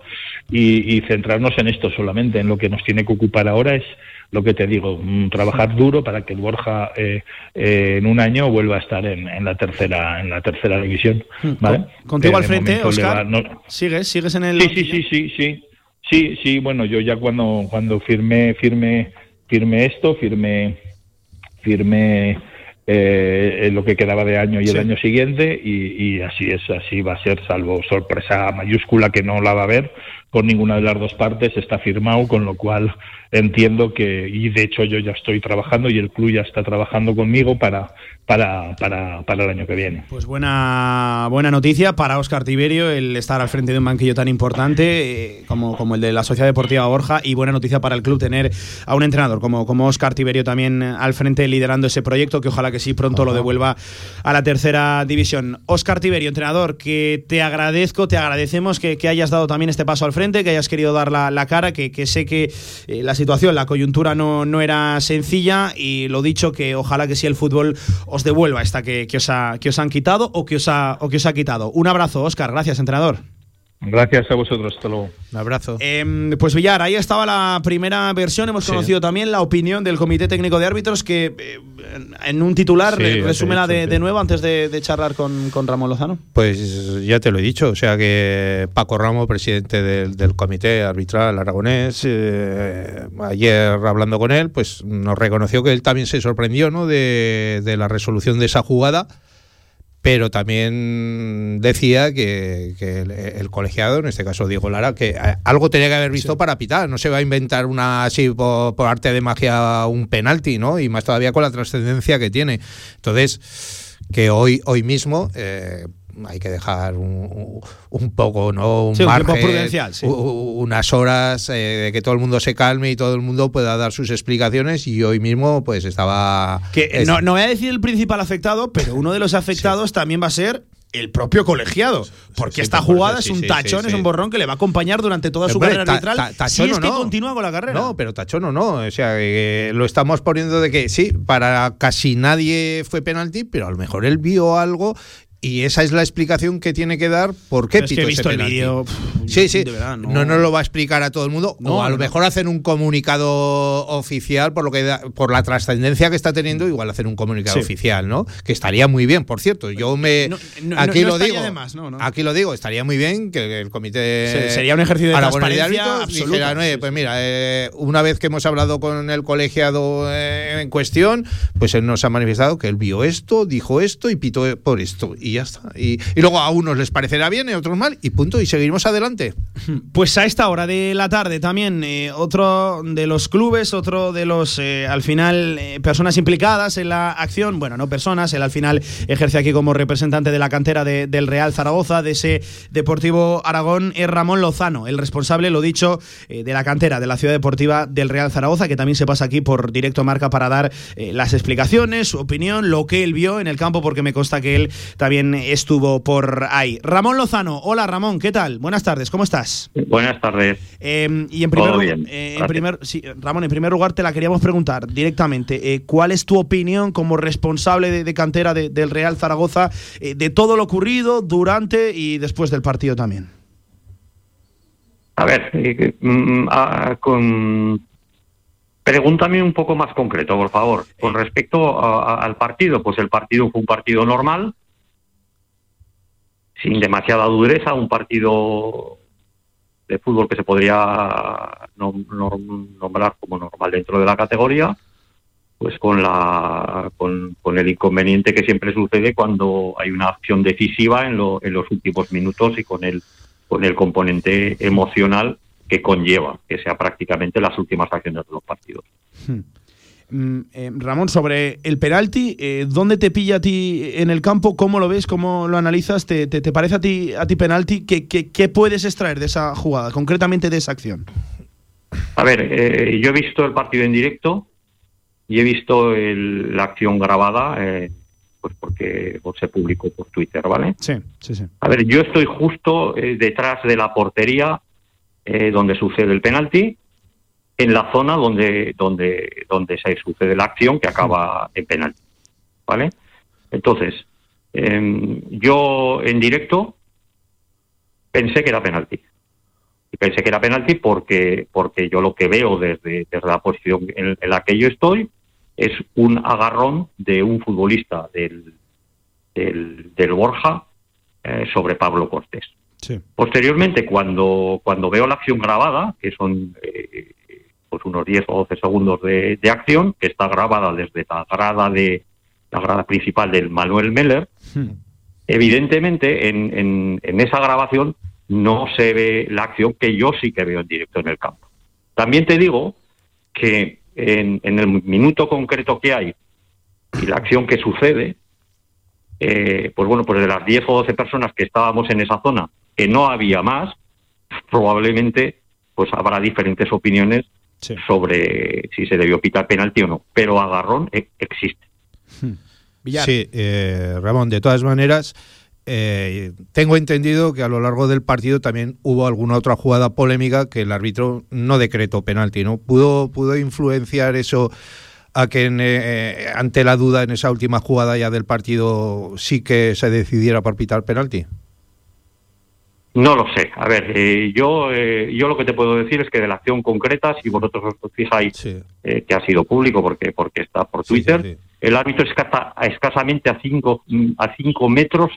y, centrarnos en esto solamente, en lo que nos tiene que ocupar ahora es lo que te digo, trabajar duro para que el Borja eh, en un año vuelva a estar en, la tercera en la tercera división. Hmm. ¿vale? Contigo al frente, Oscar. ¿Sigues? ¿Sigues en el.? Sí, sí, sí, sí, sí. Sí, sí, bueno, yo ya cuando, cuando firmé, firmé firme esto, firme, firme eh, lo que quedaba de año y el año siguiente y, así es, así va a ser, salvo sorpresa mayúscula que no la va a haber por ninguna de las dos partes, está firmado, con lo cual entiendo que, y de hecho yo ya estoy trabajando y el club ya está trabajando conmigo para, para, para, para el año que viene. Pues buena, buena noticia para Oscar Tiberio el estar al frente de un banquillo tan importante eh, como, como el de la Sociedad Deportiva Borja y buena noticia para el club tener a un entrenador como, como Oscar Tiberio también al frente liderando ese proyecto que ojalá que sí pronto lo devuelva a la tercera división. Oscar Tiberio, entrenador, que te agradezco, te agradecemos que, que hayas dado también este paso al frente, que hayas querido dar la, cara, que, que, sé que eh, la situación, la coyuntura no, no era sencilla y lo dicho, que ojalá que sí el fútbol os devuelva esta que, que, os, ha, que os han quitado o que os ha, o que os ha quitado. Un abrazo, Oscar. Gracias, entrenador. Gracias a vosotros, hasta luego. Un abrazo. Em, pues Villar, ahí estaba la primera versión. Hemos conocido también la opinión del Comité Técnico de Árbitros, que eh, en un titular sí, resúmela de, nuevo antes de, charlar con, Ramón Lozano. Pues ya te lo he dicho, o sea que Paco Ramos, presidente del, Comité Arbitral Aragonés, eh, ayer hablando con él, pues nos reconoció que él también se sorprendió ¿no? de, de la resolución de esa jugada pero también decía que, el, colegiado, en este caso Diego Lara, que eh, algo tenía que haber visto para pitar, no se va a inventar una así por, arte de magia un penalti, ¿no? Y más todavía con la trascendencia que tiene. Entonces, que hoy, hoy mismo, eh, hay que dejar un, poco, ¿no? Un margen, prudencial, unas horas eh, de que todo el mundo se calme y todo el mundo pueda dar sus explicaciones. Y hoy mismo, pues estaba. Que no, no voy a decir el principal afectado, pero uno de los afectados también va a ser el propio colegiado. Porque esta jugada es un tachón, es un borrón que le va a acompañar durante toda su carrera arbitral. si es que continúa con la carrera. No, pero tachón o no. O sea, lo estamos poniendo de que sí, para casi nadie fue penalti, pero a lo mejor él vio algo y esa es la explicación que tiene que dar por qué Pito he visto el vídeo. Sí, sí. no. no. lo va a explicar a todo el mundo. o a lo mejor hacen un comunicado oficial por lo que por la trascendencia que está teniendo, igual hacer un comunicado oficial, ¿no? Que estaría muy bien, por cierto. Yo me aquí lo digo. aquí lo digo, estaría muy bien que el comité sería un ejercicio de transparencia dijera, pues mira, eh, una vez que hemos hablado con el colegiado eh, en cuestión, pues él nos ha manifestado que él vio esto, dijo esto y pitó por esto y ya está. Y, luego a unos les parecerá bien y a otros mal y punto, y seguimos adelante. Pues a esta hora de la tarde también eh, otro de los clubes, otro de los, eh, al final, eh, personas implicadas en la acción, bueno, no personas, él al final ejerce aquí como representante de la cantera del Real Zaragoza, de ese Deportivo Aragón, es Ramón Lozano, el responsable, lo dicho, de la cantera de la Ciudad Deportiva del Real Zaragoza, que también se pasa aquí por directo marca para dar las explicaciones, su opinión, lo que él vio en el campo, porque me consta que él también estuvo por ahí. Ramón Lozano, hola Ramón, ¿qué tal? Buenas tardes, ¿cómo estás? Buenas tardes. Em, y en primer, lugar, eh, en primer sí, Ramón, en primer lugar te la queríamos preguntar directamente. Eh, ¿Cuál es tu opinión como responsable de, cantera del Real Zaragoza eh, de todo lo ocurrido durante y después del partido también? A ver, mm, con Pregúntame un poco más concreto, por favor. Con respecto al partido, pues el partido fue un partido normal, sin demasiada dureza, un partido de fútbol que se podría nombrar como normal dentro de la categoría. pues con la con, el inconveniente que siempre sucede cuando hay una acción decisiva en, lo, en los últimos minutos y con el con el componente emocional que conlleva que sea prácticamente las últimas acciones de los partidos. Hmm. Mm, eh, Ramón, sobre el penalti, eh, ¿dónde te pilla a ti en el campo? ¿Cómo lo ves? ¿Cómo lo analizas? ¿Te, te, parece a ti, a ti penalti? ¿Qué, ¿Qué, puedes extraer de esa jugada, concretamente de esa acción? A ver, eh, yo he visto el partido en directo y he visto la acción grabada, pues porque se publicó por Twitter, ¿vale? Sí, sí, sí. A ver, yo estoy justo detrás de la portería donde sucede el penalti en la zona donde, donde, donde se sucede la acción que acaba en penal. ¿Vale? Entonces, em, yo en directo pensé que era penalti. Y pensé que era penalti porque, porque yo lo que veo desde, desde la posición en, la que yo estoy es un agarrón de un futbolista del, del, Borja eh, sobre Pablo Cortés. Posteriormente, cuando, cuando veo la acción grabada, que son eh, pues unos 10 o 12 segundos de, acción, que está grabada desde la grada de la grada principal del Manuel Meller. Hmm. Evidentemente, en, en, esa grabación no se ve la acción que yo sí que veo en directo en el campo. También te digo que en, en el minuto concreto que hay y la acción que sucede, eh, pues bueno, pues de las 10 o 12 personas que estábamos en esa zona, que no había más, probablemente pues habrá diferentes opiniones sobre si se debió pitar penalti o no, pero agarrón e-, existe. Hmm. Sí, eh, Ramón, de todas maneras, eh, tengo entendido que a lo largo del partido también hubo alguna otra jugada polémica que el árbitro no decretó penalti, ¿no? ¿Pudo, pudo influenciar eso a que eh, ante la duda en esa última jugada ya del partido sí que se decidiera por pitar penalti? No lo sé. A ver, eh, yo eh, yo lo que te puedo decir es que de la acción concreta, si vosotros os fijáis eh, que ha sido público porque porque está por Twitter, el árbitro está escasamente a cinco a cinco metros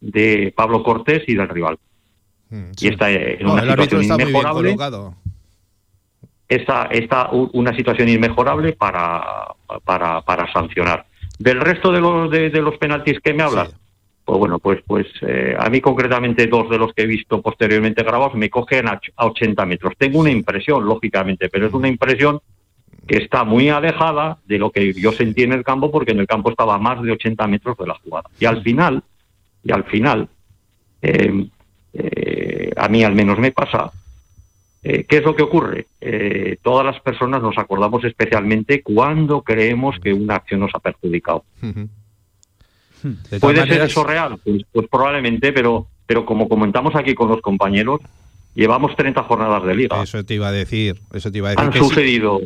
de Pablo Cortés y del rival. Mm, y está en una situación inmejorable. Está, está una situación inmejorable para, para, para sancionar. Del resto de los de, los penaltis que me hablas, pues bueno, pues, pues eh, a mí concretamente dos de los que he visto posteriormente grabados me cogen a, 80 metros. Tengo una impresión, lógicamente, pero es una impresión que está muy alejada de lo que yo sentí en el campo, porque en el campo estaba a más de 80 metros de la jugada. Y al final, y al final, eh, eh, a mí al menos me pasa, ¿qué es lo que ocurre? todas las personas nos acordamos especialmente cuando creemos que una acción nos ha perjudicado. ¿Puede ser eso real? Pues, pues, probablemente, pero, pero como comentamos aquí con los compañeros, llevamos 30 jornadas de liga. Eso te iba a decir. Eso te iba a decir Han sucedido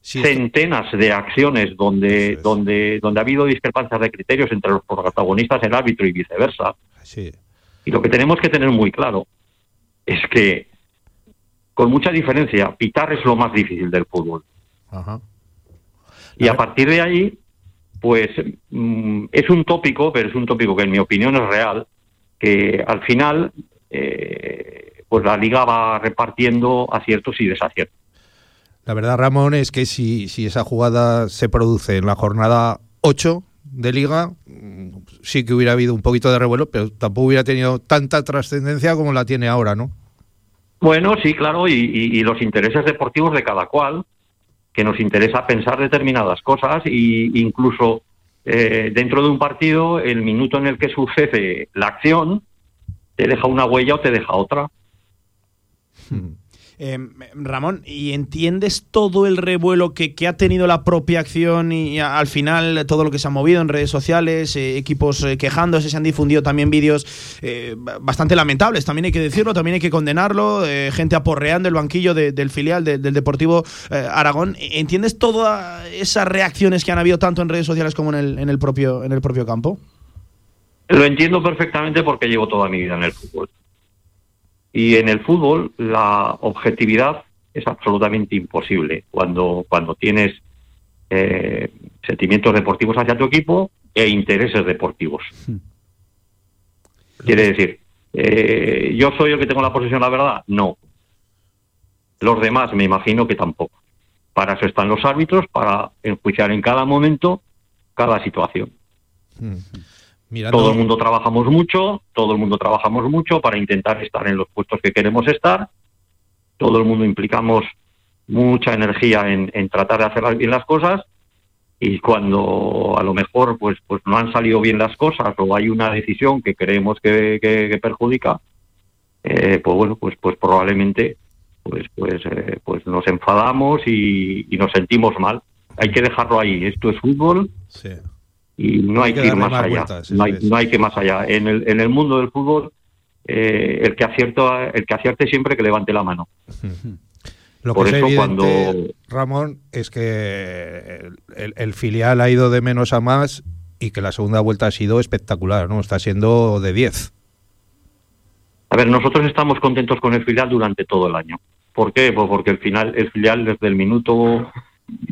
centenas de acciones donde, donde, donde ha habido discrepancias de criterios entre los protagonistas, el árbitro y viceversa. Y lo que tenemos que tener muy claro es que, con mucha diferencia, pitar es lo más difícil del fútbol. Y a partir de ahí, pues mm, es un tópico, pero es un tópico que en mi opinión es real, que al final eh, pues la liga va repartiendo aciertos y desaciertos. La verdad, Ramón, es que si, si esa jugada se produce en la jornada 8 de liga, mm, sí que hubiera habido un poquito de revuelo, pero tampoco hubiera tenido tanta trascendencia como la tiene ahora, ¿no? Bueno, sí, claro, y los intereses deportivos de cada cual, que nos interesa pensar determinadas cosas e incluso eh, dentro de un partido el minuto en el que sucede la acción te deja una huella o te deja otra. Em, Ramón, ¿y entiendes todo el revuelo que, ha tenido la propia acción y al final todo lo que se ha movido en redes sociales, eh, equipos eh, quejándose, se han difundido también vídeos eh, bastante lamentables, también hay que decirlo, también hay que condenarlo, gente aporreando el banquillo del filial del Deportivo Aragón. ¿Entiendes todas esas reacciones que han habido tanto en redes sociales como en el, en el, propio, en el propio campo? Lo entiendo perfectamente porque llevo toda mi vida en el fútbol. Y en el fútbol la objetividad es absolutamente imposible cuando, cuando tienes eh, sentimientos deportivos hacia tu equipo e intereses deportivos. Hmm. Quiere decir, eh, ¿yo soy el que tengo la posesión la verdad? No. Los demás me imagino que tampoco. Para eso están los árbitros, para enjuiciar en cada momento cada situación. Todo el mundo trabajamos mucho, todo el mundo trabajamos mucho para intentar estar en los puestos que queremos estar. Todo el mundo implicamos mucha energía en, en tratar de hacer bien las cosas. Y cuando a lo mejor pues pues no han salido bien las cosas o hay una decisión que creemos que, que, perjudica eh, pues bueno pues pues probablemente pues pues eh, pues nos enfadamos y, nos sentimos mal. Hay que dejarlo ahí. Esto es fútbol y no hay, que, ir más, allá no, hay, no hay que más allá en el en el mundo del fútbol eh, el que acierto el que acierte siempre que levante la mano Lo que es evidente, Ramón, es que el, filial ha ido de menos a más y que la segunda vuelta ha sido espectacular, ¿no? Está siendo de 10. A ver, nosotros estamos contentos con el filial durante todo el año. ¿Por qué? Pues porque el, final, el filial desde el minuto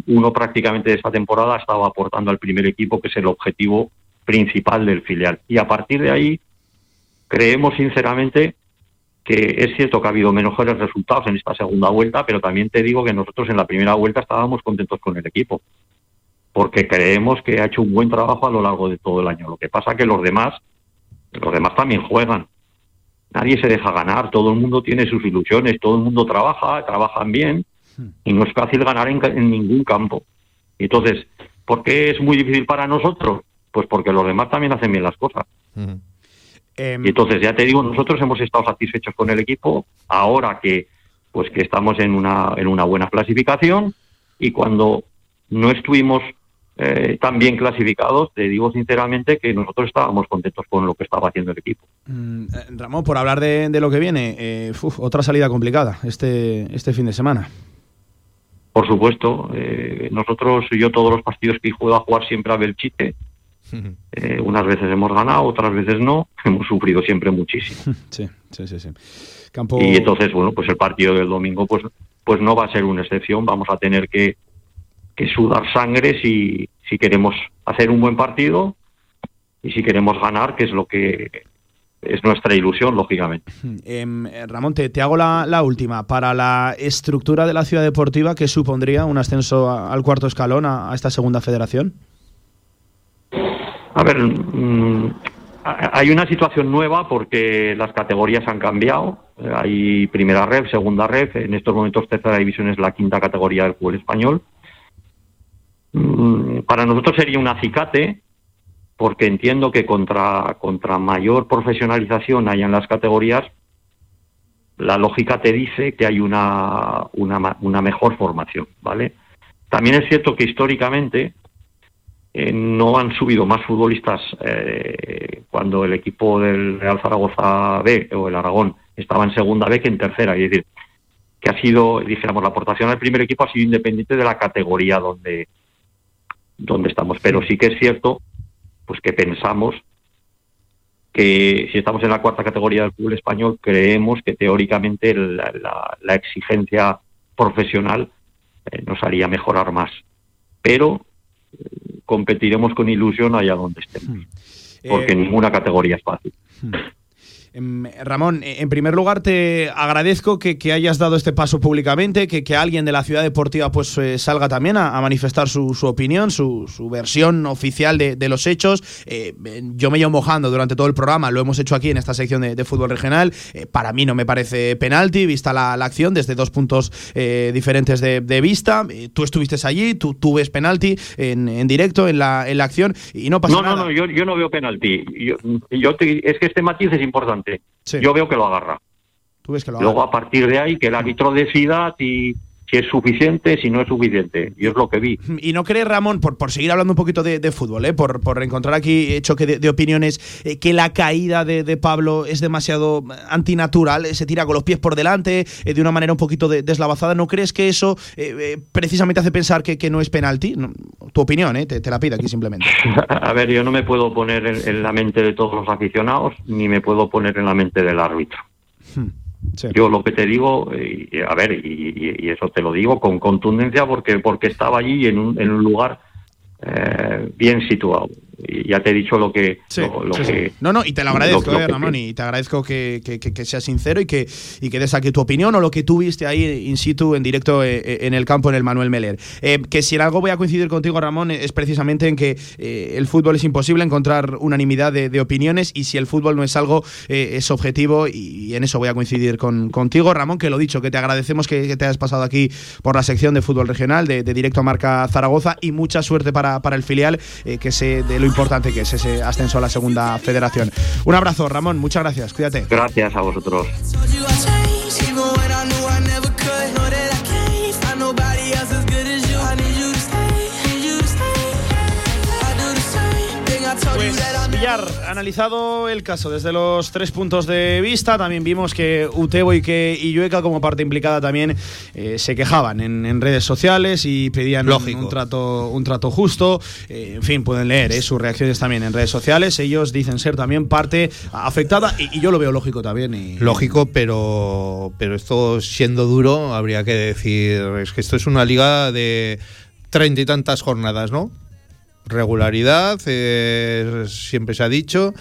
uno prácticamente de esta temporada estaba aportando al primer equipo, que es el objetivo principal del filial. Y a partir de ahí, creemos sinceramente que es cierto que ha habido mejores resultados en esta segunda vuelta, pero también te digo que nosotros en la primera vuelta estábamos contentos con el equipo, porque creemos que ha hecho un buen trabajo a lo largo de todo el año. Lo que pasa que los demás, los demás también juegan. Nadie se deja ganar, todo el mundo tiene sus ilusiones, todo el mundo trabaja, trabajan bien, y no es fácil ganar en, ningún campo. Entonces, ¿por qué es muy difícil para nosotros? Pues porque los demás también hacen bien las cosas. Em, y entonces, ya te digo, nosotros hemos estado satisfechos con el equipo, ahora que pues que estamos en una, en una buena clasificación, y cuando no estuvimos eh, tan bien clasificados, te digo sinceramente que nosotros estábamos contentos con lo que estaba haciendo el equipo. Mm, eh, Ramón, por hablar de, lo que viene, eh, otra salida complicada este, este fin de semana. Por supuesto, nosotros, yo todos los partidos que juego a jugar siempre a Belchite, eh, unas veces hemos ganado, otras veces no. Hemos sufrido siempre muchísimo. Sí, sí, sí. Y entonces, bueno, pues el partido del domingo pues, pues no va a ser una excepción. Vamos a tener que, que sudar sangre si, si queremos hacer un buen partido y si queremos ganar, que es lo que es nuestra ilusión, lógicamente. Em, Ramón, te, hago la, la, última. Para la estructura de la ciudad deportiva, ¿qué supondría un ascenso al cuarto escalón a esta segunda federación? A ver, mm, hay una situación nueva porque las categorías han cambiado. Hay primera red, segunda red. En estos momentos tercera división es la quinta categoría del fútbol español. Mm, para nosotros sería un acicate porque entiendo que contra, contra mayor profesionalización hay en las categorías, la lógica te dice que hay una, una, una mejor formación, ¿vale? También es cierto que históricamente eh, no han subido más futbolistas eh, cuando el equipo del Real Zaragoza B o el Aragón estaba en segunda B que en tercera. Es decir, que ha sido, dijéramos, la aportación al primer equipo ha sido independiente de la categoría donde, donde estamos. Pero sí que es cierto pues que pensamos que si estamos en la cuarta categoría del fútbol español, creemos que teóricamente la, exigencia profesional eh, nos haría mejorar más. Pero competiremos con ilusión allá donde estemos. Hmm. Porque eh, ninguna categoría es fácil. Em, Ramón, eh, en primer lugar te agradezco que, hayas dado este paso públicamente, que, alguien de la ciudad deportiva pues eh, salga también a, manifestar su, opinión, su, versión oficial de, los hechos. Eh, yo me llevo mojando durante todo el programa, lo hemos hecho aquí en esta sección de, fútbol regional. para mí no me parece penalti, vista la, acción desde dos puntos diferentes de, vista. tú estuviste allí, tú, tú ves penalti en, directo en la, en la acción y no pasa nada. No, no, yo, yo no veo penalti. Yo, es que este matiz es importante. Yo veo que lo agarra. Luego, a partir de ahí, que el árbitro decida si, si es suficiente, si no es suficiente. Y es lo que vi. Y no crees, Ramón, por, por seguir hablando un poquito de, fútbol, ¿eh? por, por encontrar aquí choque de, opiniones, eh, que la caída de, Pablo es demasiado antinatural, eh, se tira con los pies por delante, eh, de una manera un poquito deslavazada. ¿No crees que eso precisamente hace pensar que, que no es penalti? tu opinión, te, te, la pido aquí simplemente. A ver, yo no me puedo poner en, la mente de todos los aficionados, ni me puedo poner en la mente del árbitro. Hmm. Yo lo que te digo, y, a ver, y, eso te lo digo con contundencia porque porque estaba allí en un, en un lugar eh, bien situado. Ya te he dicho lo que... Sí, lo, lo sí, sí. que No, no, y te lo agradezco, lo- eh, que Ramón, y te agradezco que, que- que- seas sincero y que, y que des aquí tu opinión o lo que tú viste ahí in situ, en directo, eh, eh, en el campo, en el Manuel Meller. Eh, que si en algo voy a coincidir contigo, Ramón, es precisamente en que el fútbol es imposible encontrar unanimidad de, de opiniones y si el fútbol no es algo, es objetivo y, en eso voy a coincidir con, contigo, Ramón, que lo dicho, que te agradecemos que, te hayas pasado aquí por la sección de fútbol regional de, de directo a Marca Zaragoza y mucha suerte para, para el filial, que sé de lo importante que es ese ascenso a la segunda federación. Un abrazo, Ramón, muchas gracias, cuídate. Gracias a vosotros. Pues Villar, analizado el caso desde los tres puntos de vista, también vimos que Utebo y que Illueca como parte implicada también eh, se quejaban en, en redes sociales y pedían un, Lógico. un trato, un trato justo. Eh, en fin, pueden leer eh, sus reacciones también en redes sociales. Ellos dicen ser también parte afectada y, y yo lo veo lógico también. Y, Lógico, pero, pero esto siendo duro, habría que decir, es que esto es una liga de treinta y tantas jornadas, ¿no? Regularidad, eh, siempre se ha dicho.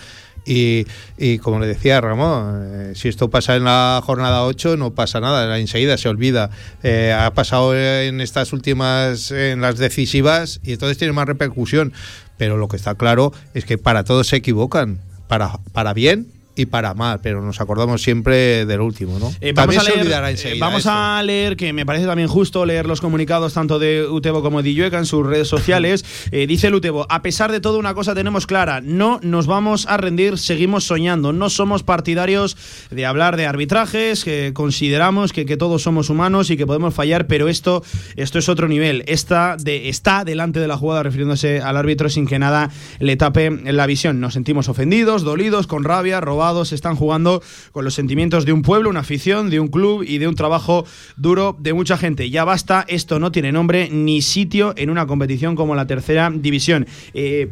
Y, y como le decía Ramón, eh, si esto pasa en la jornada 8, no pasa nada, enseguida se olvida. Eh, ha pasado en estas últimas, en las decisivas, y entonces tiene más repercusión. Pero lo que está claro es que para todos se equivocan, para, para bien y para mal, pero nos acordamos siempre del último, ¿no? Eh, vamos a leer, eh, vamos esto. a leer, que me parece también justo leer los comunicados tanto de Utebo como de Illueca en sus redes sociales. Eh, dice el Utebo, a pesar de todo una cosa tenemos clara, no nos vamos a rendir, seguimos soñando, no somos partidarios de hablar de arbitrajes, que consideramos que, que todos somos humanos y que podemos fallar, pero esto, esto es otro nivel. Está, de, está delante de la jugada refiriéndose al árbitro sin que nada le tape la visión. Nos sentimos ofendidos, dolidos, con rabia, robados, están jugando con los sentimientos de un pueblo, una afición, de un club y de un trabajo duro de mucha gente. Ya basta, esto no tiene nombre ni sitio en una competición como la tercera división. Eh,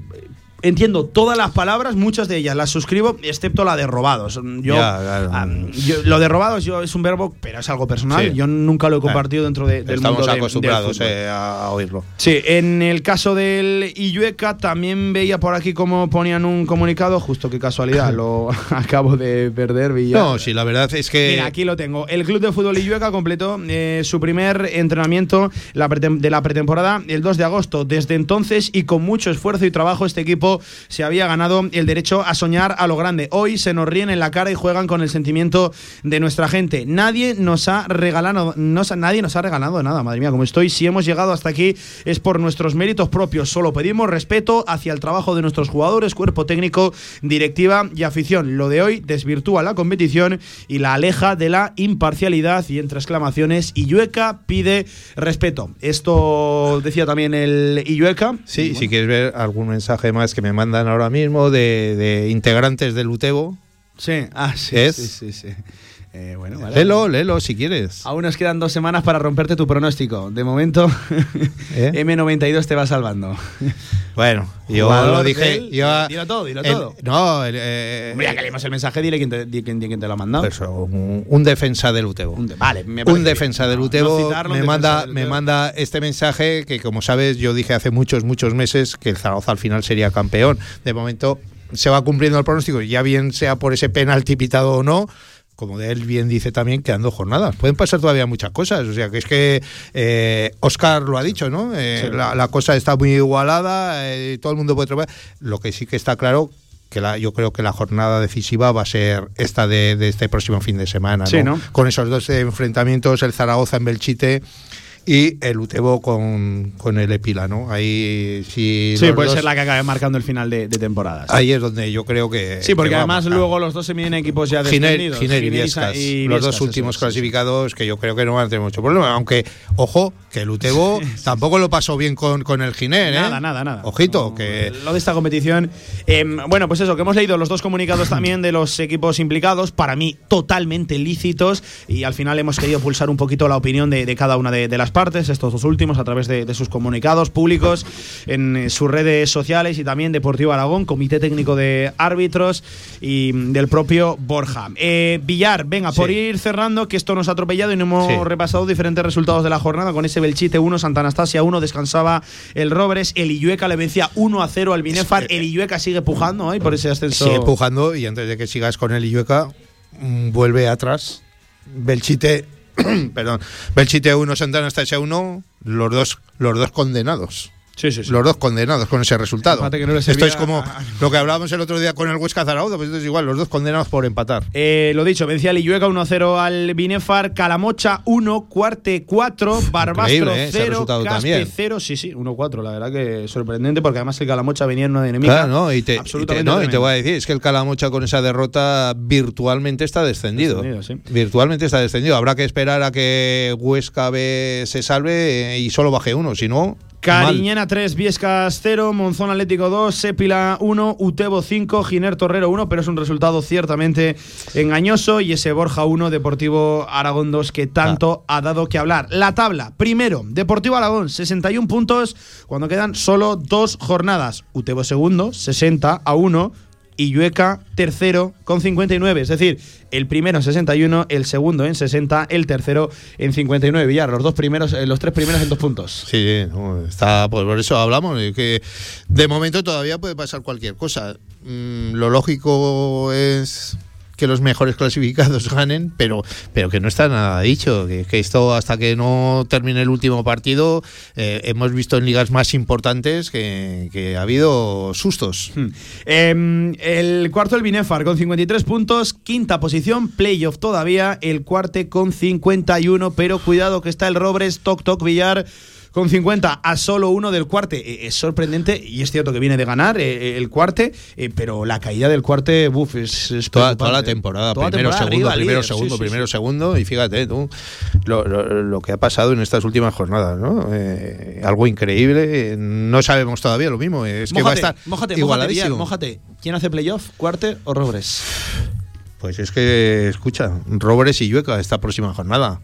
Entiendo todas las palabras, muchas de ellas las suscribo, excepto la de robados. Yo, Ya, claro. ah, yo- lo de robados yo, es un verbo, pero es algo personal. Sí. Yo nunca lo he compartido dentro de- del Estamos mundo de- del acostumbrados eh, a oírlo. Sí, en el caso del Illueca también veía por aquí cómo ponían un comunicado, justo qué casualidad, lo acabo de perder, Villar. No, sí, la verdad es que. Mira, aquí lo tengo. El Club de Fútbol Illueca completó eh, su primer entrenamiento de la pretemporada el 2 de agosto. Desde entonces y con mucho esfuerzo y trabajo este equipo se había ganado el derecho a soñar a lo grande. Hoy se nos ríen en la cara y juegan con el sentimiento de nuestra gente. Nadie nos ha regalado, nos- nadie nos ha regalado nada, madre mía, como estoy. Si hemos llegado hasta aquí es por nuestros méritos propios. Solo pedimos respeto hacia el trabajo de nuestros jugadores, cuerpo técnico, directiva y afición. Lo de hoy desvirtúa la competición y la aleja de la imparcialidad y entre exclamaciones Illueca pide respeto. Esto decía también el Illueca. Sí, si quieres ver algún mensaje más que me mandan ahora mismo de, de integrantes del Utebo. Sí, ah, sí, ¿Es? sí, sí, sí. Eh, bueno, vale. Léelo si quieres. Aún nos quedan dos semanas para romperte tu pronóstico. De momento, ¿Eh? M92 te va salvando. Bueno, yo Jugador lo dije. del- yo- dilo todo, dilo el- todo. No, el, eh, Hombre, ya que leemos el mensaje, dile quién te, di- quién- quién te lo ha mandado. Eso, un, un defensa del Utebo. Un, vale, me parece defensa del Utebo no un me, defensa manda, del me manda este mensaje que, como sabes, yo dije hace muchos, muchos meses que el Zaragoza al final sería campeón. De momento se va cumpliendo el pronóstico, ya bien sea por ese penalti pitado o no. Como de él bien dice también, quedando jornadas. Pueden pasar todavía muchas cosas. O sea, que es que eh, Oscar lo ha dicho, ¿no? Eh, Sí. la, la cosa está muy igualada, eh, todo el mundo puede tropear. Lo que sí que está claro que la, yo creo que la jornada decisiva va a ser esta de, de este próximo fin de semana, Sí, ¿no? Con esos dos enfrentamientos, el Zaragoza en Belchite y el Utebo con, con el Epila, ¿no? Ahí sí. Sí, puede dos- ser la que acabe marcando el final de, de temporada. sí. Ahí es donde yo creo que. Sí, porque que además luego los dos se miden equipos ya descendidos. Giner y Viescas, y los dos últimos es, clasificados que yo creo que no van a tener mucho problema. Aunque, ojo, que el Utebo tampoco lo pasó bien con, con el Giner, ¿eh? Nada, nada, nada. Ojito, que. Lo de esta competición. Em, bueno, pues eso, que hemos leído los dos comunicados también de los equipos implicados, para mí totalmente lícitos, y al final hemos querido pulsar un poquito la opinión de, de cada una de, de las partes, estos dos últimos, a través de, de sus comunicados públicos en eh, sus redes sociales y también Deportivo Aragón, Comité Técnico de Árbitros y mm, del propio Borja. Eh, Villar, venga, por ir cerrando, que esto nos ha atropellado y no hemos Sí. repasado diferentes resultados de la jornada con ese Belchite 1, Santa Anastasia 1, descansaba el Robres, el Illueca le vencía 1 a 0 al Binefar, el Illueca sigue pujando ahí por ese ascenso. Sigue empujando y antes de que sigas con el Illueca, mm, vuelve atrás. Belchite, perdón, Belchite 1, Santana Anastasia 1, los dos, los dos condenados. Sí, sí, Los dos condenados con ese resultado. No Esto es como a- lo que hablábamos el otro día con el Huesca Zaragoza, pues es igual, los dos condenados por empatar. Eh, lo dicho, vencía el Illueca 1-0 al Binefar, Calamocha 1, Cuarte 4, Barbastro Increíble, ¿eh? ese 0, resultado Caspe también. 0. Sí, sí, 1-4, la verdad que sorprendente porque además el Calamocha venía en una dinámica Claro, ¿no? Y te, y te- absolutamente no, y te voy a decir, es que el Calamocha con esa derrota virtualmente está descendido. Descendido, sí. Virtualmente está descendido. Habrá que esperar a que Huesca B se salve eh, y solo baje uno, si no. Cariñena 3, Viescas 0, Monzón Atlético 2, Sepila 1, Utebo 5, Giner Torrero 1, pero es un resultado ciertamente engañoso y ese Borja 1, Deportivo Aragón 2 que tanto Ah. ha dado que hablar. La tabla, primero, Deportivo Aragón 61 puntos cuando quedan solo dos jornadas. Utebo segundo, 60 a 1 y Llueca tercero con 59, es decir, el primero en 61, el segundo en 60, el tercero en 59. Villar, los dos primeros, eh, los tres primeros en dos puntos. Sí, está, pues por eso hablamos, que de momento todavía puede pasar cualquier cosa. Mm, lo lógico es que los mejores clasificados ganen, pero, pero que no está nada dicho, que, esto hasta que no termine el último partido, eh, hemos visto en ligas más importantes que, ha habido sustos. Em, el cuarto el Binefar con 53 puntos, quinta posición, playoff todavía, el cuarte con 51, pero cuidado que está el Robres, Toc Toc Villar con 50 a solo uno del cuarte. Eh, Es sorprendente y es cierto que viene de ganar eh, el cuarte, eh, pero la caída del cuarte, buf, es, es Toda, toda la temporada, Toda primero, temporada segundo, primero, líder, segundo, sí, primero, sí. segundo, y fíjate tú lo, lo- lo que ha pasado en estas últimas jornadas, ¿no? Eh, algo increíble, eh, no sabemos todavía lo mismo, es que va a Mójate, estar mójate, mójate, igualadísimo. mójate. ¿Quién hace playoff, cuarte o Robres? Pues es que, escucha, Robres y Llueca esta próxima jornada.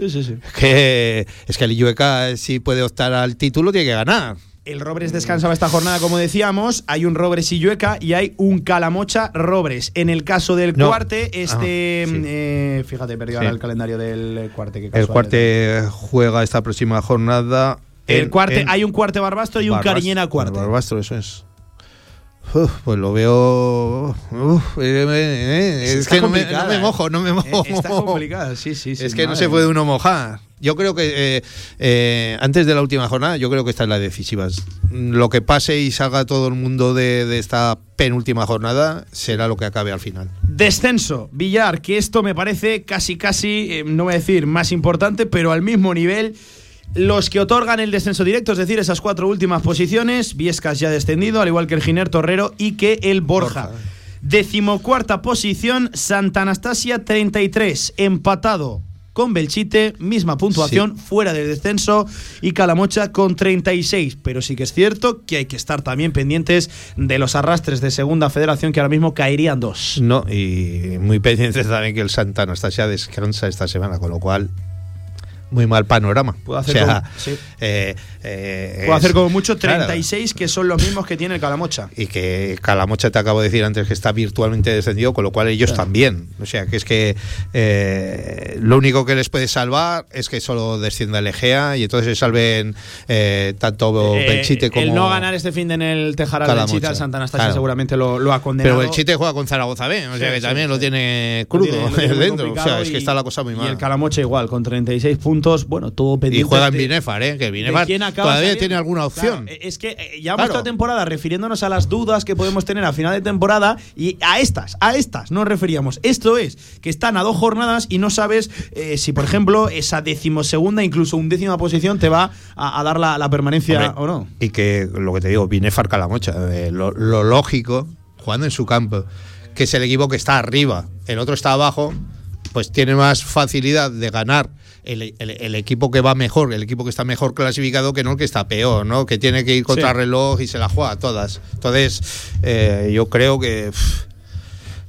Sí, sí, sí. Que es que el Llueca si puede optar al título tiene que ganar. El Robres descansaba esta jornada, como decíamos. Hay un Robres y Llueca y hay un Calamocha Robres. En el caso del No. cuarte, este. Ah, sí. eh, fíjate, perdió ahora Sí. el calendario del cuarte. qué El cuarte juega esta próxima jornada. El en- cuarte, en hay un cuarte Barbastro y un Barbastro, Cariñena cuarte. Barbastro, eso es. Uf, pues lo veo. uf, eh, eh, es Está que no me, complicada, no me ¿eh? mojo, no me mojo. Eh, Está complicada, sí, sí, sí. es que no se puede uno mojar. Yo creo que eh, eh, antes de la última jornada, yo creo que esta es la decisiva. Lo que pase y salga todo el mundo de, de esta penúltima jornada será lo que acabe al final. Descenso, Villar, que esto me parece casi, casi, eh, no voy a decir más importante, pero al mismo nivel. Los que otorgan el descenso directo, es decir, esas cuatro últimas posiciones, Viescas ya descendido, al igual que el Giner Torrero y que el Borja. Decimocuarta posición, Santa Anastasia 33, empatado con Belchite, misma puntuación, fuera del descenso, y Calamocha con 36. Pero sí que es cierto que hay que estar también pendientes de los arrastres de Segunda Federación, que ahora mismo caerían dos. No, y muy pendientes también que el Santa Anastasia descansa esta semana, con lo cual muy mal panorama. Puede hacer o sea, como- sí. eh, eh, hacer como mucho claro, 36, que son los mismos que tiene el Calamocha. y que Calamocha te acabo de decir antes que está virtualmente descendido, con lo cual ellos Claro. también. O sea, que es que eh, lo único que les puede salvar es que solo descienda el Egea y entonces se salven eh, tanto Belchite como. El no ganar este fin de en el Calamocha. Belchite al Santa Anastasia Claro. seguramente lo, lo ha condenado. Pero Belchite juega con Zaragoza B, o sea Sí, que sí, también lo tiene Lo crudo tiene- lo tiene muy dentro. O sea, es que y- está la cosa muy Y mal. el Calamocha igual, con 36 puntos. Bueno, todo pendiente. Y juega en de- Binefar, ¿eh? Que Binefar todavía tiene alguna opción. eh, es que eh, llevamos Claro. toda temporada refiriéndonos a las dudas que podemos tener a final de temporada y a estas, a estas nos referíamos. Esto es, que están a dos jornadas y no sabes eh, si, por ejemplo, esa decimosegunda, incluso undécima posición te va a, a dar la, la permanencia Hombre, o no. Y que lo que te digo, Binefar Calamocha, eh, lo, lo lógico, jugando en su campo, que es el equipo que está arriba, el otro está abajo, pues tiene más facilidad de ganar el, el- el equipo que va mejor, el equipo que está mejor clasificado que no el que está peor, ¿no? Que tiene que ir contra Sí. reloj y se la juega a todas. Entonces, eh, yo creo que.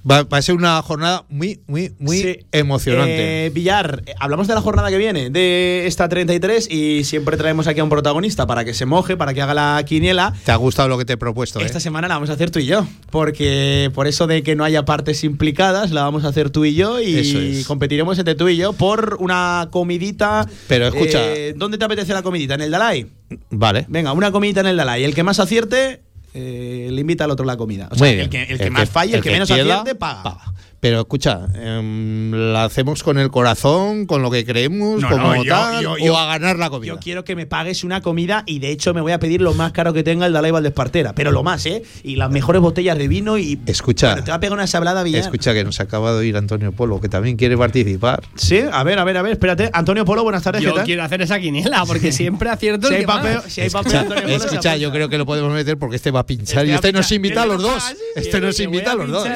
Va, va a ser una jornada muy, muy, muy Sí. emocionante. Eh, Villar, eh, hablamos de la jornada que viene, de esta 33, y siempre traemos aquí a un protagonista para que se moje, para que haga la quiniela. ¿Te ha gustado lo que te he propuesto? eh? Esta semana la vamos a hacer tú y yo, porque por eso de que no haya partes implicadas, la vamos a hacer tú y yo y es. competiremos entre tú y yo por una comidita. Pero escucha- Eh, ¿Dónde te apetece la comidita? ¿En el Dalai? Vale. Venga, una comidita en el Dalai. El que más acierte, eh, le invita al otro la comida. O sea, el que, el que más falle, el, que, menos pierda, acierte, paga. Pero escucha, em, ¿la hacemos con el corazón, con lo que creemos, No, como no, yo- tal, yo- o yo- a ganar la comida? Yo quiero que me pagues una comida y de hecho me voy a pedir lo más caro que tenga el Dalai Valdespartera, pero lo más, ¿eh? Y las mejores botellas de vino y Escucha, te va a pegar una sablada Villar. escucha que nos acaba de oír Antonio Polo, que también quiere participar. Sí, a ver, a ver, a ver, espérate. Antonio Polo, buenas tardes, Yo ¿qué tal? quiero hacer esa quiniela, porque siempre acierto Si el hay que papel- si hay papel, Escucha, Antonio Polo escucha, yo creo que lo podemos meter porque este va a pinchar y va a este nos invita a los Este dos. Este nos invita a los dos.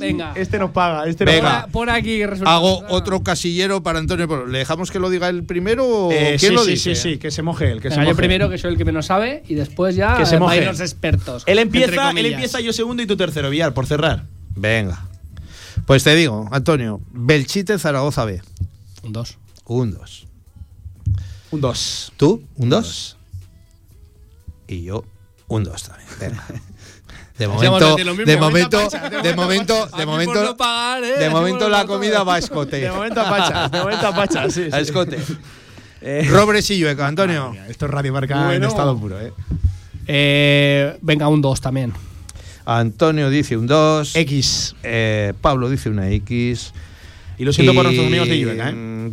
Venga. Este nos paga, este Venga. paga. Pon aquí. Hago otro casillero para Antonio Polo. ¿Le dejamos que lo diga el primero o Eh, quién sí, lo sí, dice? sí, sí, que se moje él, que Venga, se yo moje. primero, que soy el que menos sabe, y después ya Que se moje. los expertos. Él entre empieza, él comillas. empieza, yo segundo y tú tercero, Villar, por cerrar. Venga. Pues te digo, Antonio, Belchite Zaragoza B. Un 2. Un 2. Un 2. ¿Tú? ¿Un 2? Y yo, un 2 también. Venga. De momento, de momento, Pacha, de momento, de momento, ¿eh? de momento la comida va a escote. De momento a Pacha, de momento a Pacha, sí. A escote. Eh, Robres y Llueca, Antonio. Esto es Radio Marca en estado puro, ¿eh? Eh, venga, un 2 también. Antonio dice un 2. X. Eh, Pablo dice una X. Y lo siento por nuestros amigos de Llueca, ¿eh?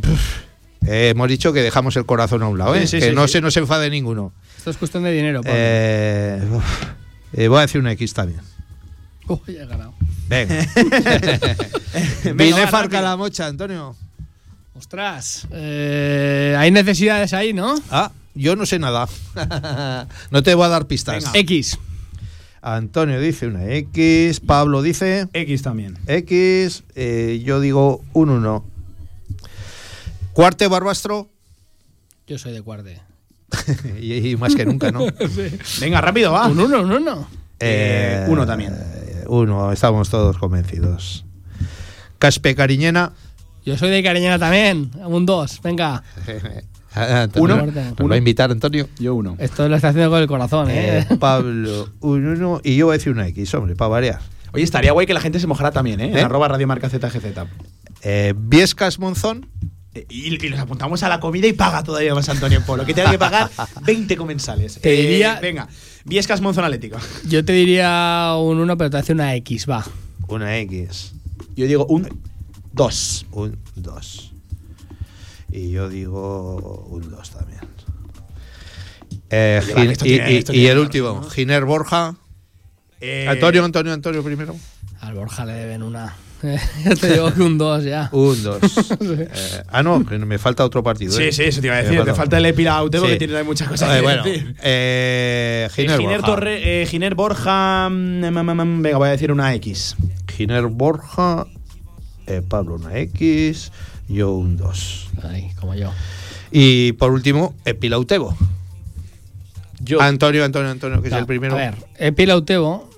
eh, hemos dicho que dejamos el corazón a un lado, ¿eh? Sí, sí, que sí, no sí. se nos enfade ninguno. Esto es cuestión de dinero. Pablo. Eh, eh, voy a decir una X también. Uy, ya he ganado. Venga. Vine farca la mocha, Antonio. Ostras. eh, hay necesidades ahí, ¿no? Ah, yo no sé nada. no te voy a dar pistas. Venga. X. Antonio dice una X, Pablo dice X también. X, eh, yo digo un 1. Cuarte Barbastro Yo soy de cuarde. y, y más que nunca, ¿no? Venga, rápido, va. Un 1, un 1. Eh, uno también. eh, Uno, estamos todos convencidos. Caspe Cariñena. Yo soy de Cariñena también. Un 2. Venga. Antonio, Uno. ¿Nos va a invitar Antonio? Yo uno. Esto lo está haciendo con el corazón, ¿eh? Eh, Pablo, un 1 y yo voy a decir una X, hombre, para variar. Oye, estaría guay que la gente se mojara también, ¿eh? En ¿Eh? arroba Radio Marca ZGZ. Eh, Viescas Monzón. Eh, Y, y nos apuntamos a la comida y paga todavía más Antonio Polo, que tenga que pagar 20 comensales. Te diría- Venga, Viescas Monzón Atlético. Yo te diría un 1, pero te hace una X, va. Una X. Yo digo un 2. Un 2. Y yo digo un 2 también. Eh, y, tiene- y- esto y tiene el último, ¿no? Giner Borja. Eh, Antonio, Antonio, Antonio primero. Al Borja le deben una. ya te digo que un 2 ya. Un 2. ah, no, me falta otro partido. Sí, ¿eh? sí, eso te iba a Me decir. Te falta el Epilaute porque tiene muchas cosas Eh, que bueno, decir. eh, Eh, Giner, Giner, Borja. Torre, eh, Giner Borja. mm, mm, mm, venga, voy a decir una X. Giner Borja. eh, Pablo una X. Yo un 2. Ahí, como yo. Y por último, Epilautebo. Yo. Antonio, Antonio, Antonio, que es el primero. A ver, Epila Utebo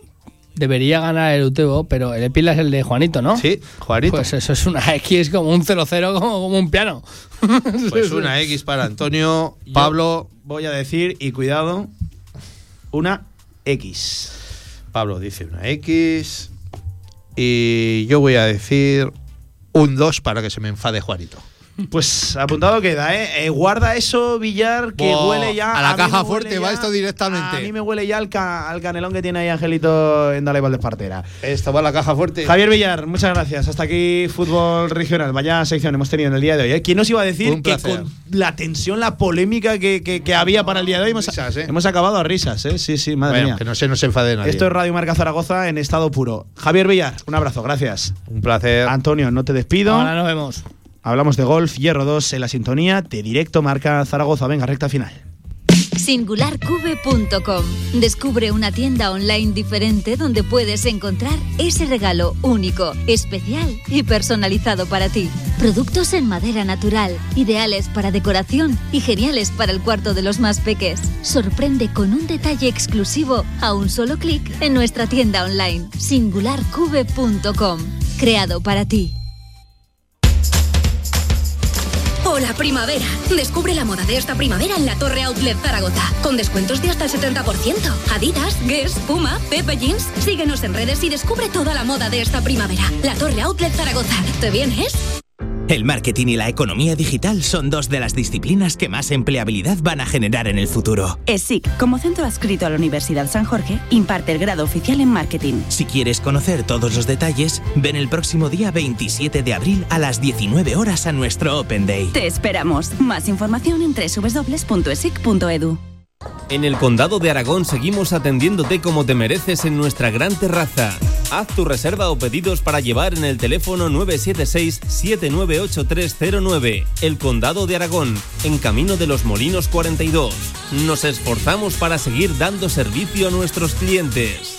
debería ganar el Utebo, pero el Epila es el de Juanito, ¿no? Sí, Juanito. Pues eso es una X como un 0-0, como, como un piano. Pues una X para Antonio. Pablo. Voy a decir, y cuidado, una X. Pablo dice una X. Y yo voy a decir un 2 para que se me enfade Juanito. Pues apuntado queda, ¿eh? Eh, guarda eso, Villar, que huele ya. a la caja fuerte va esto directamente. A mí me huele ya al, ca- al canelón que tiene ahí Angelito en Dale Valdespartera. Esta va la caja fuerte. Javier Villar, muchas gracias. Hasta aquí Fútbol Regional. Vaya sección hemos tenido en el día de hoy. ¿eh? ¿Quién nos iba a decir que con la tensión, la polémica que, que- que había para el día de hoy hemos, Risas, ¿eh? hemos acabado a risas? ¿eh? Sí, sí, madre Bueno, mía. que no se nos enfade nadie. Esto es Radio Marca Zaragoza en estado puro. Javier Villar, un abrazo, gracias. Un placer. Antonio, no te despido. Ahora nos vemos. Hablamos de golf, Hierro 2 en la sintonía de directo Marca Zaragoza. Venga, recta final. Singularcube.com. Descubre una tienda online diferente donde puedes encontrar ese regalo único, especial y personalizado para ti. Productos en madera natural, ideales para decoración y geniales para el cuarto de los más peques. Sorprende con un detalle exclusivo a un solo clic en nuestra tienda online singularcube.com. Creado para ti. Hola primavera. Descubre la moda de esta primavera en la Torre Outlet Zaragoza, con descuentos de hasta el 70%. Adidas, Guess, Puma, Pepe Jeans. Síguenos en redes y descubre toda la moda de esta primavera. La Torre Outlet Zaragoza. ¿Te vienes? El marketing y la economía digital son dos de las disciplinas que más empleabilidad van a generar en el futuro. ESIC, como centro adscrito a la Universidad San Jorge, imparte el grado oficial en marketing. Si quieres conocer todos los detalles, ven el próximo día 27 de abril a las 19 horas a nuestro Open Day. Te esperamos. Más información en www.esic.edu. En el Condado de Aragón seguimos atendiéndote como te mereces en nuestra gran terraza. Haz tu reserva o pedidos para llevar en el teléfono 976-798309. El Condado de Aragón, en Camino de los Molinos 42. Nos esforzamos para seguir dando servicio a nuestros clientes.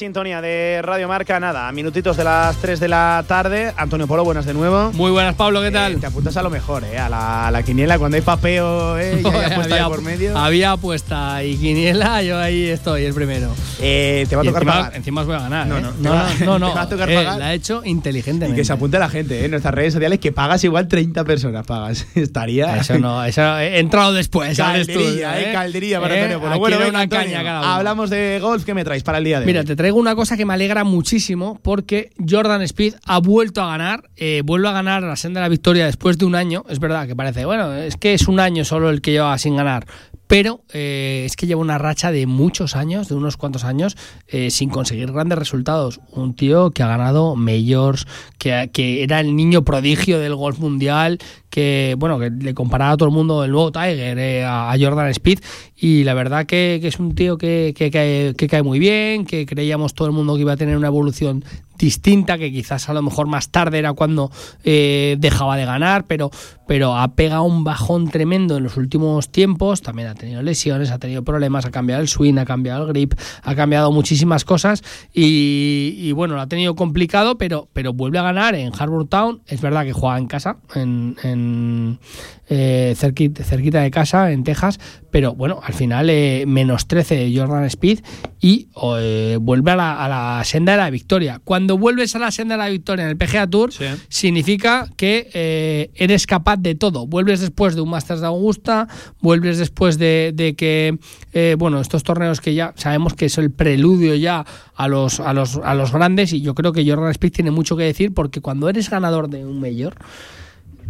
Sintonía de Radio Marca. Nada, a minutitos de las 3 de la tarde. Antonio Polo, buenas de nuevo. Muy buenas, Pablo, ¿qué tal? te apuntas a lo mejor, ¿eh? A la, a la quiniela cuando hay papeo, ¿eh? Y hay apuesta había, por medio. había apuesta y quiniela, yo ahí estoy, el primero. Eh, te va a Y tocar encima, pagar. Encima os voy a ganar. No, ¿eh? no, te no, va- no, no, te va a tocar Eh, pagar. La he hecho Y inteligentemente. que se apunte la gente, ¿eh? En nuestras redes sociales que pagas igual 30 personas. Pagas. Estaría. Eso no, eso he entrado después. Caldería, eh, caldería para Eh, Antonio Polo. Bueno, una Antonio, caña cada uno. Hablamos de golf. ¿Qué me traes para el día de Mira, hoy? te traigo una cosa que me alegra muchísimo porque Jordan Speed ha vuelto a ganar, eh, vuelve a ganar la senda de la victoria después de un año. Es verdad que parece, bueno, es que es un año solo el que lleva sin ganar, pero eh, es que lleva una racha de muchos años, de unos cuantos años, eh, sin conseguir grandes resultados. Un tío que ha ganado majors, que, que era el niño prodigio del golf mundial, que bueno, que le comparaba a todo el mundo el nuevo Tiger eh, a, Jordan Speed y la verdad que, es un tío que, que cae, que cae muy bien, que creíamos todo el mundo que iba a tener una evolución distinta, que quizás a lo mejor más tarde era cuando eh, dejaba de ganar, pero, pero ha pegado un bajón tremendo en los últimos tiempos, también ha tenido lesiones, ha tenido problemas, ha cambiado el swing, ha cambiado el grip, ha cambiado muchísimas cosas y, bueno, lo ha tenido complicado, pero, pero vuelve a ganar en Harbour Town, es verdad que juega en casa, en, en eh, cerquita, cerquita de casa, en Texas, pero bueno, al final eh, menos 13 de Jordan Speed y eh, vuelve a la, a la senda de la victoria. Cuando vuelves a la senda de la victoria en el PGA Tour, significa que eh, eres capaz de todo. Vuelves después de un Masters de Augusta, vuelves después de, de que, eh, bueno, estos torneos que ya sabemos que es el preludio ya a los, a los, a los grandes y yo creo que Jordan Speed tiene mucho que decir porque cuando eres ganador de un mayor,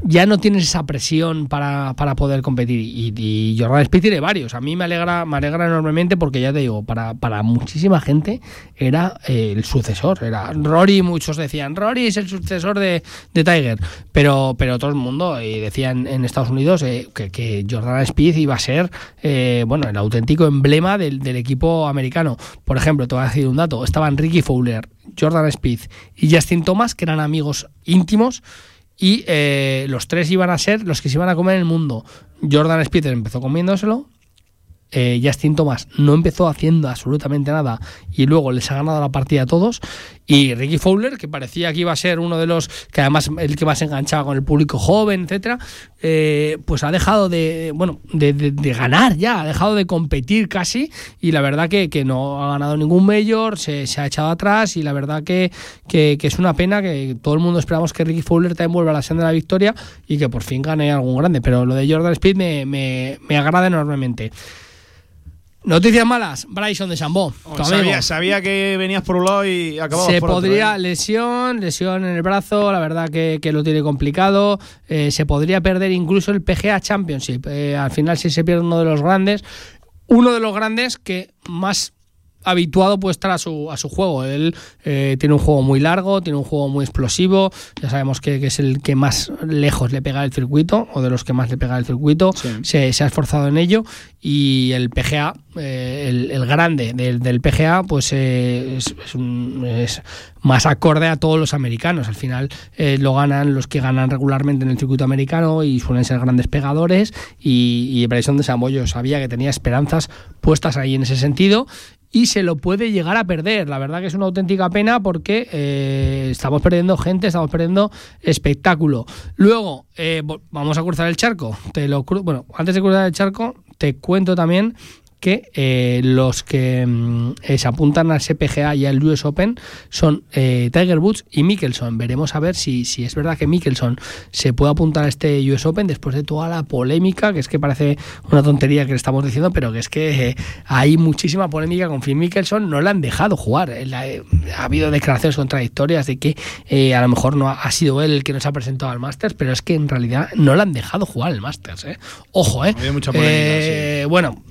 ya no tienes esa presión para, para poder competir. Y, Jordan Speed tiene varios. A mí me alegra, me alegra enormemente porque ya te digo, para, para muchísima gente era eh, el sucesor. Era Rory, muchos decían, Rory es el sucesor de, de Tiger. Pero, pero todo el mundo y decían en Estados Unidos eh, que, que Jordan Speed iba a ser eh, bueno, el auténtico emblema del, del equipo americano. Por ejemplo, te voy a decir un dato. Estaban Ricky Fowler, Jordan Speed y Justin Thomas, que eran amigos íntimos y eh, los tres iban a ser los que se iban a comer el mundo. Jordan Speed empezó comiéndoselo. Eh, Justin Thomas no empezó haciendo absolutamente nada y luego les ha ganado la partida a todos. Y Ricky Fowler, que parecía que iba a ser uno de los que además el que más enganchaba con el público joven, etcétera, eh, pues ha dejado de bueno de, de- de ganar ya, ha dejado de competir casi. Y la verdad que, que no ha ganado ningún mayor, se, ha echado atrás. Y la verdad que, que, es una pena que todo el mundo esperamos que Ricky Fowler también vuelva a la senda de la victoria y que por fin gane algún grande. Pero lo de Jordan Speed me, me agrada enormemente. Noticias malas, Bryson de Chambó. amigo. Sabía, sabía que venías por un lado y acababas Se por otro, podría, ¿eh? lesión, lesión en el brazo, la verdad que, que lo tiene complicado. Eh, se podría perder incluso el PGA Championship. Eh, al final, si se pierde uno de los grandes, uno de los grandes que más habituado puede estar a su, a su juego. Él eh, tiene un juego muy largo, tiene un juego muy explosivo. Ya sabemos que, que es el que más lejos le pega el circuito, o de los que más le pega el circuito. Se, se ha esforzado en ello. Y el PGA, eh, el, el grande del, del PGA, pues eh, es, es un- es más acorde a todos los americanos. Al final eh, lo ganan los que ganan regularmente en el circuito americano y suelen ser grandes pegadores. Y, y Bryson de Samboyo sabía que tenía esperanzas puestas ahí en ese sentido y se lo puede llegar a perder. La verdad que es una auténtica pena porque eh, estamos perdiendo gente, estamos perdiendo espectáculo. Luego, eh, vamos a cruzar el charco. Te lo bueno, antes de cruzar el charco, te cuento también que eh, los que mm, se apuntan al SPGA y al US Open son eh, Tiger Woods y Mickelson. Veremos a ver si, si es verdad que Mickelson se puede apuntar a este US Open después de toda la polémica, que es que parece una tontería que le estamos diciendo, pero que es que eh, hay muchísima polémica con Phil Mickelson, no le han dejado jugar. Eh, la- ha habido declaraciones contradictorias de que a lo mejor no ha, ha sido él el que nos ha presentado al Masters, pero es que en realidad no le han dejado jugar el Masters. eh. Ojo, ¿eh? Había mucha polémica, Eh, Bueno,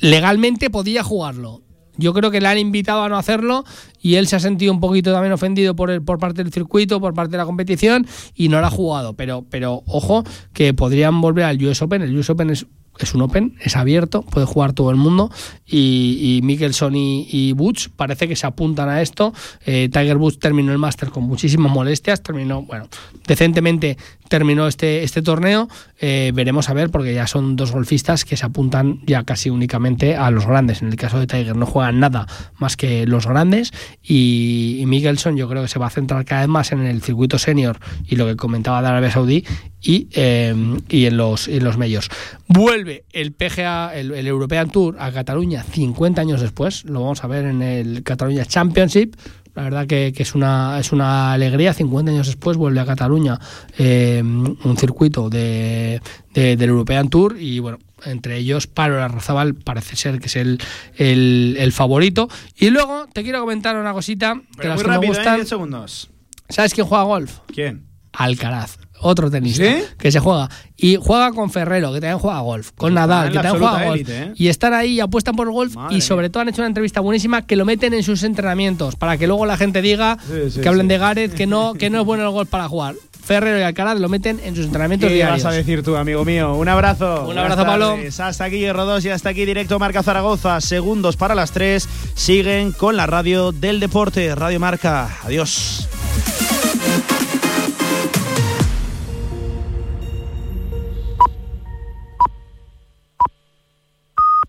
legalmente podía jugarlo. Yo creo que le han invitado a no hacerlo y él se ha sentido un poquito también ofendido por, el, por parte del circuito, por parte de la competición y no lo ha jugado. Pero, pero ojo, que podrían volver al US Open. El US Open es, es un Open, es abierto, puede jugar todo el mundo. Y, y Mickelson y, y Woods parece que se apuntan a esto. Eh, Tiger Woods terminó el Master con muchísimas molestias, terminó, bueno, decentemente terminó este, este torneo. Eh, veremos a ver, porque ya son dos golfistas que se apuntan ya casi únicamente a los grandes. En el caso de Tiger no juegan nada más que los grandes. Y, y yo creo que se va a centrar cada vez más en el circuito senior y lo que comentaba de Arabia Saudí y, eh, y en los, en los medios. Vuelve el PGA, el, el European Tour a Cataluña 50 años después. Lo vamos a ver en el Cataluña Championship. La verdad que, que es, una, es una alegría. 50 años después vuelve a Cataluña eh, un circuito de, de- del European Tour y bueno, entre ellos Pablo Larrazabal parece ser que es el, el, el favorito. Y luego te quiero comentar una cosita Pero las muy que rápido, me ¿eh? gustan. 10 segundos. ¿Sabes quién juega golf? ¿Quién? Alcaraz. Otro tenista ¿Sí? que se juega. Y juega con Ferrero, que también juega golf. Con Nadal, que también juega absoluta golf. élite, ¿eh? Y están ahí y apuestan por el golf. y sobre todo han hecho una entrevista buenísima que lo meten en sus entrenamientos. Para que luego la gente diga Sí, sí, que hablen de Gareth, que no, que no es bueno el golf para jugar. Ferrero y Alcaraz lo meten en sus entrenamientos ¿Qué diarios. vas a decir tú, amigo mío? Un abrazo. Un abrazo, Pablo. Hasta aquí, Rodos, y hasta aquí, directo Marca Zaragoza. Segundos para las 3. Siguen con la radio del deporte, Radio Marca. Adiós.